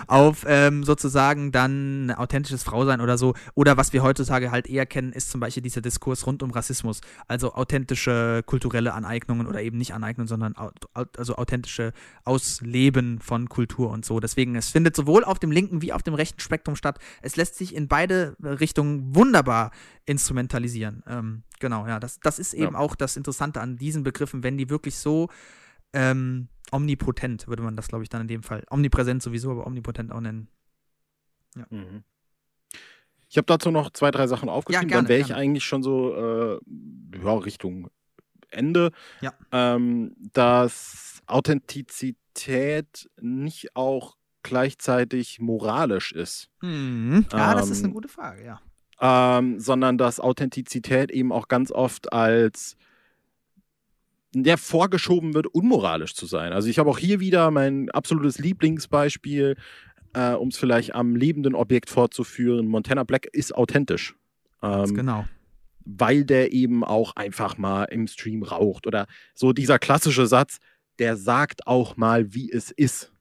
Speaker 1: auf ähm, sozusagen dann authentisches Frausein oder so. Oder was wir heutzutage halt eher kennen, ist zum Beispiel dieser Diskurs rund um Rassismus. Also authentische kulturelle Aneignungen oder eben nicht Aneignungen, sondern also authentische Ausleben von Kultur und so. Deswegen, es findet sowohl auf dem linken wie auf dem rechten Spektrum statt. Es lässt sich in beide Richtungen wunderbar instrumentalisieren. Ähm, genau, ja, das, das ist eben ja. auch das Interessante an diesen Begriffen, wenn die wirklich so ähm, omnipotent, würde man das, glaube ich, dann in dem Fall. Omnipräsent sowieso, aber omnipotent auch nennen.
Speaker 2: Ja. Mhm. Ich habe dazu noch zwei, drei Sachen aufgeschrieben. Ja, gerne, dann wäre ich gerne. eigentlich schon so äh, ja, Richtung Ende.
Speaker 1: Ja.
Speaker 2: Ähm, dass Authentizität nicht auch gleichzeitig moralisch ist.
Speaker 1: Mhm. Ja, ähm, das ist eine ähm, gute Frage, ja.
Speaker 2: Ähm, sondern dass Authentizität eben auch ganz oft als der vorgeschoben wird, unmoralisch zu sein. Also ich habe auch hier wieder mein absolutes Lieblingsbeispiel, äh, um es vielleicht am lebenden Objekt fortzuführen. Montana Black ist authentisch.
Speaker 1: Ähm, genau.
Speaker 2: Weil der eben auch einfach mal im Stream raucht. Oder so dieser klassische Satz, der sagt auch mal, wie es ist.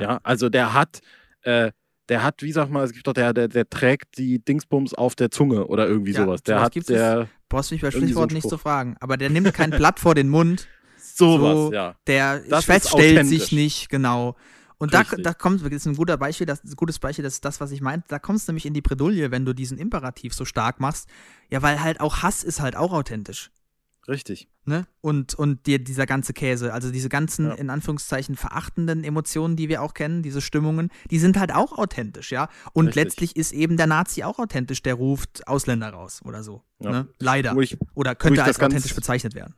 Speaker 2: Ja, also der hat, äh, der hat, wie sag mal, es gibt doch der, der, der trägt die Dingsbums auf der Zunge oder irgendwie ja, sowas. Der hat der.
Speaker 1: Brauchst mich bei Stichwort so nicht zu fragen. Aber der nimmt kein Blatt vor den Mund.
Speaker 2: Sowas, so, ja.
Speaker 1: Der das feststellt sich nicht, genau. Und da, da kommt, das ist ein guter Beispiel, das ist ein gutes Beispiel, das ist das, was ich meinte. Da kommst du nämlich in die Bredouille, wenn du diesen Imperativ so stark machst. Ja, weil halt auch Hass ist halt auch authentisch.
Speaker 2: Richtig.
Speaker 1: Ne? Und, und dir dieser ganze Käse, also diese ganzen, ja. in Anführungszeichen, verachtenden Emotionen, die wir auch kennen, diese Stimmungen, die sind halt auch authentisch, ja. Und Richtig. letztlich ist eben der Nazi auch authentisch, der ruft Ausländer raus oder so. Ja. Ne? Leider.
Speaker 2: Ich,
Speaker 1: oder könnte als authentisch bezeichnet werden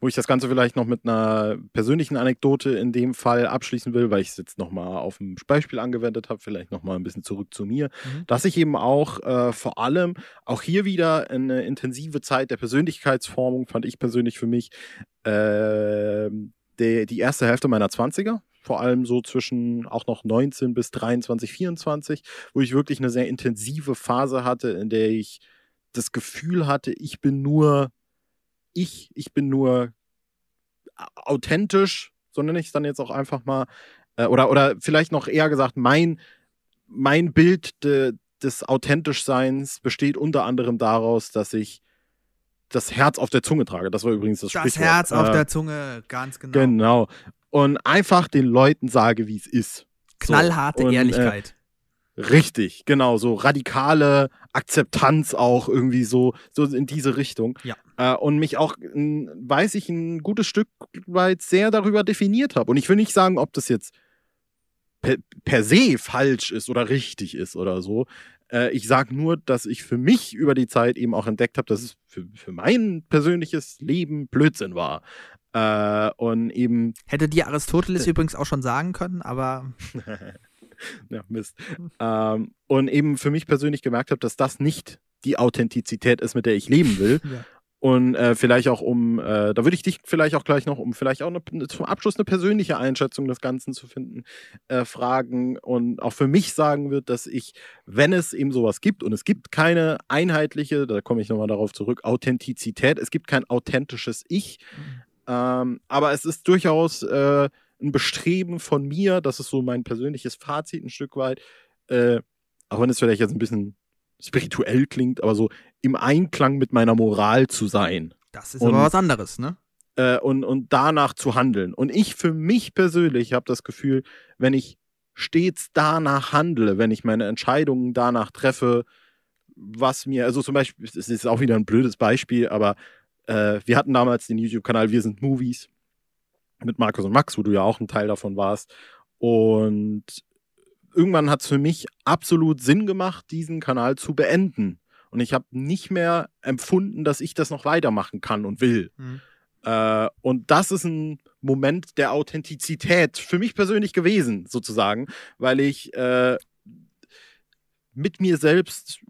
Speaker 2: wo ich das Ganze vielleicht noch mit einer persönlichen Anekdote in dem Fall abschließen will, weil ich es jetzt nochmal auf ein Beispiel angewendet habe, vielleicht nochmal ein bisschen zurück zu mir, mhm. dass ich eben auch äh, vor allem auch hier wieder eine intensive Zeit der Persönlichkeitsformung fand ich persönlich für mich äh, die, die erste Hälfte meiner 20er, vor allem so zwischen auch noch 19 bis 23, 24, wo ich wirklich eine sehr intensive Phase hatte, in der ich das Gefühl hatte, ich bin nur ich, ich bin nur authentisch, so nenne ich es dann jetzt auch einfach mal, äh, oder, oder vielleicht noch eher gesagt, mein, mein Bild de, des Authentischseins besteht unter anderem daraus, dass ich das Herz auf der Zunge trage. Das war übrigens das,
Speaker 1: Das
Speaker 2: Sprichwort.
Speaker 1: Herz auf
Speaker 2: Äh,
Speaker 1: der Zunge, ganz genau.
Speaker 2: Genau. Und einfach den Leuten sage, wie es ist. So.
Speaker 1: Knallharte
Speaker 2: Und, äh,
Speaker 1: Ehrlichkeit.
Speaker 2: Richtig, genau, so radikale Akzeptanz auch irgendwie so, so in diese Richtung.
Speaker 1: Ja.
Speaker 2: Äh, und mich auch, n, weiß ich, ein gutes Stück weit sehr darüber definiert habe. Und ich will nicht sagen, ob das jetzt per, per se falsch ist oder richtig ist oder so. Äh, ich sage nur, dass ich für mich über die Zeit eben auch entdeckt habe, dass es für, für mein persönliches Leben Blödsinn war. Äh, und eben
Speaker 1: Hätte dir Aristoteles übrigens auch schon sagen können, aber
Speaker 2: ja, Mist. Ähm, und eben für mich persönlich gemerkt habe, dass das nicht die Authentizität ist, mit der ich leben will.
Speaker 1: Ja.
Speaker 2: Und äh, vielleicht auch um, äh, da würde ich dich vielleicht auch gleich noch, um vielleicht auch eine, zum Abschluss eine persönliche Einschätzung des Ganzen zu finden, äh, fragen und auch für mich sagen wird, dass ich, wenn es eben sowas gibt, und es gibt keine einheitliche, da komme ich nochmal darauf zurück, Authentizität, es gibt kein authentisches Ich, ähm, aber es ist durchaus äh, ein Bestreben von mir, das ist so mein persönliches Fazit ein Stück weit, äh, auch wenn es vielleicht jetzt ein bisschen spirituell klingt, aber so im Einklang mit meiner Moral zu sein
Speaker 1: das ist
Speaker 2: Und-
Speaker 1: aber was anderes, ne?
Speaker 2: äh, und, und danach zu handeln. Und ich für mich persönlich habe das Gefühl, wenn ich stets danach handle, wenn ich meine Entscheidungen danach treffe, was mir, also zum Beispiel, es ist auch wieder ein blödes Beispiel, aber äh, wir hatten damals den YouTube-Kanal Wir sind Movies mit Markus und Max, wo du ja auch ein Teil davon warst. Und irgendwann hat es für mich absolut Sinn gemacht, diesen Kanal zu beenden. Und ich habe nicht mehr empfunden, dass ich das noch weitermachen kann und will.
Speaker 1: Mhm.
Speaker 2: Äh, und das ist ein Moment der Authentizität für mich persönlich gewesen, sozusagen, weil ich äh, mit mir selbst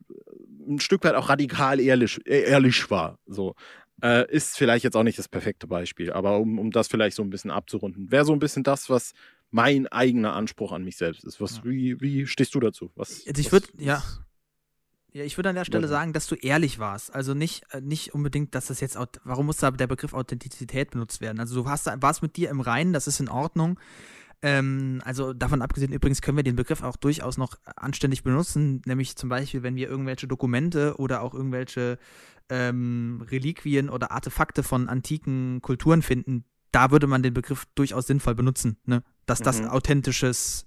Speaker 2: ein Stück weit auch radikal ehrlich, ehrlich war. So. Äh, ist vielleicht jetzt auch nicht das perfekte Beispiel, aber um, um das vielleicht so ein bisschen abzurunden, wäre so ein bisschen das, was mein eigener Anspruch an mich selbst ist. Was,
Speaker 1: Ja.
Speaker 2: wie, wie stehst du dazu? Was,
Speaker 1: Also ich
Speaker 2: was-
Speaker 1: würd- ja. Ja, ich würde an der Stelle sagen, dass du ehrlich warst. Also nicht, äh, nicht unbedingt, dass das jetzt, warum muss da der Begriff Authentizität benutzt werden? Also du hast, warst mit dir im Reinen, das ist in Ordnung. Ähm, also davon abgesehen, übrigens können wir den Begriff auch durchaus noch anständig benutzen, nämlich zum Beispiel, wenn wir irgendwelche Dokumente oder auch irgendwelche ähm, Reliquien oder Artefakte von antiken Kulturen finden, da würde man den Begriff durchaus sinnvoll benutzen, ne? Dass das
Speaker 2: Mhm.
Speaker 1: authentisches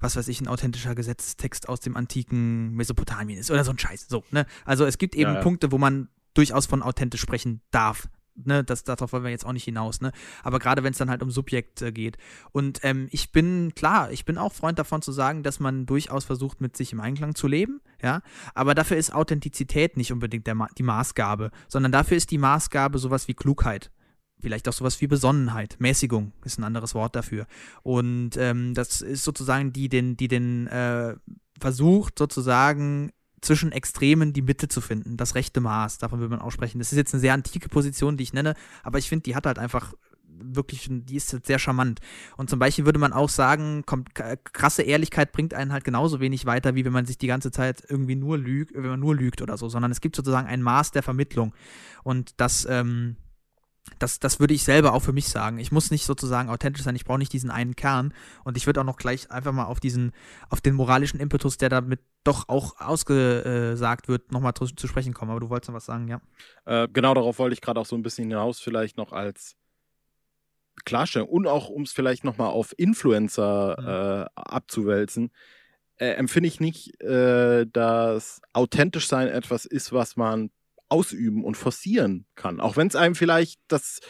Speaker 1: was weiß ich, ein authentischer Gesetzestext aus dem antiken Mesopotamien ist oder so ein Scheiß. So, ne? Also es gibt eben
Speaker 2: Ja, ja.
Speaker 1: Punkte, wo man durchaus von authentisch sprechen darf. Ne, das, darauf wollen wir jetzt auch nicht hinaus, ne? Aber gerade wenn es dann halt um Subjekt äh, geht. Und ähm, ich bin, klar, ich bin auch Freund davon zu sagen, dass man durchaus versucht, mit sich im Einklang zu leben, ja. Aber dafür ist Authentizität nicht unbedingt Ma die Maßgabe, sondern dafür ist die Maßgabe sowas wie Klugheit. Vielleicht auch sowas wie Besonnenheit. Mäßigung ist ein anderes Wort dafür. Und ähm, das ist sozusagen die, den, die den äh, versucht, sozusagen zwischen Extremen die Mitte zu finden, das rechte Maß, davon will man auch sprechen. Das ist jetzt eine sehr antike Position, die ich nenne, aber ich finde, die hat halt einfach wirklich, die ist halt sehr charmant. Und zum Beispiel würde man auch sagen, kommt, krasse Ehrlichkeit bringt einen halt genauso wenig weiter, wie wenn man sich die ganze Zeit irgendwie nur lügt, wenn man nur lügt oder so, sondern es gibt sozusagen ein Maß der Vermittlung. Und das, ähm, das, das würde ich selber auch für mich sagen. Ich muss nicht sozusagen authentisch sein, ich brauche nicht diesen einen Kern. Und ich würde auch noch gleich einfach mal auf diesen, auf den moralischen Impetus, der damit doch auch ausgesagt wird, nochmal zu, zu sprechen kommen. Aber du wolltest noch was sagen, ja.
Speaker 2: Äh, genau darauf wollte ich gerade auch so ein bisschen hinaus, vielleicht noch als Klarstellung und auch um es vielleicht nochmal auf Influencer äh, abzuwälzen, äh, empfinde ich nicht, äh, dass authentisch sein etwas ist, was man ausüben und forcieren kann. Auch wenn es einem vielleicht das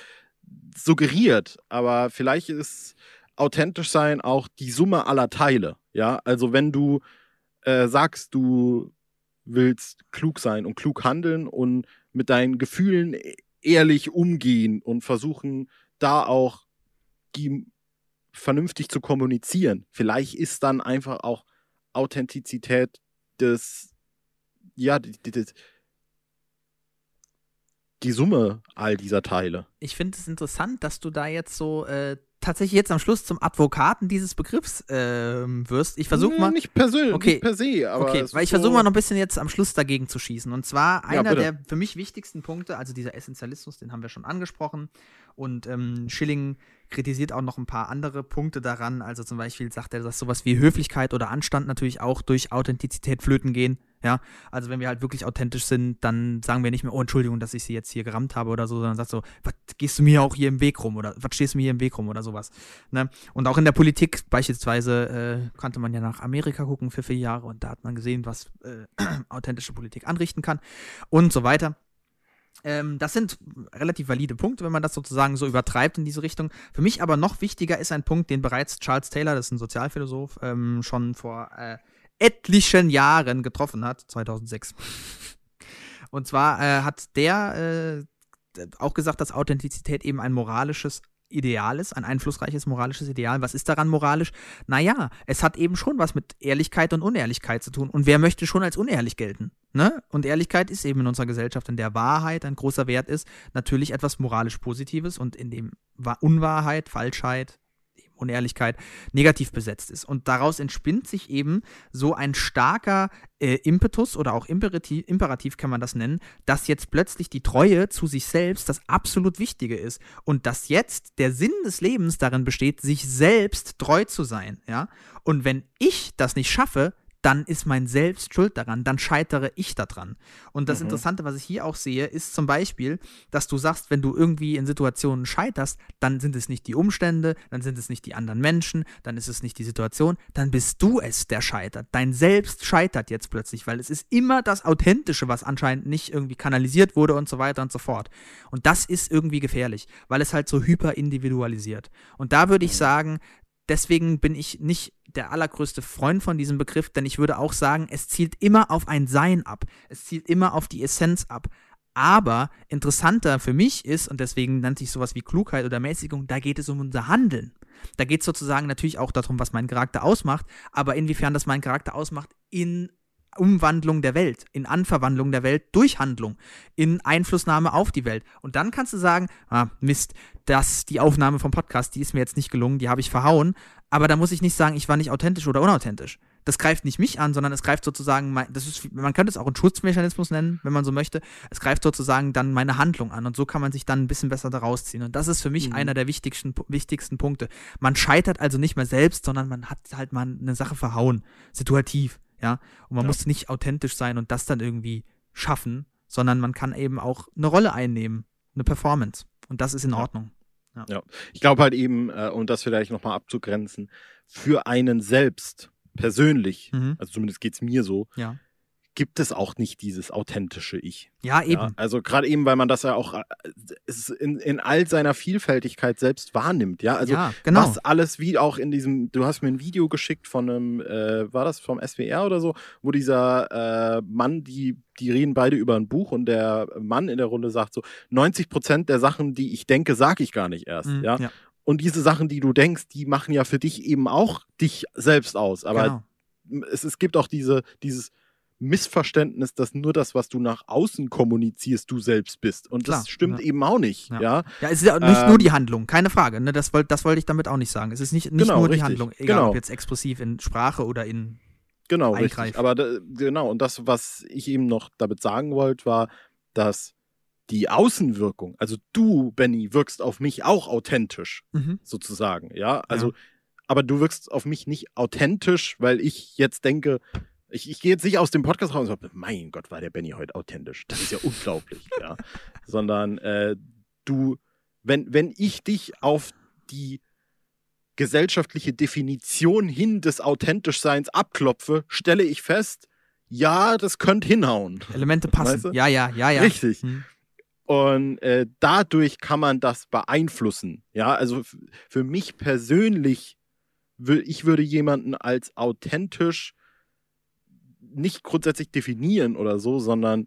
Speaker 2: suggeriert, aber vielleicht ist authentisch sein auch die Summe aller Teile. Ja, also wenn du äh, sagst, du willst klug sein und klug handeln und mit deinen Gefühlen e- ehrlich umgehen und versuchen, da auch die vernünftig zu kommunizieren. Vielleicht ist dann einfach auch Authentizität des, ja, die, die, Summe all dieser Teile.
Speaker 1: Ich finde es interessant, dass du da jetzt so äh, tatsächlich jetzt am Schluss zum Advokaten dieses Begriffs ähm, wirst. Ich versuche mal.
Speaker 2: Nicht persönlich,
Speaker 1: Okay.
Speaker 2: nicht per se, aber.
Speaker 1: Okay, weil ich versuche
Speaker 2: so-
Speaker 1: mal noch ein bisschen jetzt am Schluss dagegen zu schießen. Und zwar einer
Speaker 2: bitte.
Speaker 1: der für mich wichtigsten Punkte, also dieser Essentialismus, den haben wir schon angesprochen. Und ähm, Schilling kritisiert auch noch ein paar andere Punkte daran. Also zum Beispiel sagt er, dass sowas wie Höflichkeit oder Anstand natürlich auch durch Authentizität flöten gehen. Ja, also wenn wir halt wirklich authentisch sind, dann sagen wir nicht mehr, oh Entschuldigung, dass ich sie jetzt hier gerammt habe oder so, sondern sagt so, was gehst du mir auch hier im Weg rum oder was stehst du mir hier im Weg rum oder sowas. Ne? Und auch in der Politik beispielsweise äh, konnte man ja nach Amerika gucken für vier Jahre und da hat man gesehen, was äh, authentische Politik anrichten kann und so weiter. Ähm, das sind relativ valide Punkte, wenn man das sozusagen so übertreibt in diese Richtung. Für mich aber noch wichtiger ist ein Punkt, den bereits Charles Taylor, das ist ein Sozialphilosoph, ähm, schon vor äh, etlichen Jahren getroffen hat, 2006. Und zwar äh, hat der äh, auch gesagt, dass Authentizität eben ein moralisches Ideal ist, ein einflussreiches moralisches Ideal. Was ist daran moralisch? Naja, es hat eben schon was mit Ehrlichkeit und Unehrlichkeit zu tun. Und wer möchte schon als unehrlich gelten? Ne? Und Ehrlichkeit ist eben in unserer Gesellschaft, in der Wahrheit ein großer Wert ist, natürlich etwas moralisch Positives und in dem Wa- Unwahrheit, Falschheit, Unehrlichkeit negativ besetzt ist. Und daraus entspinnt sich eben so ein starker äh, Impetus oder auch Imperativ, Imperativ kann man das nennen, dass jetzt plötzlich die Treue zu sich selbst das absolut Wichtige ist und dass jetzt der Sinn des Lebens darin besteht, sich selbst treu zu sein, ja. Und wenn ich das nicht schaffe, dann ist mein Selbst schuld daran, dann scheitere ich daran. Und das
Speaker 2: Mhm.
Speaker 1: Interessante, was ich hier auch sehe, ist zum Beispiel, dass du sagst, wenn du irgendwie in Situationen scheiterst, dann sind es nicht die Umstände, dann sind es nicht die anderen Menschen, dann ist es nicht die Situation, dann bist du es, der scheitert. Dein Selbst scheitert jetzt plötzlich, weil es ist immer das Authentische, was anscheinend nicht irgendwie kanalisiert wurde und so weiter und so fort. Und das ist irgendwie gefährlich, weil es halt so hyper individualisiert. Und da würde ich sagen, deswegen bin ich nicht der allergrößte Freund von diesem Begriff, denn ich würde auch sagen, es zielt immer auf ein Sein ab. Es zielt immer auf die Essenz ab. Aber interessanter für mich ist, und deswegen nennt sich sowas wie Klugheit oder Mäßigung, da geht es um unser Handeln. Da geht es sozusagen natürlich auch darum, was mein Charakter ausmacht, aber inwiefern das mein Charakter ausmacht in Umwandlung der Welt, in Anverwandlung der Welt durch Handlung, in Einflussnahme auf die Welt. Und dann kannst du sagen, ah, Mist, dass die Aufnahme vom Podcast, die ist mir jetzt nicht gelungen, die habe ich verhauen, aber da muss ich nicht sagen, ich war nicht authentisch oder unauthentisch. Das greift nicht mich an, sondern es greift sozusagen, mein, das ist, man könnte es auch einen Schutzmechanismus nennen, wenn man so möchte. Es greift sozusagen dann meine Handlung an und so kann man sich dann ein bisschen besser daraus ziehen. Und das ist für mich
Speaker 2: Mhm.
Speaker 1: einer der wichtigsten, wichtigsten Punkte. Man scheitert also nicht mehr selbst, sondern man hat halt mal eine Sache verhauen, situativ, ja. Und man
Speaker 2: Ja.
Speaker 1: muss nicht authentisch sein und das dann irgendwie schaffen, sondern man kann eben auch eine Rolle einnehmen, eine Performance. Und das ist in
Speaker 2: Ja.
Speaker 1: Ordnung.
Speaker 2: Ich glaube halt eben, äh, um das vielleicht nochmal abzugrenzen, für einen selbst persönlich,
Speaker 1: Mhm.
Speaker 2: also zumindest geht es mir so,
Speaker 1: Ja.
Speaker 2: Gibt es auch nicht dieses authentische Ich.
Speaker 1: Ja, eben.
Speaker 2: Ja, also gerade eben, weil man das ja auch äh, in, in all seiner Vielfältigkeit selbst wahrnimmt, ja. Also
Speaker 1: ja, genau.
Speaker 2: was alles wie auch in diesem, du hast mir ein Video geschickt von einem, äh, war das vom SWR oder so, wo dieser äh, Mann, die, die reden beide über ein Buch und der Mann in der Runde sagt so, 90 Prozent der Sachen, die ich denke, sage ich gar nicht erst,
Speaker 1: Mhm,
Speaker 2: ja. Und diese Sachen, die du denkst, die machen ja für dich eben auch dich selbst aus. Aber
Speaker 1: genau.
Speaker 2: es, es gibt auch diese, dieses Missverständnis, dass nur das, was du nach außen kommunizierst, du selbst bist. Und
Speaker 1: Klar,
Speaker 2: das stimmt
Speaker 1: ja.
Speaker 2: eben auch nicht.
Speaker 1: Ja.
Speaker 2: Ja,
Speaker 1: Ja, es ist ja nicht nur
Speaker 2: Ähm,
Speaker 1: die Handlung, keine Frage. Ne? Das wollte das wollte ich damit auch nicht sagen. Es ist nicht, nicht
Speaker 2: Genau,
Speaker 1: nur die
Speaker 2: richtig,
Speaker 1: Handlung, egal
Speaker 2: genau.
Speaker 1: ob jetzt expressiv in Sprache oder in.
Speaker 2: genau,
Speaker 1: Eingreifen.
Speaker 2: richtig. Aber da, genau, und das, was ich eben noch damit sagen wollte, war, dass die Außenwirkung, also du, Benny, wirkst auf mich auch authentisch,
Speaker 1: Mhm.
Speaker 2: sozusagen. Ja, also, aber du wirkst auf mich nicht authentisch, weil ich jetzt denke, ich, ich gehe jetzt nicht aus dem Podcast raus und sage, mein Gott, war der Benny heute authentisch. Das ist ja unglaublich, ja. Sondern äh, du, wenn, wenn ich dich auf die gesellschaftliche Definition hin des Authentischseins abklopfe, stelle ich fest, ja, das könnte hinhauen.
Speaker 1: Elemente passen.
Speaker 2: Weißt du?
Speaker 1: Ja, ja, ja, ja.
Speaker 2: Richtig.
Speaker 1: Mhm.
Speaker 2: Und äh, dadurch kann man das beeinflussen. Ja, also für mich persönlich, ich würde jemanden als authentisch nicht grundsätzlich definieren oder so, sondern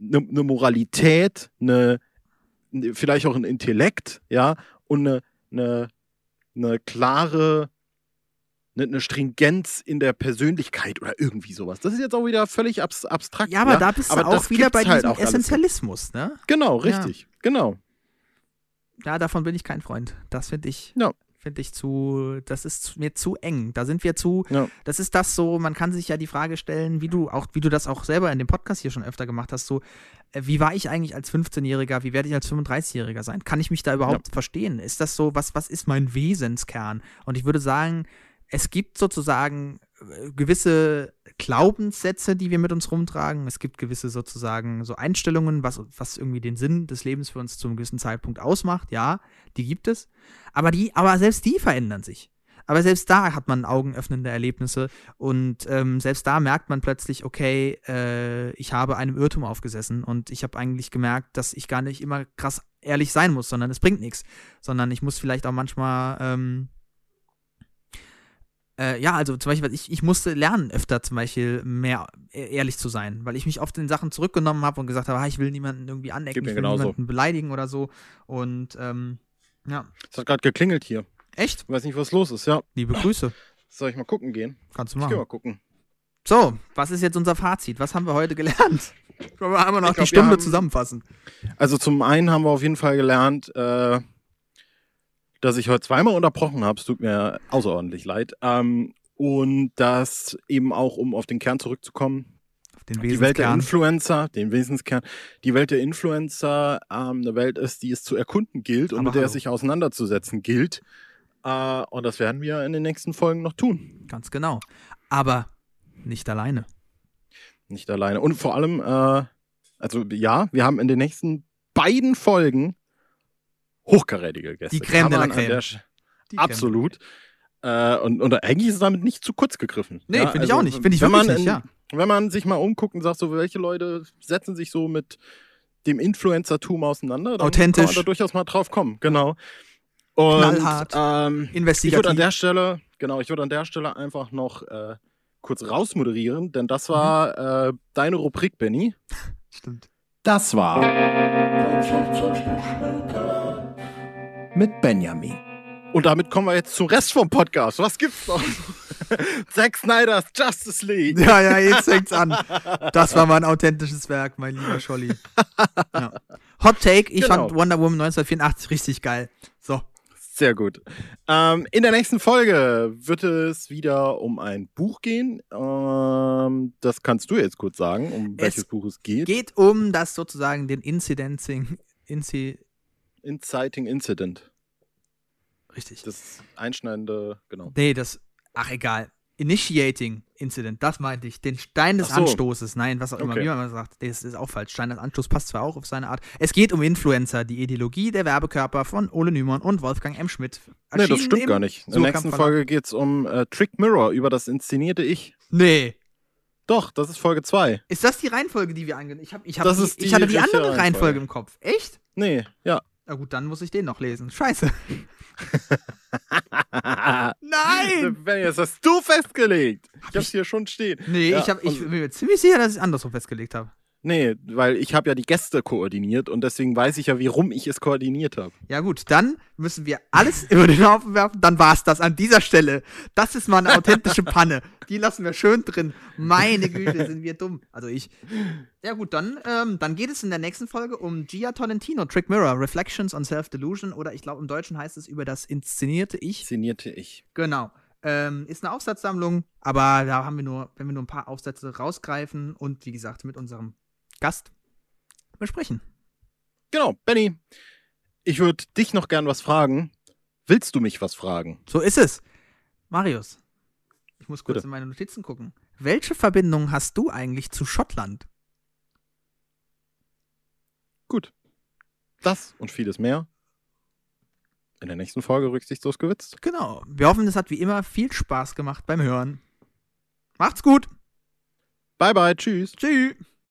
Speaker 2: eine ne Moralität, eine, ne, vielleicht auch ein Intellekt, ja, und eine ne, ne klare, eine ne Stringenz in der Persönlichkeit oder irgendwie sowas. Das ist jetzt auch wieder völlig abs abstrakt.
Speaker 1: Ja, aber da bist du
Speaker 2: Aber
Speaker 1: auch
Speaker 2: das
Speaker 1: wieder bei
Speaker 2: halt
Speaker 1: diesem
Speaker 2: auch.
Speaker 1: Essentialismus, ne?
Speaker 2: Genau,
Speaker 1: Ja.
Speaker 2: richtig. Genau.
Speaker 1: Ja, davon bin ich kein Freund. Das finde ich,
Speaker 2: Ja.
Speaker 1: Finde ich zu, das ist mir zu eng. Da sind wir zu,
Speaker 2: Ja.
Speaker 1: das ist das so, man kann sich ja die Frage stellen, wie du auch, wie du das auch selber in dem Podcast hier schon öfter gemacht hast, so, äh, wie war ich eigentlich als 15-Jähriger, wie werde ich als 35-Jähriger sein? Kann ich mich da überhaupt verstehen? Ist das so, was, was ist mein Wesenskern? Und ich würde sagen, es gibt sozusagen gewisse Glaubenssätze, die wir mit uns rumtragen. Es gibt gewisse sozusagen so Einstellungen, was, was irgendwie den Sinn des Lebens für uns zu einem gewissen Zeitpunkt ausmacht. Ja, die gibt es. Aber die, aber selbst die verändern sich. Aber selbst da hat man augenöffnende Erlebnisse und ähm, selbst da merkt man plötzlich, okay, äh, ich habe einem Irrtum aufgesessen und ich habe eigentlich gemerkt, dass ich gar nicht immer krass ehrlich sein muss, sondern es bringt nichts, sondern ich muss vielleicht auch manchmal ähm, äh, ja, also zum Beispiel, ich, ich musste lernen, öfter zum Beispiel mehr e- ehrlich zu sein, weil ich mich oft in Sachen zurückgenommen habe und gesagt habe, ah, ich will niemanden irgendwie anecken, ich will niemanden beleidigen oder so. Und ähm, ja,
Speaker 2: Es hat gerade geklingelt hier.
Speaker 1: echt,
Speaker 2: Ich weiß nicht, was los ist. Ja.
Speaker 1: liebe Grüße,
Speaker 2: Soll ich mal gucken gehen?
Speaker 1: kannst du
Speaker 2: Ich geh mal
Speaker 1: machen.
Speaker 2: gucken.
Speaker 1: So, was ist jetzt unser Fazit? Was haben wir heute gelernt? Wollen wir einmal noch
Speaker 2: glaub,
Speaker 1: die Stunde
Speaker 2: haben-
Speaker 1: zusammenfassen?
Speaker 2: Also zum einen haben wir auf jeden Fall gelernt, äh, dass ich heute zweimal unterbrochen habe. Es tut mir außerordentlich leid. Ähm, und dass eben auch, um auf den Kern zurückzukommen,
Speaker 1: Auf den
Speaker 2: die Welt der. Influencer, den Wesenskern, die Welt der Influencer ähm, eine Welt ist, die es zu erkunden gilt und
Speaker 1: Aber
Speaker 2: mit der
Speaker 1: hallo.
Speaker 2: es sich auseinanderzusetzen gilt. Äh, und das werden wir in den nächsten Folgen noch tun.
Speaker 1: Ganz genau. Aber nicht alleine.
Speaker 2: Nicht alleine. Und vor allem, äh, also ja, wir haben in den nächsten beiden Folgen hochkarätige Gäste.
Speaker 1: Die Crème de la
Speaker 2: Sch-
Speaker 1: Die
Speaker 2: Absolut. Äh, und, und eigentlich ist es damit nicht zu kurz gegriffen.
Speaker 1: Nee,
Speaker 2: Ja,
Speaker 1: finde ich
Speaker 2: also,
Speaker 1: auch nicht. Finde ich
Speaker 2: wenn
Speaker 1: wirklich
Speaker 2: man
Speaker 1: nicht,
Speaker 2: in,
Speaker 1: ja.
Speaker 2: Wenn man sich mal umguckt und sagt, so welche Leute setzen sich so mit dem Influencertum auseinander, dann
Speaker 1: Authentisch.
Speaker 2: kann man da durchaus mal drauf kommen. Genau. Und
Speaker 1: Knallhart.
Speaker 2: ähm, ich
Speaker 1: Investigativ.
Speaker 2: würde an der Stelle, genau, ich würde an der Stelle einfach noch äh, kurz rausmoderieren, denn das war
Speaker 1: Mhm.
Speaker 2: äh, deine Rubrik, Benny.
Speaker 1: Stimmt.
Speaker 3: Das war mit Benjamin.
Speaker 2: Und damit kommen wir jetzt zum Rest vom Podcast. Was gibt's noch? Zack Snyder's Justice League.
Speaker 1: Ja, ja, jetzt fängt's an. Das war mal ein authentisches Werk, mein lieber Scholli. Ja. Hot Take, ich
Speaker 2: Genau.
Speaker 1: fand Wonder Woman 1984 richtig geil. So.
Speaker 2: Sehr gut. Ähm, in der nächsten Folge wird es wieder um ein Buch gehen. Ähm, das kannst du jetzt kurz sagen, um
Speaker 1: Es
Speaker 2: welches Buch es geht.
Speaker 1: Geht um das sozusagen den Incidencing. Inci
Speaker 2: Inciting Incident.
Speaker 1: richtig.
Speaker 2: Das einschneidende, genau.
Speaker 1: Nee, das. Ach, egal. Initiating Incident, das meinte ich. Den Stein des
Speaker 2: so.
Speaker 1: Anstoßes. Nein, was auch immer,
Speaker 2: Okay.
Speaker 1: wie man mal sagt. Das ist auch falsch. Stein des Anstoßes passt zwar auch auf seine Art. Es geht um Influencer, die Ideologie der Werbekörper von Ole Nümann und Wolfgang M. Schmidt.
Speaker 2: Nee, das stimmt
Speaker 1: im
Speaker 2: gar nicht. In der nächsten. Folge geht es um äh, Trick Mirror, über das inszenierte Ich.
Speaker 1: Nee.
Speaker 2: Doch, das ist Folge 2.
Speaker 1: Ist das die Reihenfolge, die wir angenommen Ich, hab, ich, hab die, ich hatte die andere Reihenfolge
Speaker 2: Reihenfolge.
Speaker 1: im Kopf. Echt?
Speaker 2: Nee, ja.
Speaker 1: Na gut, dann muss ich den noch lesen. Scheiße. Nein!
Speaker 2: Das hast du festgelegt. Ich hab's hier schon stehen.
Speaker 1: Nee,
Speaker 2: Ja,
Speaker 1: ich, hab, ich
Speaker 2: und-
Speaker 1: bin mir ziemlich sicher, dass ich es andersrum festgelegt habe.
Speaker 2: Nee, weil ich habe ja die Gäste koordiniert und deswegen weiß ich ja, wie rum ich es koordiniert habe.
Speaker 1: Ja gut, dann müssen wir alles über den Haufen werfen. Dann war es das an dieser Stelle. Das ist mal eine authentische Panne. Die lassen wir schön drin. Meine Güte, sind wir dumm. Also ich. Ja gut, dann, ähm, dann geht es in der nächsten Folge um Gia Tolentino, Trick Mirror, Reflections on Self-Delusion oder ich glaube im Deutschen heißt es über das inszenierte Ich.
Speaker 2: Inszenierte ich.
Speaker 1: Genau. Ähm, ist eine Aufsatzsammlung, aber da haben wir nur, wenn wir nur ein paar Aufsätze rausgreifen und wie gesagt mit unserem Gast besprechen.
Speaker 2: Genau, Benny, ich würde dich noch gern was fragen. Willst du mich was fragen?
Speaker 1: So ist es. Marius, ich muss kurz
Speaker 2: Bitte.
Speaker 1: in meine Notizen gucken. Welche Verbindung hast du eigentlich zu Schottland?
Speaker 2: Gut. Das und vieles mehr. In der nächsten Folge rücksichtslos gewitzt.
Speaker 1: Genau. Wir hoffen, es hat wie immer viel Spaß gemacht beim Hören. Macht's gut.
Speaker 2: Bye bye, tschüss.
Speaker 1: Tschüss.